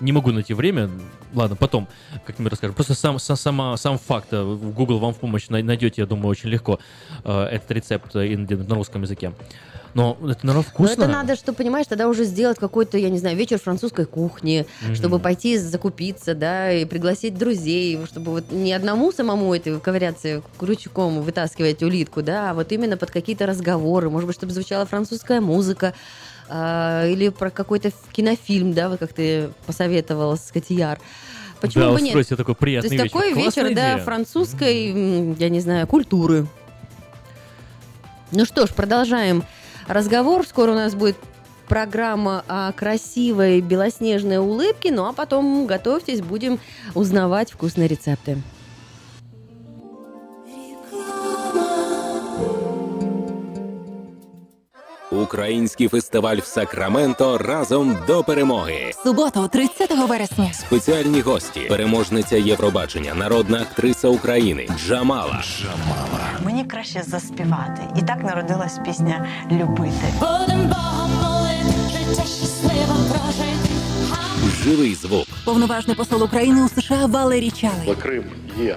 не могу найти время. Ладно, потом как-нибудь расскажу. Просто сам, са- сама, сам факт, э, Google вам в помощь най- найдете, я думаю, очень легко э, этот рецепт э, на на русском языке. Но это, наверное, Но вкусно. это надо, что, понимаешь, тогда уже сделать какой-то, я не знаю, вечер французской кухни, Мгм. чтобы пойти закупиться, да, и пригласить друзей, чтобы вот не одному самому это ковыряться крючком, вытаскивать улитку, да, а вот именно под какие-то разговоры, может быть, чтобы звучала французская музыка, а, или про какой-то кинофильм, да, вот как ты посоветовал с Котияр. Почему да, бы нет? себе такой То приятный есть вечер. такой Классная вечер, да, идея. французской, м, я не знаю, культуры. Ну что ж, продолжаем разговор. Скоро у нас будет программа о красивой белоснежной улыбке. Ну а потом готовьтесь, будем узнавать вкусные рецепты. Український фестиваль в Сакраменто разом до перемоги. Суботу, 30 вересня. Спеціальні гості, переможниця Євробачення, народна актриса України Джамала. Мені краще заспівати. І так народилась пісня Любити. Будем Богом молити, життя щасливо прожити. Живий звук, Повноважний посол України у США Валерій Чалий. Крим є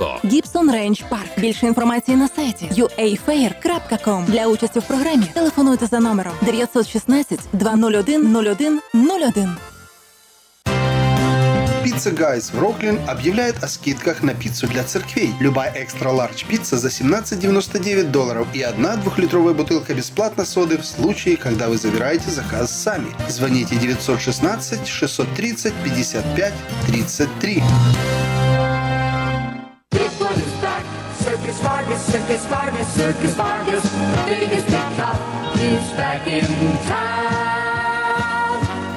Гібсон Рейндж Парк. Більше інформації на сайті uafair.com. Для участі в програмі телефонуйте за номером 916 201 01 01. Pizza Guys в Роклин объявляет о скидках на пиццу для церквей. Любая экстра ларч пицца за 17,99 долларов и одна двухлитровая бутылка бесплатно соды в случае, когда вы забираете заказ сами. Звоните 916 630 55 33. Circus Circus Vargas, Circus Vargas, the biggest big top is back in town.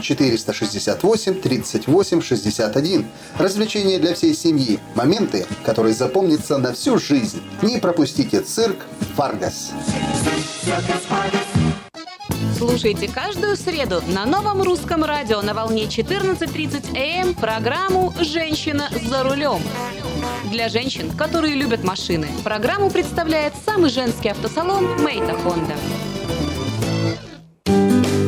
468 38 61. Развлечения для всей семьи. Моменты, которые запомнятся на всю жизнь. Не пропустите цирк Варгас. Слушайте каждую среду на новом русском радио на волне 14.30 АМ программу «Женщина за рулем». Для женщин, которые любят машины, программу представляет самый женский автосалон «Мейта Хонда».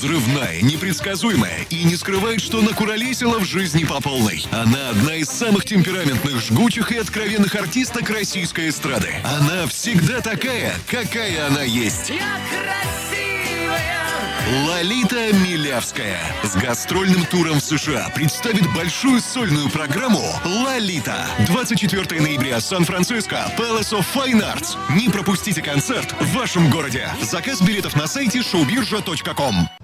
Взрывная, непредсказуемая и не скрывает, что накуролесила в жизни по полной. Она одна из самых темпераментных, жгучих и откровенных артисток российской эстрады. Она всегда такая, какая она есть. Лолита Милявская с гастрольным туром в США представит большую сольную программу «Лолита». 24 ноября, Сан-Франциско, Palace of Fine Arts. Не пропустите концерт в вашем городе. Заказ билетов на сайте showbirja.com.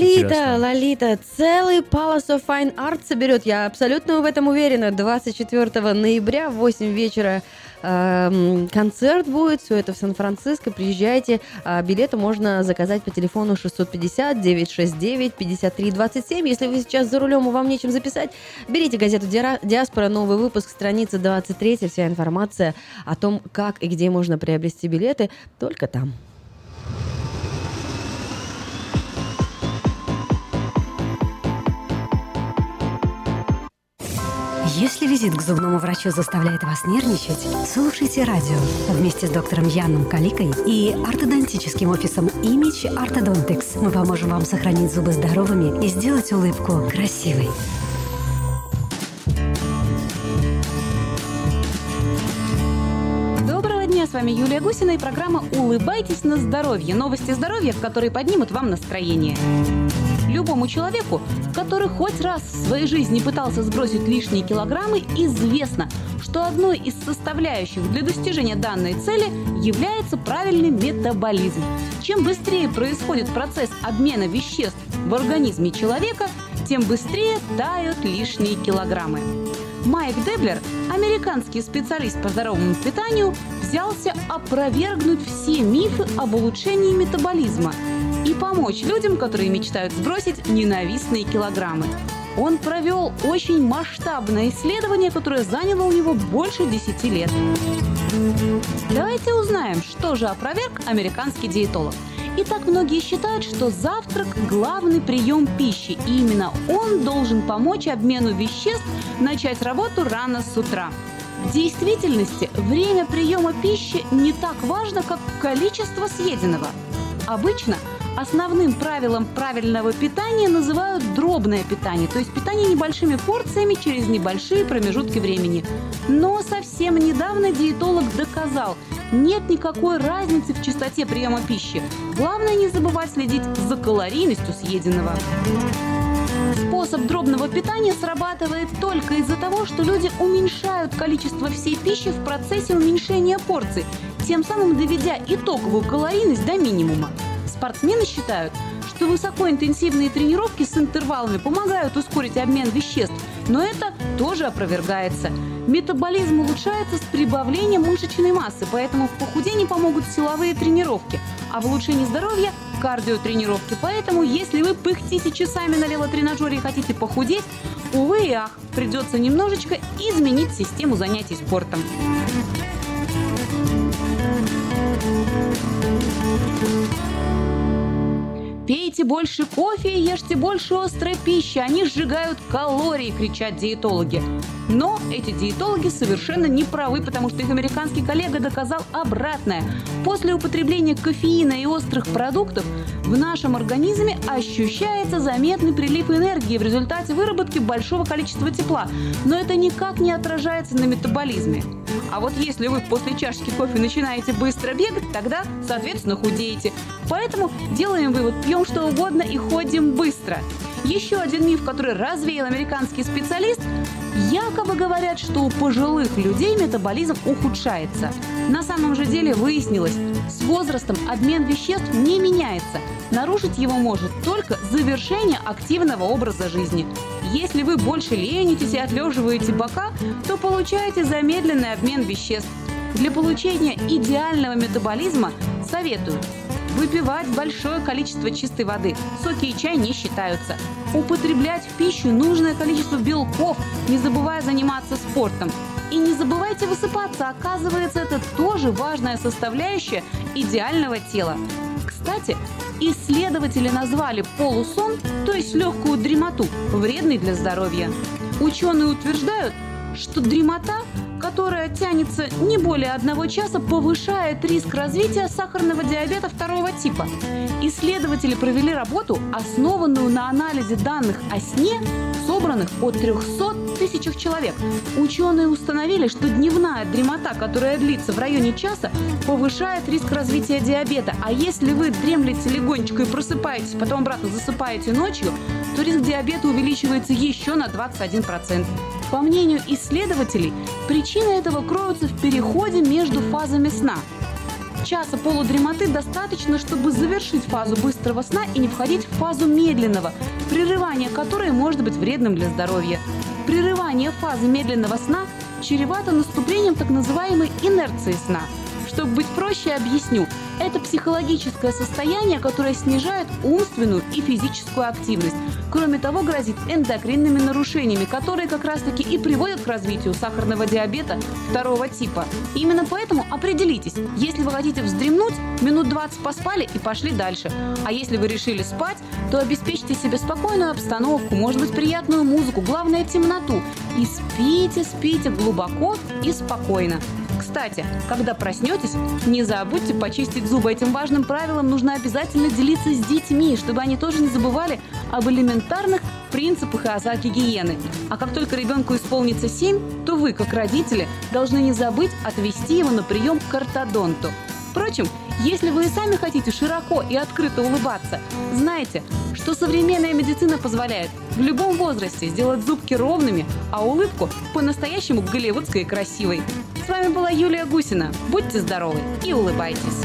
Лолита. Лолита, целый Palace of Fine Art соберет, я абсолютно в этом уверена. 24 ноября в 8 вечера эм, концерт будет, все это в Сан-Франциско, приезжайте. А билеты можно заказать по телефону 650-969-5327. Если вы сейчас за рулем и вам нечем записать, берите газету «Диара- «Диаспора», новый выпуск, страница 23, вся информация о том, как и где можно приобрести билеты, только там. Если визит к зубному врачу заставляет вас нервничать, слушайте радио вместе с доктором Яном Каликой и ортодонтическим офисом Image Orthodontics. Мы поможем вам сохранить зубы здоровыми и сделать улыбку красивой. С вами Юлия Гусина и программа «Улыбайтесь на здоровье». Новости здоровья, которые поднимут вам настроение. Любому человеку, который хоть раз в своей жизни пытался сбросить лишние килограммы, известно, что одной из составляющих для достижения данной цели является правильный метаболизм. Чем быстрее происходит процесс обмена веществ в организме человека, тем быстрее тают лишние килограммы. Майк Деблер, американский специалист по здоровому питанию, взялся опровергнуть все мифы об улучшении метаболизма и помочь людям, которые мечтают сбросить ненавистные килограммы. Он провел очень масштабное исследование, которое заняло у него больше 10 лет. Давайте узнаем, что же опроверг американский диетолог. Итак, многие считают, что завтрак – главный прием пищи, и именно он должен помочь обмену веществ начать работу рано с утра. В действительности время приема пищи не так важно, как количество съеденного. Обычно основным правилом правильного питания называют дробное питание, то есть питание небольшими порциями через небольшие промежутки времени. Но совсем недавно диетолог доказал, нет никакой разницы в частоте приема пищи. Главное не забывать следить за калорийностью съеденного. Способ дробного питания срабатывает только из-за того, что люди уменьшают количество всей пищи в процессе уменьшения порций, тем самым доведя итоговую калорийность до минимума. Спортсмены считают, что высокоинтенсивные тренировки с интервалами помогают ускорить обмен веществ, но это тоже опровергается. Метаболизм улучшается с прибавлением мышечной массы, поэтому в похудении помогут силовые тренировки, а в улучшении здоровья – кардиотренировки. Поэтому, если вы пыхтите часами на велотренажере и хотите похудеть, увы и ах, придется немножечко изменить систему занятий спортом. Пейте больше кофе и ешьте больше острой пищи. Они сжигают калории, кричат диетологи. Но эти диетологи совершенно не правы, потому что их американский коллега доказал обратное. После употребления кофеина и острых продуктов в нашем организме ощущается заметный прилив энергии в результате выработки большого количества тепла. Но это никак не отражается на метаболизме. А вот если вы после чашки кофе начинаете быстро бегать, тогда, соответственно, худеете. Поэтому делаем вывод, пьем что угодно и ходим быстро. Еще один миф, который развеял американский специалист, якобы говорят, что у пожилых людей метаболизм ухудшается. На самом же деле выяснилось, с возрастом обмен веществ не меняется. Нарушить его может только завершение активного образа жизни. Если вы больше ленитесь и отлеживаете бока, то получаете замедленный обмен веществ. Для получения идеального метаболизма советую выпивать большое количество чистой воды. Соки и чай не считаются. Употреблять в пищу нужное количество белков, не забывая заниматься спортом. И не забывайте высыпаться, оказывается, это тоже важная составляющая идеального тела. Кстати, исследователи назвали полусон, то есть легкую дремоту, вредной для здоровья. Ученые утверждают, что дремота, которая тянется не более одного часа, повышает риск развития сахарного диабета второго типа. Исследователи провели работу, основанную на анализе данных о сне, собранных от 300 тысячах человек. Ученые установили, что дневная дремота, которая длится в районе часа, повышает риск развития диабета. А если вы дремлете легонечко и просыпаетесь, потом обратно засыпаете ночью, то риск диабета увеличивается еще на 21%. По мнению исследователей, причины этого кроются в переходе между фазами сна. Часа полудремоты достаточно, чтобы завершить фазу быстрого сна и не входить в фазу медленного, прерывание которой может быть вредным для здоровья. Прерывание фазы медленного сна чревато наступлением так называемой инерции сна. Чтобы быть проще, объясню. Это психологическое состояние, которое снижает умственную и физическую активность. Кроме того, грозит эндокринными нарушениями, которые как раз-таки и приводят к развитию сахарного диабета второго типа. Именно поэтому определитесь, если вы хотите вздремнуть, минут 20 поспали и пошли дальше. А если вы решили спать, то обеспечьте себе спокойную обстановку, может быть приятную музыку, главное темноту. И спите, спите глубоко и спокойно. Кстати, когда проснетесь, не забудьте почистить зубы. Этим важным правилом нужно обязательно делиться с детьми, чтобы они тоже не забывали об элементарных принципах и азах гигиены. А как только ребенку исполнится 7, то вы, как родители, должны не забыть отвести его на прием к ортодонту. Впрочем, если вы и сами хотите широко и открыто улыбаться, знайте, что современная медицина позволяет в любом возрасте сделать зубки ровными, а улыбку по-настоящему голливудской и красивой. С вами была Юлия Гусина. Будьте здоровы и улыбайтесь.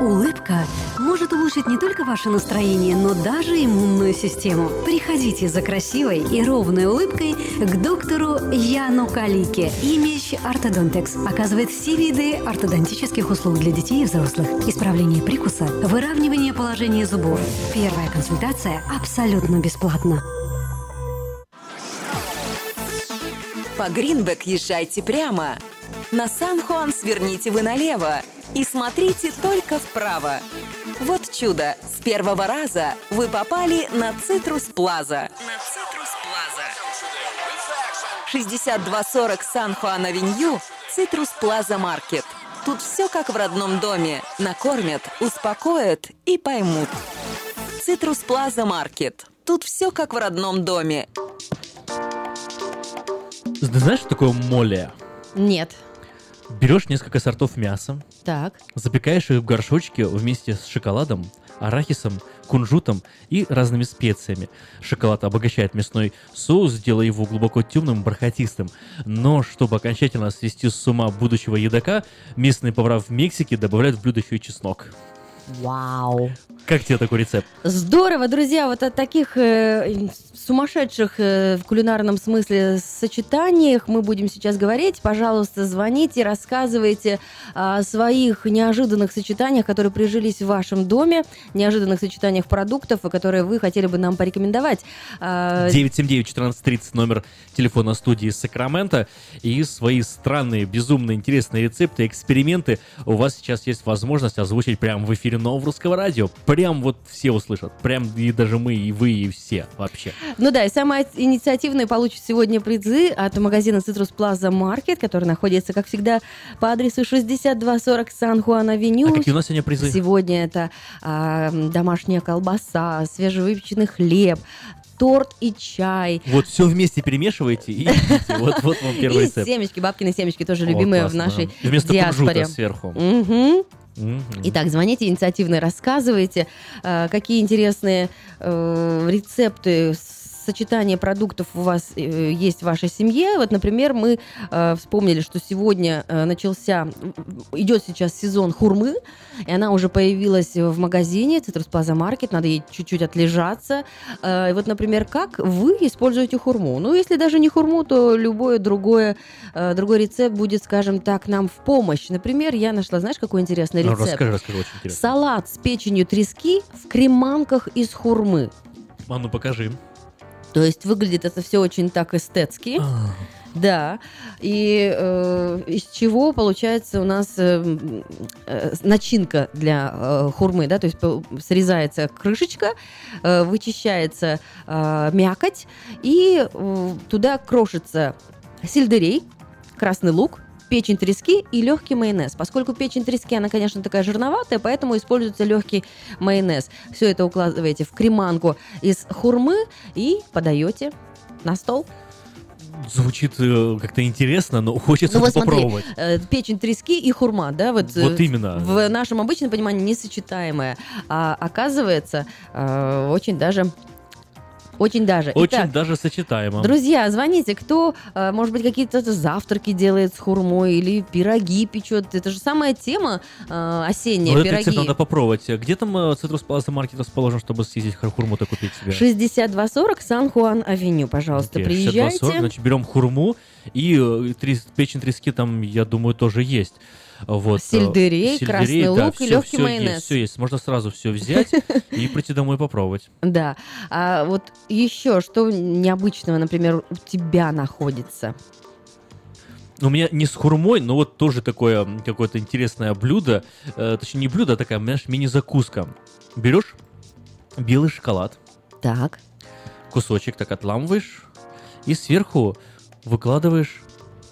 Улыбка может улучшить не только ваше настроение, но даже иммунную систему. Приходите за красивой и ровной улыбкой к доктору Яну Калике. Имидж Ортодонтекс оказывает все виды ортодонтических услуг для детей и взрослых. Исправление прикуса, выравнивание положения зубов. Первая консультация абсолютно бесплатна. По Greenback езжайте прямо. На San Juan сверните вы налево и смотрите только вправо. Вот чудо! С первого раза вы попали на Citrus Plaza. На Citrus Plaza. 6240 San Juan Avenue, Citrus Plaza Market. Тут все как в родном доме. Накормят, успокоят и поймут. Citrus Plaza Market. Тут все как в родном доме. Ты знаешь, что такое моле? Нет. Берешь несколько сортов мяса, Так. запекаешь их в горшочке вместе с шоколадом, арахисом, кунжутом и разными специями. Шоколад обогащает мясной соус, делая его глубоко темным, бархатистым. Но чтобы окончательно свести с ума будущего едока, местные повара в Мексике добавляют в блюдо еще и чеснок. Вау. Как тебе такой рецепт? Здорово, друзья, вот о таких э, сумасшедших э, в кулинарном смысле сочетаниях мы будем сейчас говорить. Пожалуйста, звоните, рассказывайте о своих неожиданных сочетаниях, которые прижились в вашем доме, неожиданных сочетаниях продуктов, которые вы хотели бы нам порекомендовать. А, 979-1430 номер телефона студии Сакрамента. И свои странные, безумно интересные рецепты, эксперименты у вас сейчас есть возможность озвучить прямо в эфире нового русского радио. Прям вот все услышат. Прям и даже мы, и вы, и все вообще. Ну да, и самые инициативные получат сегодня призы от магазина Citrus Plaza Market, который находится, как всегда, по адресу 6240 Сан-Хуан-Авеню. А какие у нас сегодня призы? Сегодня это а, домашняя колбаса, свежевыпеченный хлеб, торт и чай. Вот все вместе перемешиваете и едите. Вот, вот вам первый и рецепт. семечки, бабкины семечки тоже О, любимые в нашей Вместо диаспоре. сверху. Итак, звоните инициативно, рассказывайте, э, какие интересные э, рецепты сочетания продуктов у вас э, есть в вашей семье. Вот, например, мы э, вспомнили, что сегодня э, начался, идет сейчас сезон хурмы, и она уже появилась в магазине Citrus Plaza Market, надо ей чуть-чуть отлежаться. Э, и вот, например, как вы используете хурму? Ну, если даже не хурму, то любое другое, э, другой рецепт будет, скажем так, нам в помощь. Например, я нашла, знаешь, какой интересный Ну, рецепт? расскажи, расскажи, очень интересно. Салат с печенью трески в креманках из хурмы. А ну покажи. То есть выглядит это все очень так эстетски. Да. И э, из чего получается у нас э, э, начинка для э, хурмы, да, то есть срезается крышечка, э, вычищается э, мякоть, и э, туда крошится сельдерей, красный лук, печень трески и легкий майонез. Поскольку печень трески, она, конечно, такая жирноватая, поэтому используется легкий майонез. Все это укладываете в креманку из хурмы и подаете на стол. Звучит э, как-то интересно, но хочется Ну вот смотри, попробовать. э, печень трески и хурма, да, вот, э, Вот именно. в нашем обычном понимании несочетаемое, а оказывается очень даже, очень даже. Очень Итак, даже сочетаемо. Друзья, звоните, кто, э, может быть, какие-то завтраки делает с хурмой или пироги печет. Это же самая тема э, осенняя, Вот этот пироги. рецепт надо попробовать. Где там Citrus Plaza Market расположен, чтобы съездить хурму-то купить себе? 6240 Сан-Хуан-Авеню, пожалуйста, Окей, приезжайте. 62-40, значит, берем хурму и э, трес- печень трески там, я думаю, тоже есть. Вот, э, Сельдерей, красный лук и легкий майонез. Есть, все есть. Можно сразу все взять и прийти домой попробовать. Да. А вот еще что необычного, например, у тебя находится? Ну, У меня не с хурмой, но вот тоже такое какое-то интересное блюдо. э, точнее, не блюдо, а такая, знаешь, мини-закуска. Берешь белый шоколад, Так. кусочек так отламываешь и сверху выкладываешь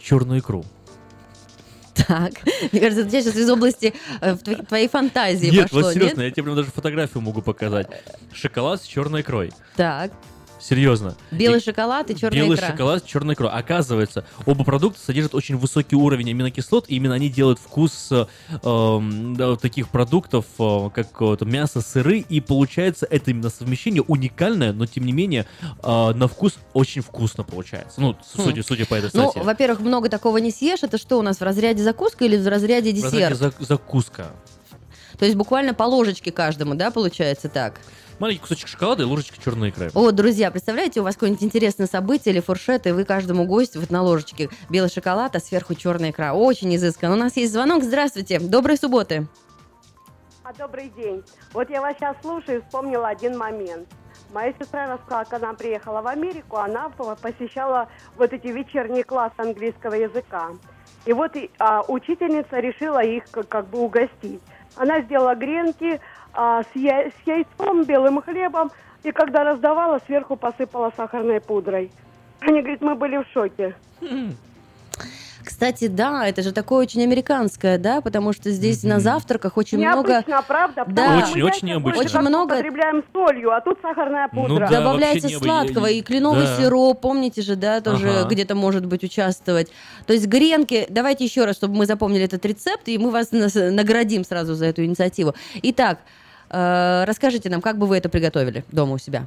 черную икру. Так. Мне кажется, это сейчас из области э, твоей- твоей фантазии нет, пошло, вот серьезно, нет? я тебе прям даже фотографию могу показать. Шоколад с черной икрой. Так. Серьезно. Белый И- шоколад и черная Белый икра. шоколад с черной икрой. Оказывается, оба продукта содержат очень высокий уровень аминокислот, и именно они делают вкус э, вот таких продуктов, э, как вот мясо, сыры, и получается это именно совмещение уникальное, но тем не менее э, на вкус очень вкусно получается. Ну, с- Хм. судя, судя по этой Ну, статье. во-первых, много такого не съешь. Это что у нас в разряде закуска или в разряде В разряде десерт? зак- закуска. То есть буквально по ложечке каждому, да, получается так? Маленький кусочек шоколада и ложечка черной икры. О, друзья, представляете, у вас какое-нибудь интересное событие или фуршет, и вы каждому гостю вот на ложечке белый шоколад, а сверху черная икра. Очень изысканно. У нас есть звонок. Здравствуйте. Доброй субботы. А, добрый день. Вот я вас сейчас слушаю и вспомнила один момент. Моя сестра рассказала, когда она приехала в Америку, она по- посещала вот эти вечерние классы английского языка. И вот а, учительница решила их как, как бы угостить. Она сделала гренки а, с, я- с яйцом, белым хлебом, и когда раздавала, сверху посыпала сахарной пудрой. Они говорят, мы были в шоке. Кстати, да, это же такое очень американское, да, потому что здесь на завтраках очень много... Необычно, правда? Да. Очень, мы очень необычно. Очень много- употребляем солью, а тут сахарная пудра. Ну да, Добавляется сладкого, и кленовый да. сироп, помните же, да, тоже Ага. где-то может быть участвовать. То есть гренки, давайте еще раз, чтобы мы запомнили этот рецепт, и мы вас наградим сразу за эту инициативу. Итак, э, расскажите нам, как бы вы это приготовили дома у себя?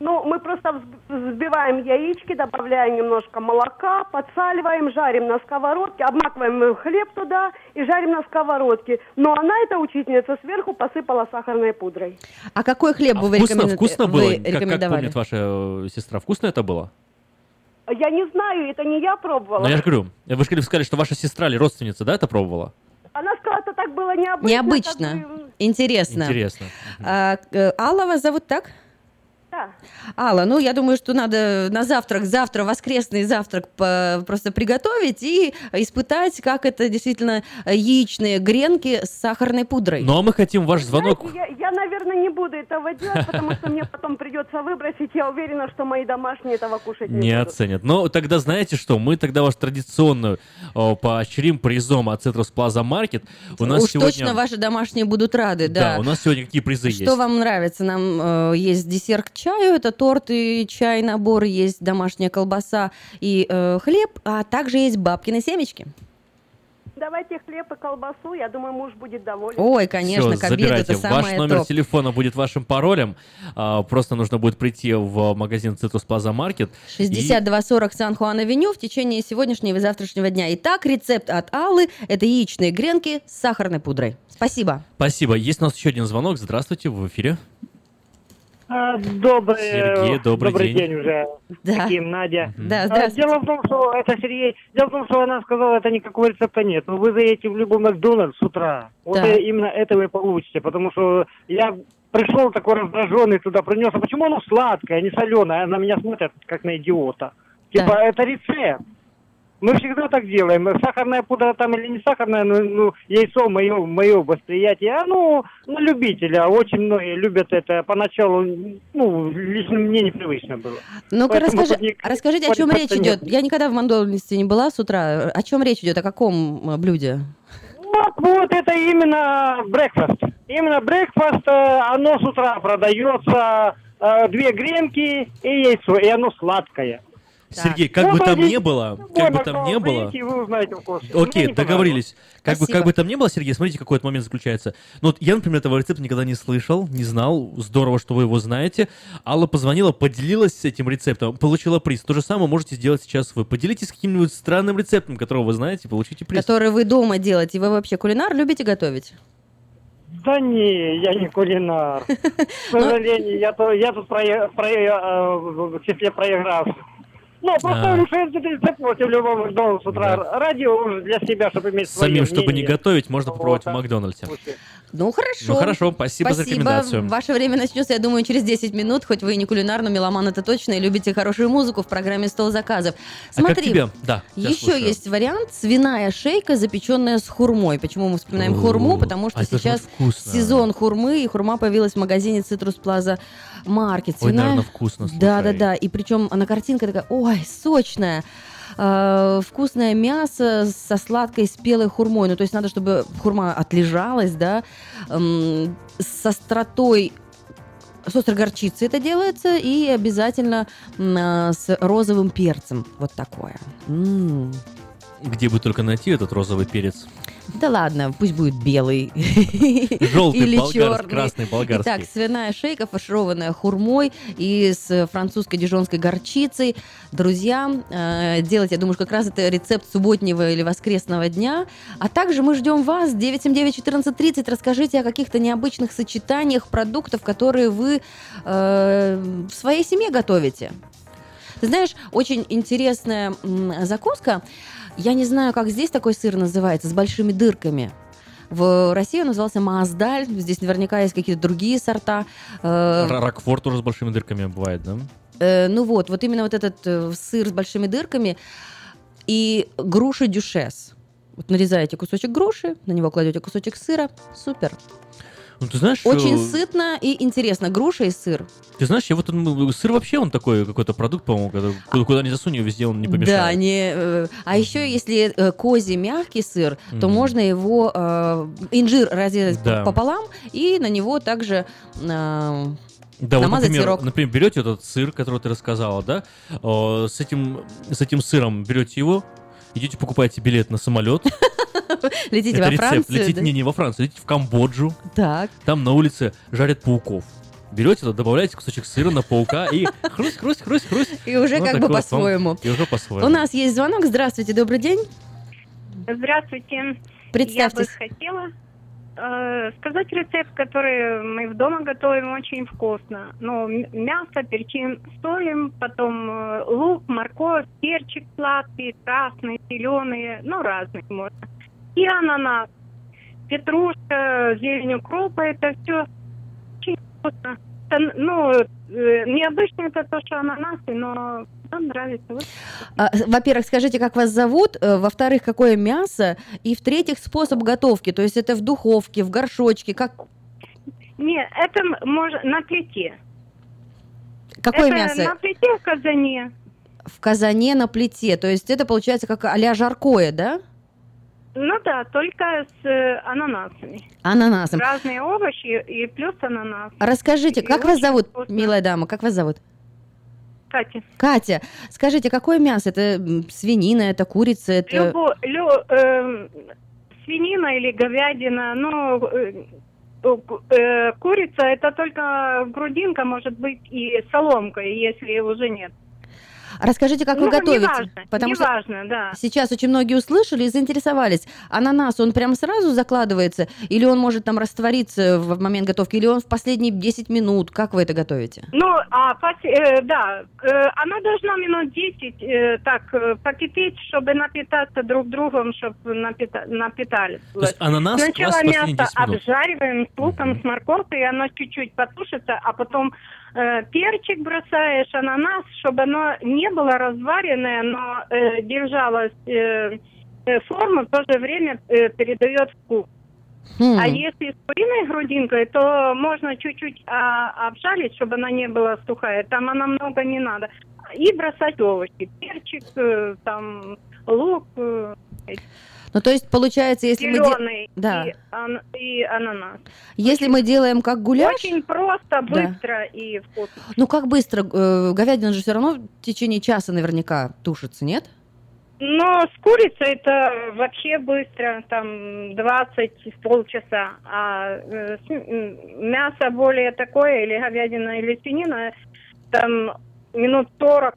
Ну, мы просто взб- взбиваем яички, добавляем немножко молока, подсаливаем, жарим на сковородке, обмакиваем хлеб туда и жарим на сковородке. Но она, эта учительница, сверху посыпала сахарной пудрой. А какой хлеб бы вы, Вкусно, рекомен- вкусно вы было? Как, как рекомендовали? помнит ваша э, сестра, вкусно это было? Я не знаю, это не я пробовала. Ну, я же говорю, вы же сказали, что ваша сестра или родственница, да, это пробовала? Она сказала, что так было необычно. Необычно, как бы, интересно. Интересно. А, э, Алла вас зовут так? Да. Алла, ну я думаю, что надо на завтрак, завтра, воскресный завтрак просто приготовить и испытать, как это действительно яичные гренки с сахарной пудрой. Ну а мы хотим ваш звонок. Знаете, я, я, наверное, не буду этого делать, потому что мне потом придется выбросить. Я уверена, что мои домашние этого кушать не, Не будут. оценят. Но тогда знаете что? Мы тогда ваш традиционную о, поощрим призом от Citrus Plaza Market. У нас Уж сегодня... точно ваши домашние будут рады, да. Да, у нас сегодня какие призы Что есть? вам нравится? Нам э, есть десерт чаю, это торт и чай, набор, есть домашняя колбаса и э, хлеб, а также есть бабкины семечки. Давайте хлеб и колбасу, я думаю, муж будет доволен. Ой, конечно, Всё, к обеду забирайте. это Ваш самое номер топ. телефона будет вашим паролем. А, просто нужно будет прийти в магазин Citrus Plaza Market. и- 6240 Сан-Хуан-Авеню в течение сегодняшнего и завтрашнего дня. Итак, рецепт от Аллы – это яичные гренки с сахарной пудрой. Спасибо. Спасибо. Есть у нас еще один звонок. Здравствуйте, вы в эфире. А, Добрый, Сергей, добрый день. день уже. Да. Таким, Надя. Да, А, здравствуйте. Дело в том, что это Сергей. Дело в том, что она сказала, это никакого рецепта нет. Но вы заедете в любой Макдональдс с утра. Вот Да. э, именно это вы получите. Потому что я пришел такой раздраженный туда, принес. А почему оно сладкое, а не соленое? На меня смотрят, как на идиота. Типа, это рецепт. Мы всегда так делаем. Сахарная пудра там или не сахарная, ну, ну, яйцо мое, мое восприятие, оно на любителя. Очень многие любят это. Поначалу, ну, лично мне непривычно было. Ну-ка, расскажи, ни- расскажите, о чем речь идет. Я никогда в Макдональдсе не была с утра. О чем речь идет? О каком э, блюде? Вот, вот это именно брекфаст. Именно брекфаст, э, оно с утра продается, э, две гренки и яйцо, и оно сладкое. Сергей, как Ну, бы там ни было, как бы там ни было... Узнаете Окей, договорились. Как бы, как бы там ни было, Сергей, смотрите, какой этот момент заключается. Ну, вот я, например, этого рецепта никогда не слышал, не знал. Здорово, что вы его знаете. Алла позвонила, поделилась этим рецептом, получила приз. То же самое можете сделать сейчас вы. Поделитесь каким-нибудь странным рецептом, которого вы знаете, получите приз. Который вы дома делаете. Вы вообще кулинар любите готовить? Да не, я не кулинар. К Ну, сожалению, я, то- я тут э, в числе проигравших. Ну, просто А. рецепт против любого Макдональдса с утра. Радио уже для себя, чтобы иметь свое Самим, чтобы не мнение. готовить, можно попробовать в Макдональдсе. Ну, хорошо. Ну, хорошо, спасибо за рекомендацию. Ваше время начнется, я думаю, через 10 минут, хоть вы и не кулинар, но меломан это точно, и любите хорошую музыку в программе «Стол заказов». А как Смотри, тебе? Да, еще слушаю. есть вариант свиная шейка, запеченная с хурмой. Почему мы вспоминаем хурму? Потому что а сейчас сезон хурмы, и хурма появилась в магазине Citrus Plaza Market. Ой, наверное, вкусно, Да, да, слушай. да. И причем она картинка такая, ой, сочная. Э, вкусное мясо со сладкой спелой хурмой. Ну, то есть надо, чтобы хурма отлежалась, да, эм, с остротой с острой горчицей это делается, и обязательно а, с розовым перцем. Вот такое. М. Где бы только найти этот розовый перец? Да ладно, пусть будет белый. Желтый, Или болгарский, черный. красный, болгарский. Итак, свиная шейка, фаршированная хурмой и с французской дижонской горчицей. Друзья, э, делать, я думаю, как раз это рецепт субботнего или воскресного дня. А также мы ждем вас 979-1430. Расскажите о каких-то необычных сочетаниях продуктов, которые вы э, в своей семье готовите. Ты знаешь, очень интересная м, закуска. Я не знаю, как здесь такой сыр называется, с большими дырками. В России он назывался Маасдаль. Здесь наверняка есть какие-то другие сорта. Э, Рокфор тоже с большими дырками бывает, да? э, ну вот, вот именно вот этот э, сыр с большими дырками и груши дюшес. Вот нарезаете кусочек груши, на него кладете кусочек сыра. Супер. Ну, ты знаешь, Очень э, сытно и интересно. Груша и сыр. Ты знаешь, я вот он, сыр вообще он такой какой-то продукт, по-моему, когда- куда, куда ни засунь, его везде он не помешает. Да, не, э, а еще если э, козий мягкий сыр, то Мгм. можно его э, инжир разрезать Да. пополам и на него также э, Да, вот, например, сырок. например, берете этот сыр, который ты рассказала, да, э, с этим, с этим сыром берете его, идете покупаете билет на самолет. Летите Это во рецепт. Францию, Летите, да? не, не во Францию, летите в Камбоджу. Так. Там на улице жарят пауков. Берете, туда, добавляете кусочек сыра на паука и хрусть, хрусть, хрусть, хрусть. И уже Ну, как бы по-своему. И уже по-своему. У нас есть звонок. Здравствуйте, добрый день. Здравствуйте. Представьтесь. Я бы хотела э, сказать рецепт, который мы в дома готовим очень вкусно. Ну, м- мясо перчим, солим, потом э, лук, морковь, перчик сладкий, красный, зеленый, ну, разный можно. И ананас, петрушка, зелень укропа, это все очень вкусно. это, ну, э, необычно это то, что ананасы, но нам нравится. А, Во-первых, скажите, как вас зовут, э, во-вторых, какое мясо, и в-третьих, способ готовки, то есть это в духовке, в горшочке, как... Не, это можно на плите. Какое это мясо? на плите в казане. В казане на плите, то есть это получается как а-ля жаркое, да? Ну да, только с э, ананасами. Ананасом. Разные овощи и плюс ананас. Расскажите, И как вас зовут, вкусно. милая дама, как вас зовут? Кстати, Катя, скажите, какое мясо? Это свинина, это курица, это... любо, лю- эм, свинина или говядина, ну, э, э, э, курица это только грудинка, может быть, и соломка, если уже нет. Расскажите, как вы Ну, готовите? неважно, Потому что неважно, да. сейчас очень многие услышали и заинтересовались. Ананас, он прям сразу закладывается? Или он может там раствориться в момент готовки? Или он в последние 10 минут? Как вы это готовите? Ну, а пос- э, да, э, она должна минут 10 э, так э, покипеть, чтобы напитаться друг другом, чтобы напита- напитались. То есть ананас Сначала мясо 10 минут. обжариваем с луком, с морковкой, оно чуть-чуть потушится, а потом э, перчик бросаешь, ананас, чтобы оно не было разваренное, но э, держалось э, э, форму, в то же время э, передает вкус. Хм. А если с куриной грудинкой, то можно чуть-чуть а, обжарить, чтобы она не была сухая. Там она много не надо. И бросать овощи. Перчик, э, там, лук, э, Ну, то есть, получается, если мы... де- Да. и, ан- и ананас. Если мы делаем как гуляш... Очень просто, Да. быстро и вкусно. Ну, как быстро? Э, Говядина же все равно в течение часа наверняка тушится, нет? Но с курицей это вообще быстро, там 20 полчаса. А э, мясо более такое, или говядина, или свинина, там минут 40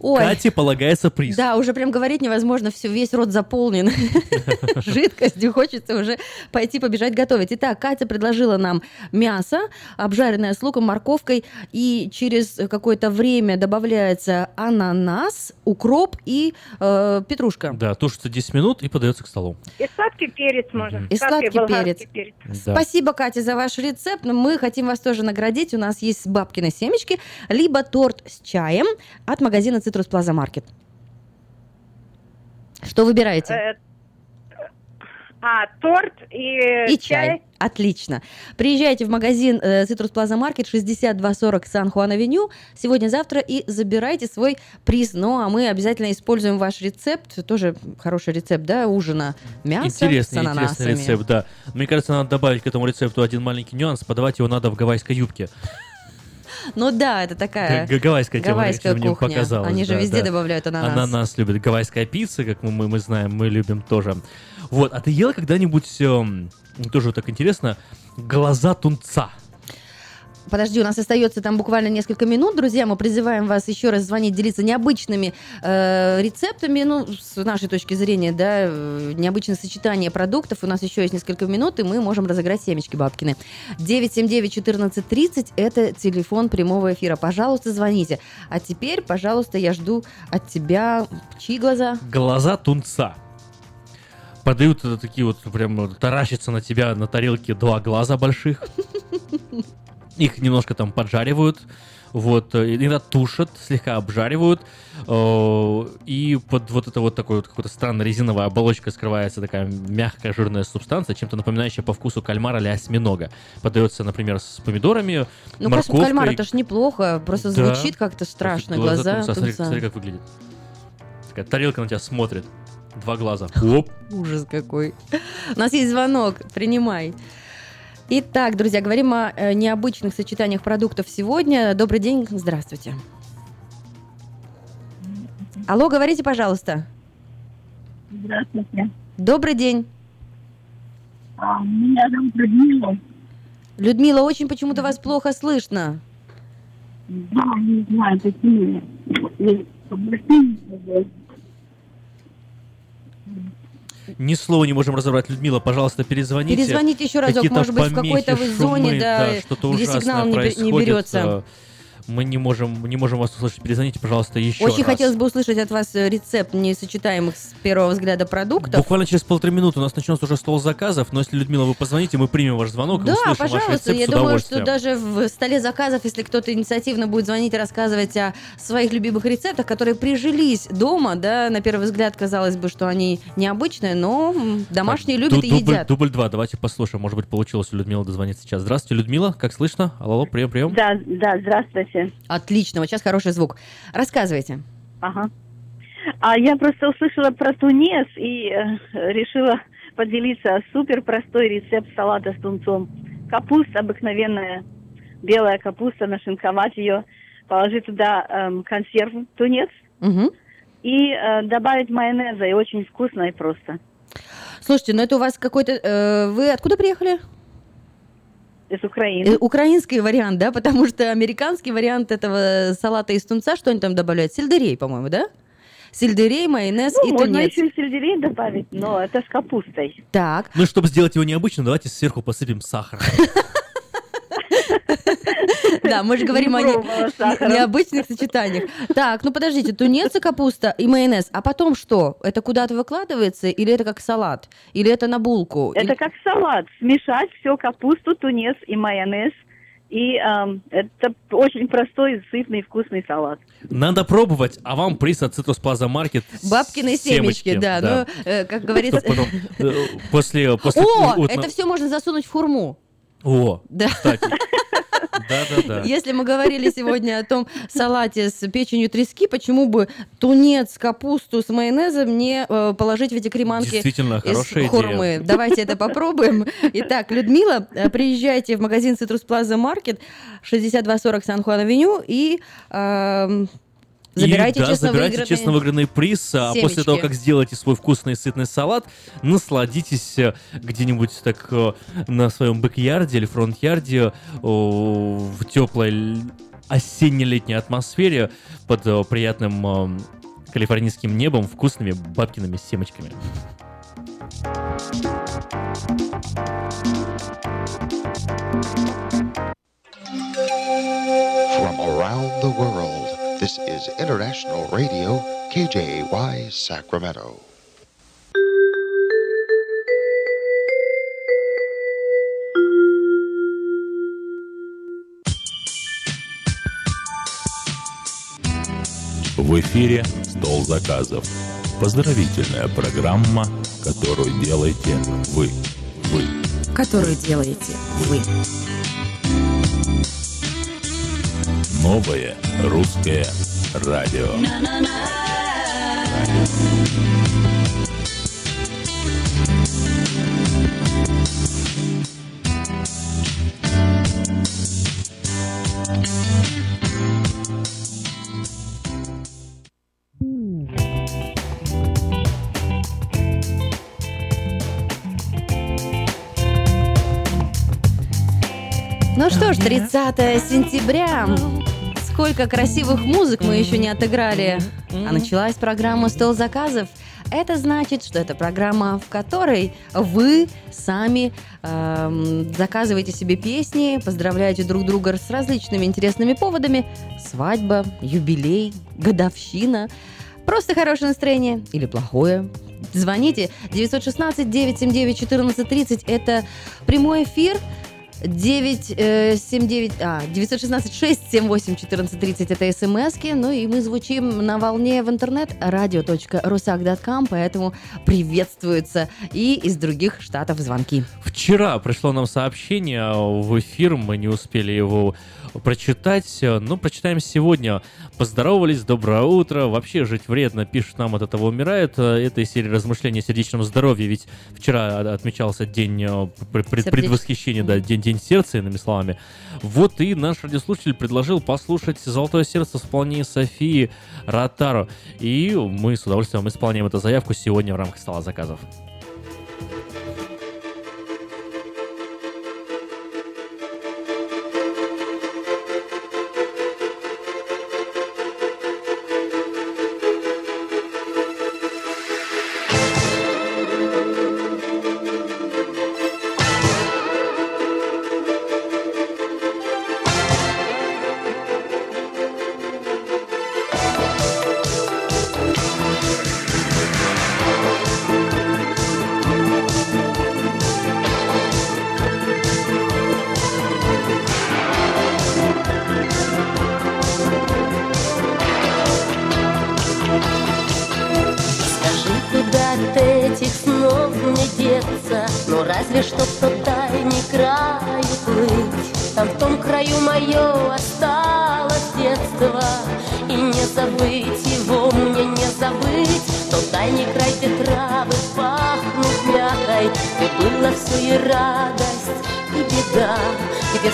Ой. Кате полагается приз. Да, уже прям говорить невозможно, все, весь рот заполнен жидкостью, хочется уже пойти побежать готовить. Итак, Катя предложила нам мясо, обжаренное с луком, морковкой, и через какое-то время добавляется ананас, укроп и э, петрушка. Да, тушится 10 минут и подается к столу. И сладкий перец можно. И сладкий болгарский перец. Да. Спасибо, Катя, за ваш рецепт. Мы хотим вас тоже наградить. У нас есть бабкины семечки, либо торт с чаем от магазина Citrus Plaza Market. Что выбираете? Э, А, торт и, И чай. Отлично. Приезжайте в магазин э, Citrus Plaza Market 6240 Сан-Хуан-Авеню сегодня-завтра и забирайте свой приз. Ну, а мы обязательно используем ваш рецепт. Тоже хороший рецепт, да, ужина. Мясо интересный, с ананасами. интересный рецепт, да. Мне кажется, надо добавить к этому рецепту один маленький нюанс. Подавать его надо в гавайской юбке. Ну да, это такая Г- Гавайская тема, гавайская мне кухня. показалось. Они же да, везде да. добавляют ананас. Ананас любит. Гавайская пицца, как мы, мы, мы знаем, мы любим тоже. Вот, а ты ела когда-нибудь, эм, тоже так интересно, глаза тунца? Подожди, у нас остается там буквально несколько минут, друзья. Мы призываем вас еще раз звонить, делиться необычными э, рецептами, ну, с нашей точки зрения, да, э, необычное сочетание продуктов. У нас еще есть несколько минут, и мы можем разыграть семечки бабкины. 979-1430 – это телефон прямого эфира. Пожалуйста, звоните. А теперь, пожалуйста, я жду от тебя чьи глаза? Глаза тунца. Подают такие вот, прям таращатся на тебя на тарелке два глаза больших. Их немножко там поджаривают, вот, э, иногда тушат, слегка обжаривают, э, и под вот это вот такой вот какой-то странной резиновой оболочкой скрывается такая мягкая жирная субстанция, чем-то напоминающая по вкусу кальмара или осьминога. Подается, например, с помидорами, Ну, просто морковкой. кальмар, это ж неплохо, просто Да. звучит как-то страшно. Глаза Глаза, смотри, смотри, как выглядит. Такая тарелка на тебя смотрит. Два глаза. Оп. Ужас какой. У нас есть звонок, принимай. Итак, друзья, говорим о э, необычных сочетаниях продуктов сегодня. Добрый день, здравствуйте. Алло, говорите, пожалуйста. Здравствуйте. Добрый день. А, меня зовут Людмила. Людмила, очень почему-то вас плохо слышно. Да, не знаю, большие, Ни слова не можем разобрать. Людмила, пожалуйста, перезвоните. Перезвоните еще разок, может быть, в какой-то вы зоне, шумы, да, что-то где сигнал не не берется. Мы не можем, не можем вас услышать. Перезвоните, пожалуйста, еще Очень раз. хотелось бы услышать от вас э, рецепт несочетаемых с первого взгляда продуктов. Буквально через полторы минуты у нас начнется уже стол заказов, но если, Людмила, вы позвоните, мы примем ваш звонок и Да, услышим ваш пожалуйста. рецепт Я с думаю, что даже в столе заказов, если кто-то инициативно будет звонить и рассказывать о своих любимых рецептах, которые прижились дома, да, на первый взгляд казалось бы, что они необычные, но домашние Так, любят ду- и дубль, едят. Дубль два, давайте послушаем. Может быть, получилось у Людмилы дозвониться сейчас. Здравствуйте, Людмила, как слышно? Алло, алло, прием, прием. Да, да, здравствуйте. Отлично, вот сейчас хороший звук. Рассказывайте. Ага. А я просто услышала про тунец и э, решила поделиться. Супер простой рецепт салата с тунцом. Капуста обыкновенная, белая капуста, нашинковать ее, положить туда эм, консерву тунец Мгм. и э, добавить майонеза. И очень вкусно и просто. Слушайте, ну это у вас какой-то... э, вы откуда приехали? Из Украины. Э, Украинский вариант, да? Потому что американский вариант этого салата из тунца, что они там добавляют? Сельдерей, по-моему, да? Сельдерей, майонез Ну, и можно тунец. еще и сельдерей добавить, но это с капустой. Так. Ну, чтобы сделать его необычным, давайте сверху посыпем сахар. Да, мы же говорим о необычных сочетаниях. Так, ну подождите, тунец и капуста и майонез. А потом что? Это куда-то выкладывается или это как салат? Или это на булку? Это как салат. Смешать все, капусту, тунец и майонез. И эм, это очень простой, сытный, вкусный салат. Надо пробовать, а вам приз от Citrus Plaza Market. Бабкины семечки, да. Ну, э, как говорится... Потом, э, после, после О, утна- это все можно засунуть в хурму. О, Да. кстати. Да-да-да. Если мы говорили сегодня о том салате с печенью трески, почему бы тунец, капусту с майонезом не э, положить в эти креманки Действительно, из хорошая идея. хурмы? Давайте это попробуем. Итак, Людмила, э, приезжайте в магазин Citrus Plaza Market 6240 San Juan Avenue и эм, забирайте и, да, честно забирайте выигранные- честно выигранный приз, а семечки. после того, как сделаете свой вкусный сытный салат, насладитесь э, где-нибудь так э, на своем backyard е или front yard е о, в теплой осенне-летней атмосфере под э, приятным э, калифорнийским небом вкусными бабкиными семечками. From around the world, this is International Radio, KJY Sacramento. В эфире «Стол заказов». Поздравительная программа, которую делаете вы. Вы. Которую делаете вы. Новое русское радио. Ну что ж, 30 сентября. Сколько красивых музык мы еще не отыграли. А началась программа «Стол заказов». Это значит, что это программа, в которой вы сами эм, заказываете себе песни, поздравляете друг друга с различными интересными поводами. Свадьба, юбилей, годовщина. Просто хорошее настроение или плохое. Звоните 916-979-1430. Это прямой эфир. 979, а, 916 678 1430 это смски, ну и мы звучим на волне в интернет radio.rusak.com, поэтому приветствуются и из других штатов звонки. Вчера пришло нам сообщение в эфир, мы не успели его прочитать, но прочитаем сегодня. Поздоровались, доброе утро, вообще жить вредно, пишет нам от этого умирает. Это из серии размышления о сердечном здоровье, ведь вчера отмечался день э, пред- предвосхищения, да, день, день сердца, иными словами. Вот и наш радиослушатель предложил послушать «Золотое сердце» в исполнении Софии Ротаро. И мы с удовольствием исполняем эту заявку сегодня в рамках стола заказов. Радость, и беда Где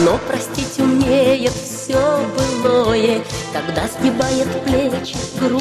Оно простить умеет все былое, Когда сгибает плечи груз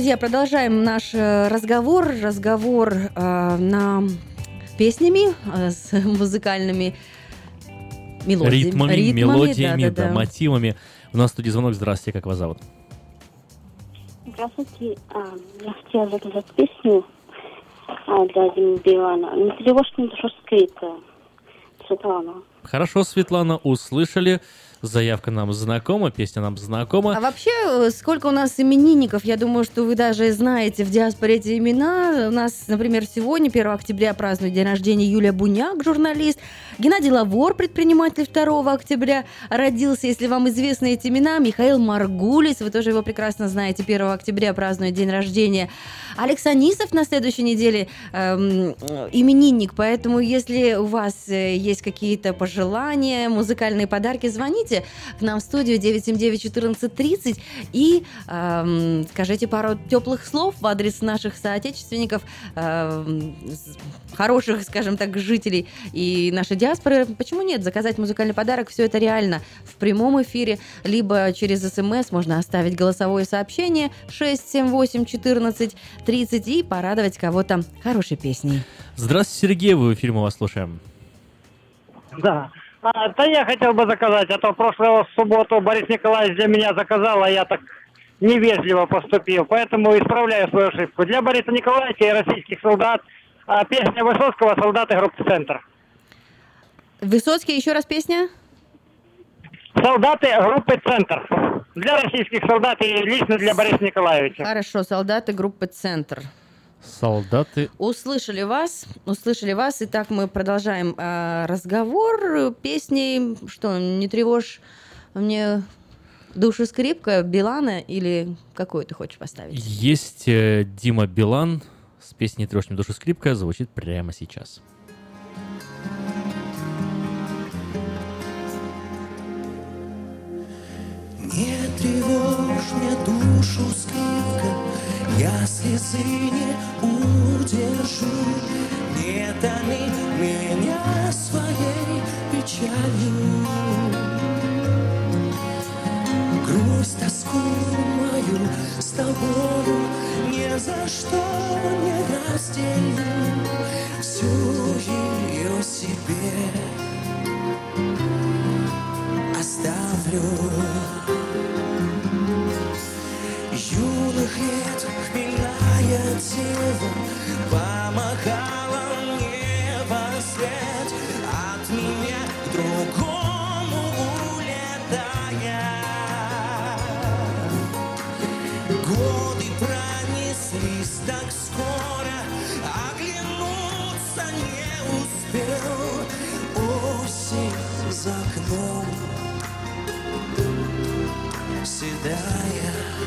друзья, продолжаем наш э, разговор. Разговор э, на песнями, э, с музыкальными мелодиями. Ритмами, Ритмами, мелодиями, да-да-да. да, мотивами. У нас в студии звонок. Здравствуйте, как вас зовут? Здравствуйте. А, Я хотела заказать песню а, для Димы Билана. Не тревожьте душу скрыта. Светлана. Хорошо, Светлана, услышали. Заявка нам знакома, песня нам знакома. А вообще, э, сколько у нас именинников, я думаю, что вы даже знаете в диаспоре эти имена. У нас, например, сегодня, 1 октября, празднует день рождения Юлия Буняк, журналист. Геннадий Лавор, предприниматель 2 октября, родился, если вам известны эти имена. Михаил Маргулис, вы тоже его прекрасно знаете, 1 октября празднует день рождения. Алекс Анисов на следующей неделе эм, именинник, поэтому если у вас э, есть какие-то пожелания, музыкальные подарки, звоните к нам в студию 979-1430 и эм, скажите пару теплых слов в адрес наших соотечественников, эм, хороших, скажем так, жителей и нашей диаспоры. Почему нет? Заказать музыкальный подарок, все это реально в прямом эфире, либо через смс можно оставить голосовое сообщение 678 14 30 и порадовать кого-то хорошей песней. Здравствуйте, Сергей, вы в эфире, мы вас слушаем. Да. А, да я хотел бы заказать, а то прошлую субботу Борис Николаевич для меня заказал, а я так невежливо поступил, поэтому исправляю свою ошибку. Для Бориса Николаевича и российских солдат а, песня Высоцкого «Солдаты группы «Центр». Высоцкий, еще раз песня? Солдаты группы «Центр». Для российских солдат и лично для Бориса Николаевича. Хорошо, солдаты группы «Центр». Солдаты. Услышали вас, услышали вас. Итак, мы продолжаем э, разговор песней. Что, не тревожь мне душу скрипка Билана или какую ты хочешь поставить? Есть э, Дима Билан с песней «Трешь мне душу скрипка» звучит прямо сейчас. Не тревожь мне душу, скрипка, я слезы не удержу. Не томи меня своей печалью. Грусть, тоску мою с тобою ни за что не разделю. Всю ее себе оставлю. Юных лет хмельная дева Помахала мне во след От меня к другому улетая. Годы пронеслись так скоро Оглянуться не успел. Осень за окном седая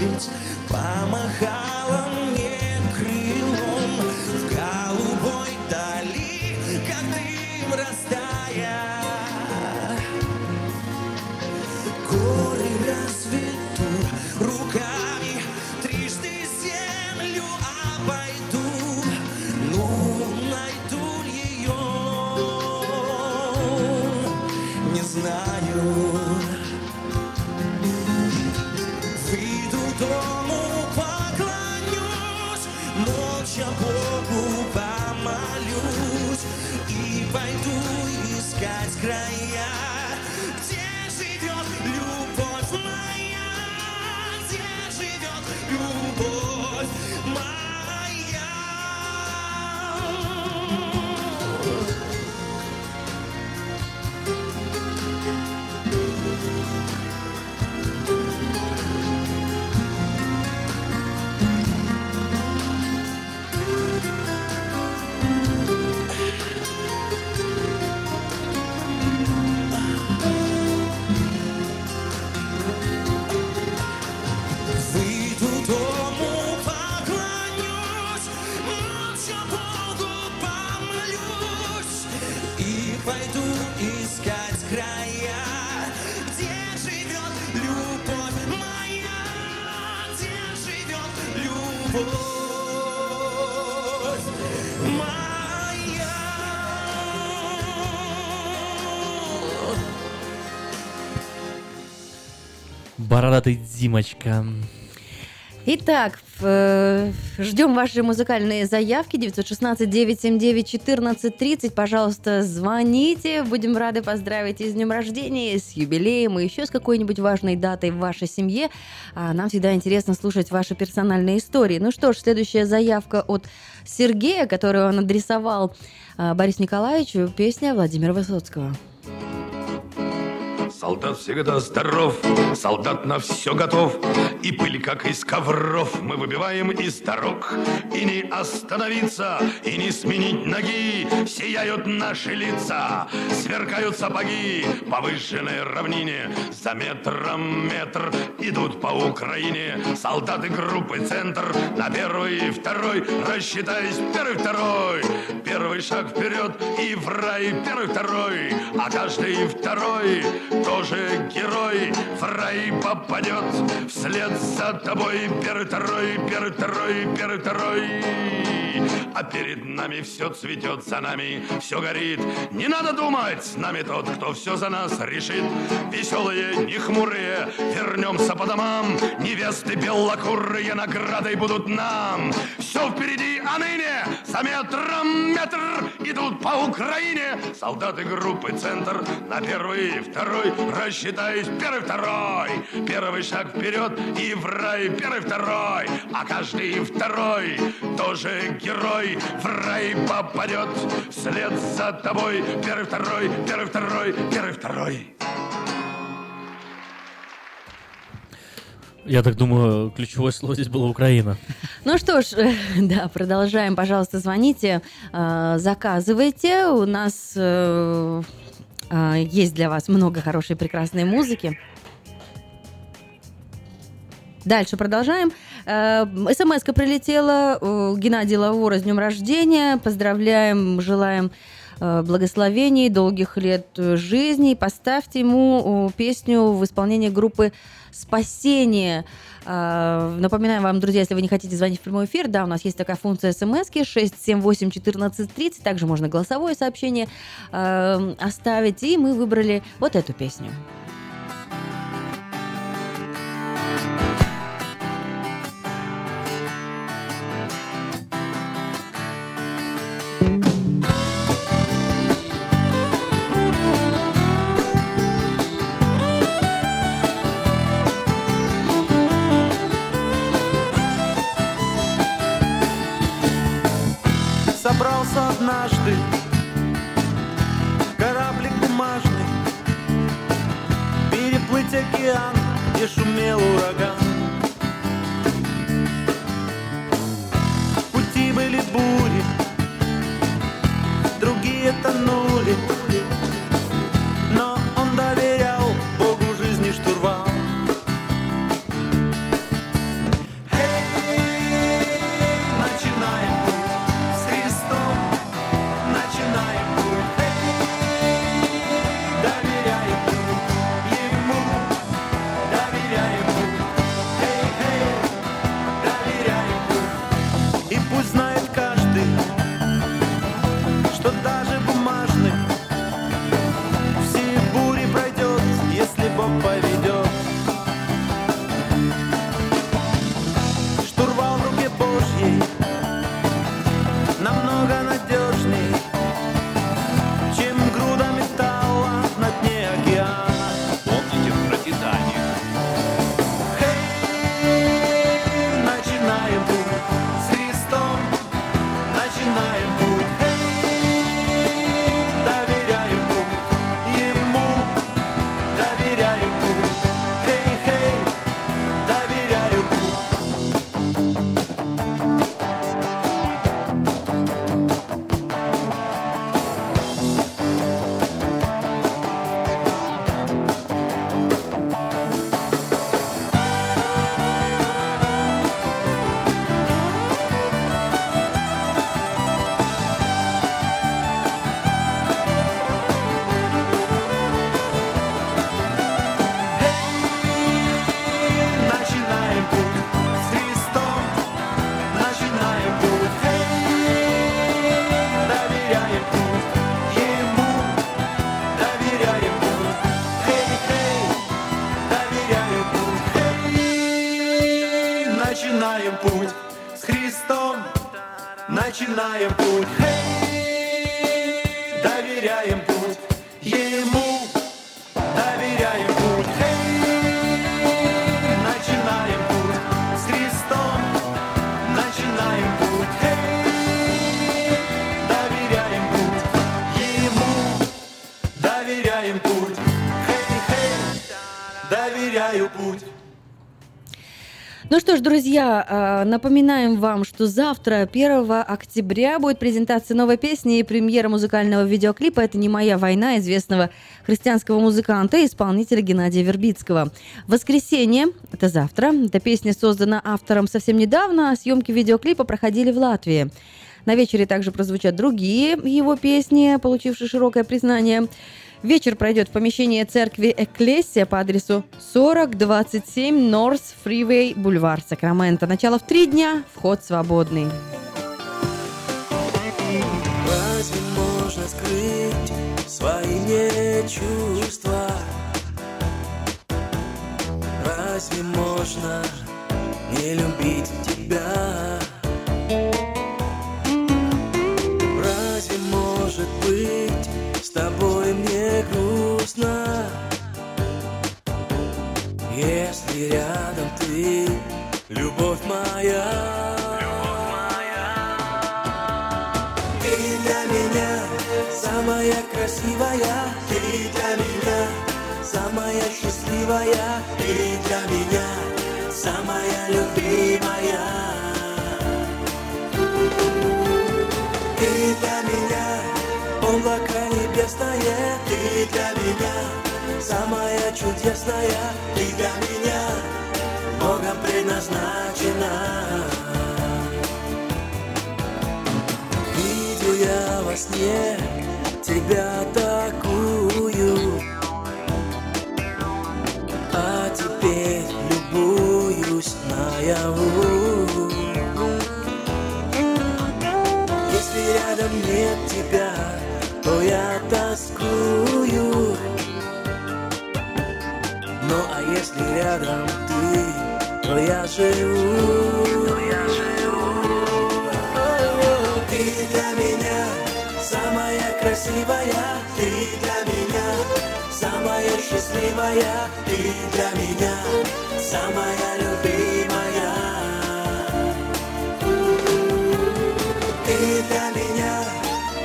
beats. Бородатый Димочка. Итак, Ждем ваши музыкальные заявки 916-979-1430. Пожалуйста, звоните. Будем рады поздравить и с днем рождения, и с юбилеем, и еще с какой-нибудь важной датой в вашей семье. А нам всегда интересно слушать ваши персональные истории. Ну что ж, следующая заявка от Сергея, которую он адресовал а, Борису Николаевичу. Песня Владимира Высоцкого. Солдат всегда здоров, солдат на все готов, И пыль, как из ковров, мы выбиваем из дорог. И не остановиться, и не сменить ноги, Сияют наши лица, сверкают сапоги По выжженной равнине, за метром метр Идут по Украине. Солдаты группы «Центр» На первый и второй, рассчитаясь, первый, второй. Первый шаг вперед и в рай, первый, второй. А каждый второй тоже герой. В рай попадет вслед за тобой. Второй, первый, второй А перед нами все цветет, за нами все горит. Не надо думать, с нами тот, кто все за нас решит. Веселые, не хмурые, вернемся по домам. Невесты белокурые наградой будут нам. Все впереди, а ныне за метром метр Идут по Украине. Солдаты группы «Центр» На первый второй рассчитаюсь Первый, второй Первый шаг вперед и в рай Первый, второй А каждый второй тоже герой В рай попадет вслед за тобой Первый, второй, первый, второй, первый, второй Я так думаю, ключевое слово здесь было Украина. Ну что ж, э, да, продолжаем. Пожалуйста, звоните, э, заказывайте. У нас э, есть для вас много хорошей, прекрасной музыки. Дальше продолжаем. Э, СМС-ка прилетела. э, Геннадий Лавора с днем рождения. Поздравляем, желаем э, благословений, долгих лет жизни. Поставьте ему песню в исполнении группы «Спасение». Э, Напоминаем вам, друзья, если вы не хотите звонить в прямой эфир, да, у нас есть такая функция смс 678-1430, также можно голосовое сообщение э, оставить, и мы выбрали вот эту песню. Однажды. Кораблик бумажный Переплыть океан, где шумел ураган. Пути были бури, другие тонули ж, друзья, э, напоминаем вам, что завтра, 1 октября, будет презентация новой песни и премьера музыкального видеоклипа «Это не моя война» известного христианского музыканта и исполнителя Геннадия Вербицкого. Воскресенье, это завтра, эта песня создана автором совсем недавно, а съемки видеоклипа проходили в Латвии. На вечере также прозвучат другие его песни, получившие широкое признание. Вечер пройдет в помещении церкви Экклесия по адресу 4027 Норс Фривей, бульвар Сакраменто. Начало в три дня, вход свободный. Разве можно скрыть свои мне чувства? Разве можно не любить тебя? Разве может быть с тобой мне грустно? Если рядом ты, любовь моя. Ты для меня самая красивая, ты для меня самая счастливая, ты для меня самая любимая. Ты для меня облако небесное, ты для меня самая чудесная, ты для меня Богом предназначена. Видел я во сне тебя такую, а теперь любуюсь наяву. Ну а если рядом ты, то я живу. Ты для меня самая красивая, ты для меня самая счастливая, ты для меня самая любимая. Ты для меня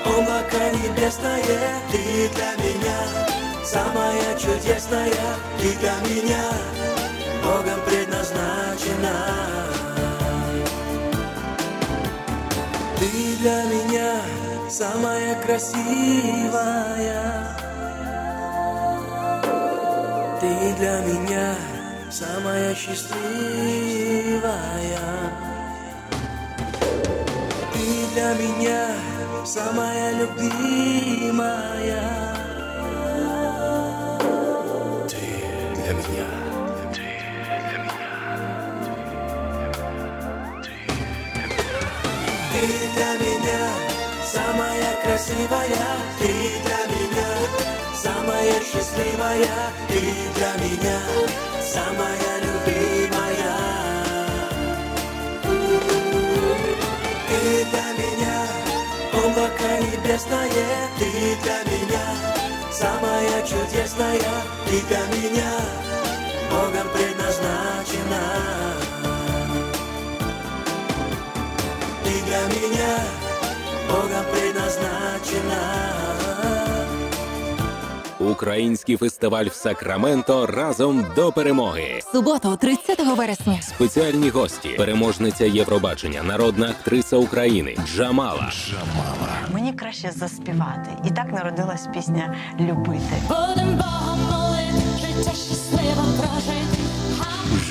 облако небесное, ты для меня самая чудесная, ты для меня Богом предназначена. Ты для меня самая красивая. Ты для меня самая счастливая. Ты для меня самая любимая. Для меня самая красивая, ты для меня самая счастливая, ты для меня самая любимая. Ты для меня облако небесное, ты для меня самая чудесная, ты для меня Богом предназначена. Для меня Богом предназначена. Український фестиваль в Сакраменто разом до перемоги. Суботу, 30 вересня. Спеціальні гості, переможниця Євробачення, народна актриса України Джамала. Джамала. Мені краще заспівати. І так народилась пісня Любити.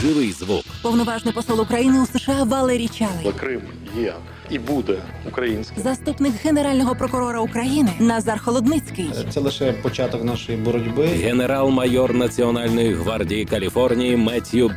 Живий звук. Повноважний посол України у США Валерій Чалий. Крим є і буде українським. Заступник генерального прокурора України Назар Холодницький. Це лише початок нашої боротьби. Генерал-майор Національної гвардії Каліфорнії Меттью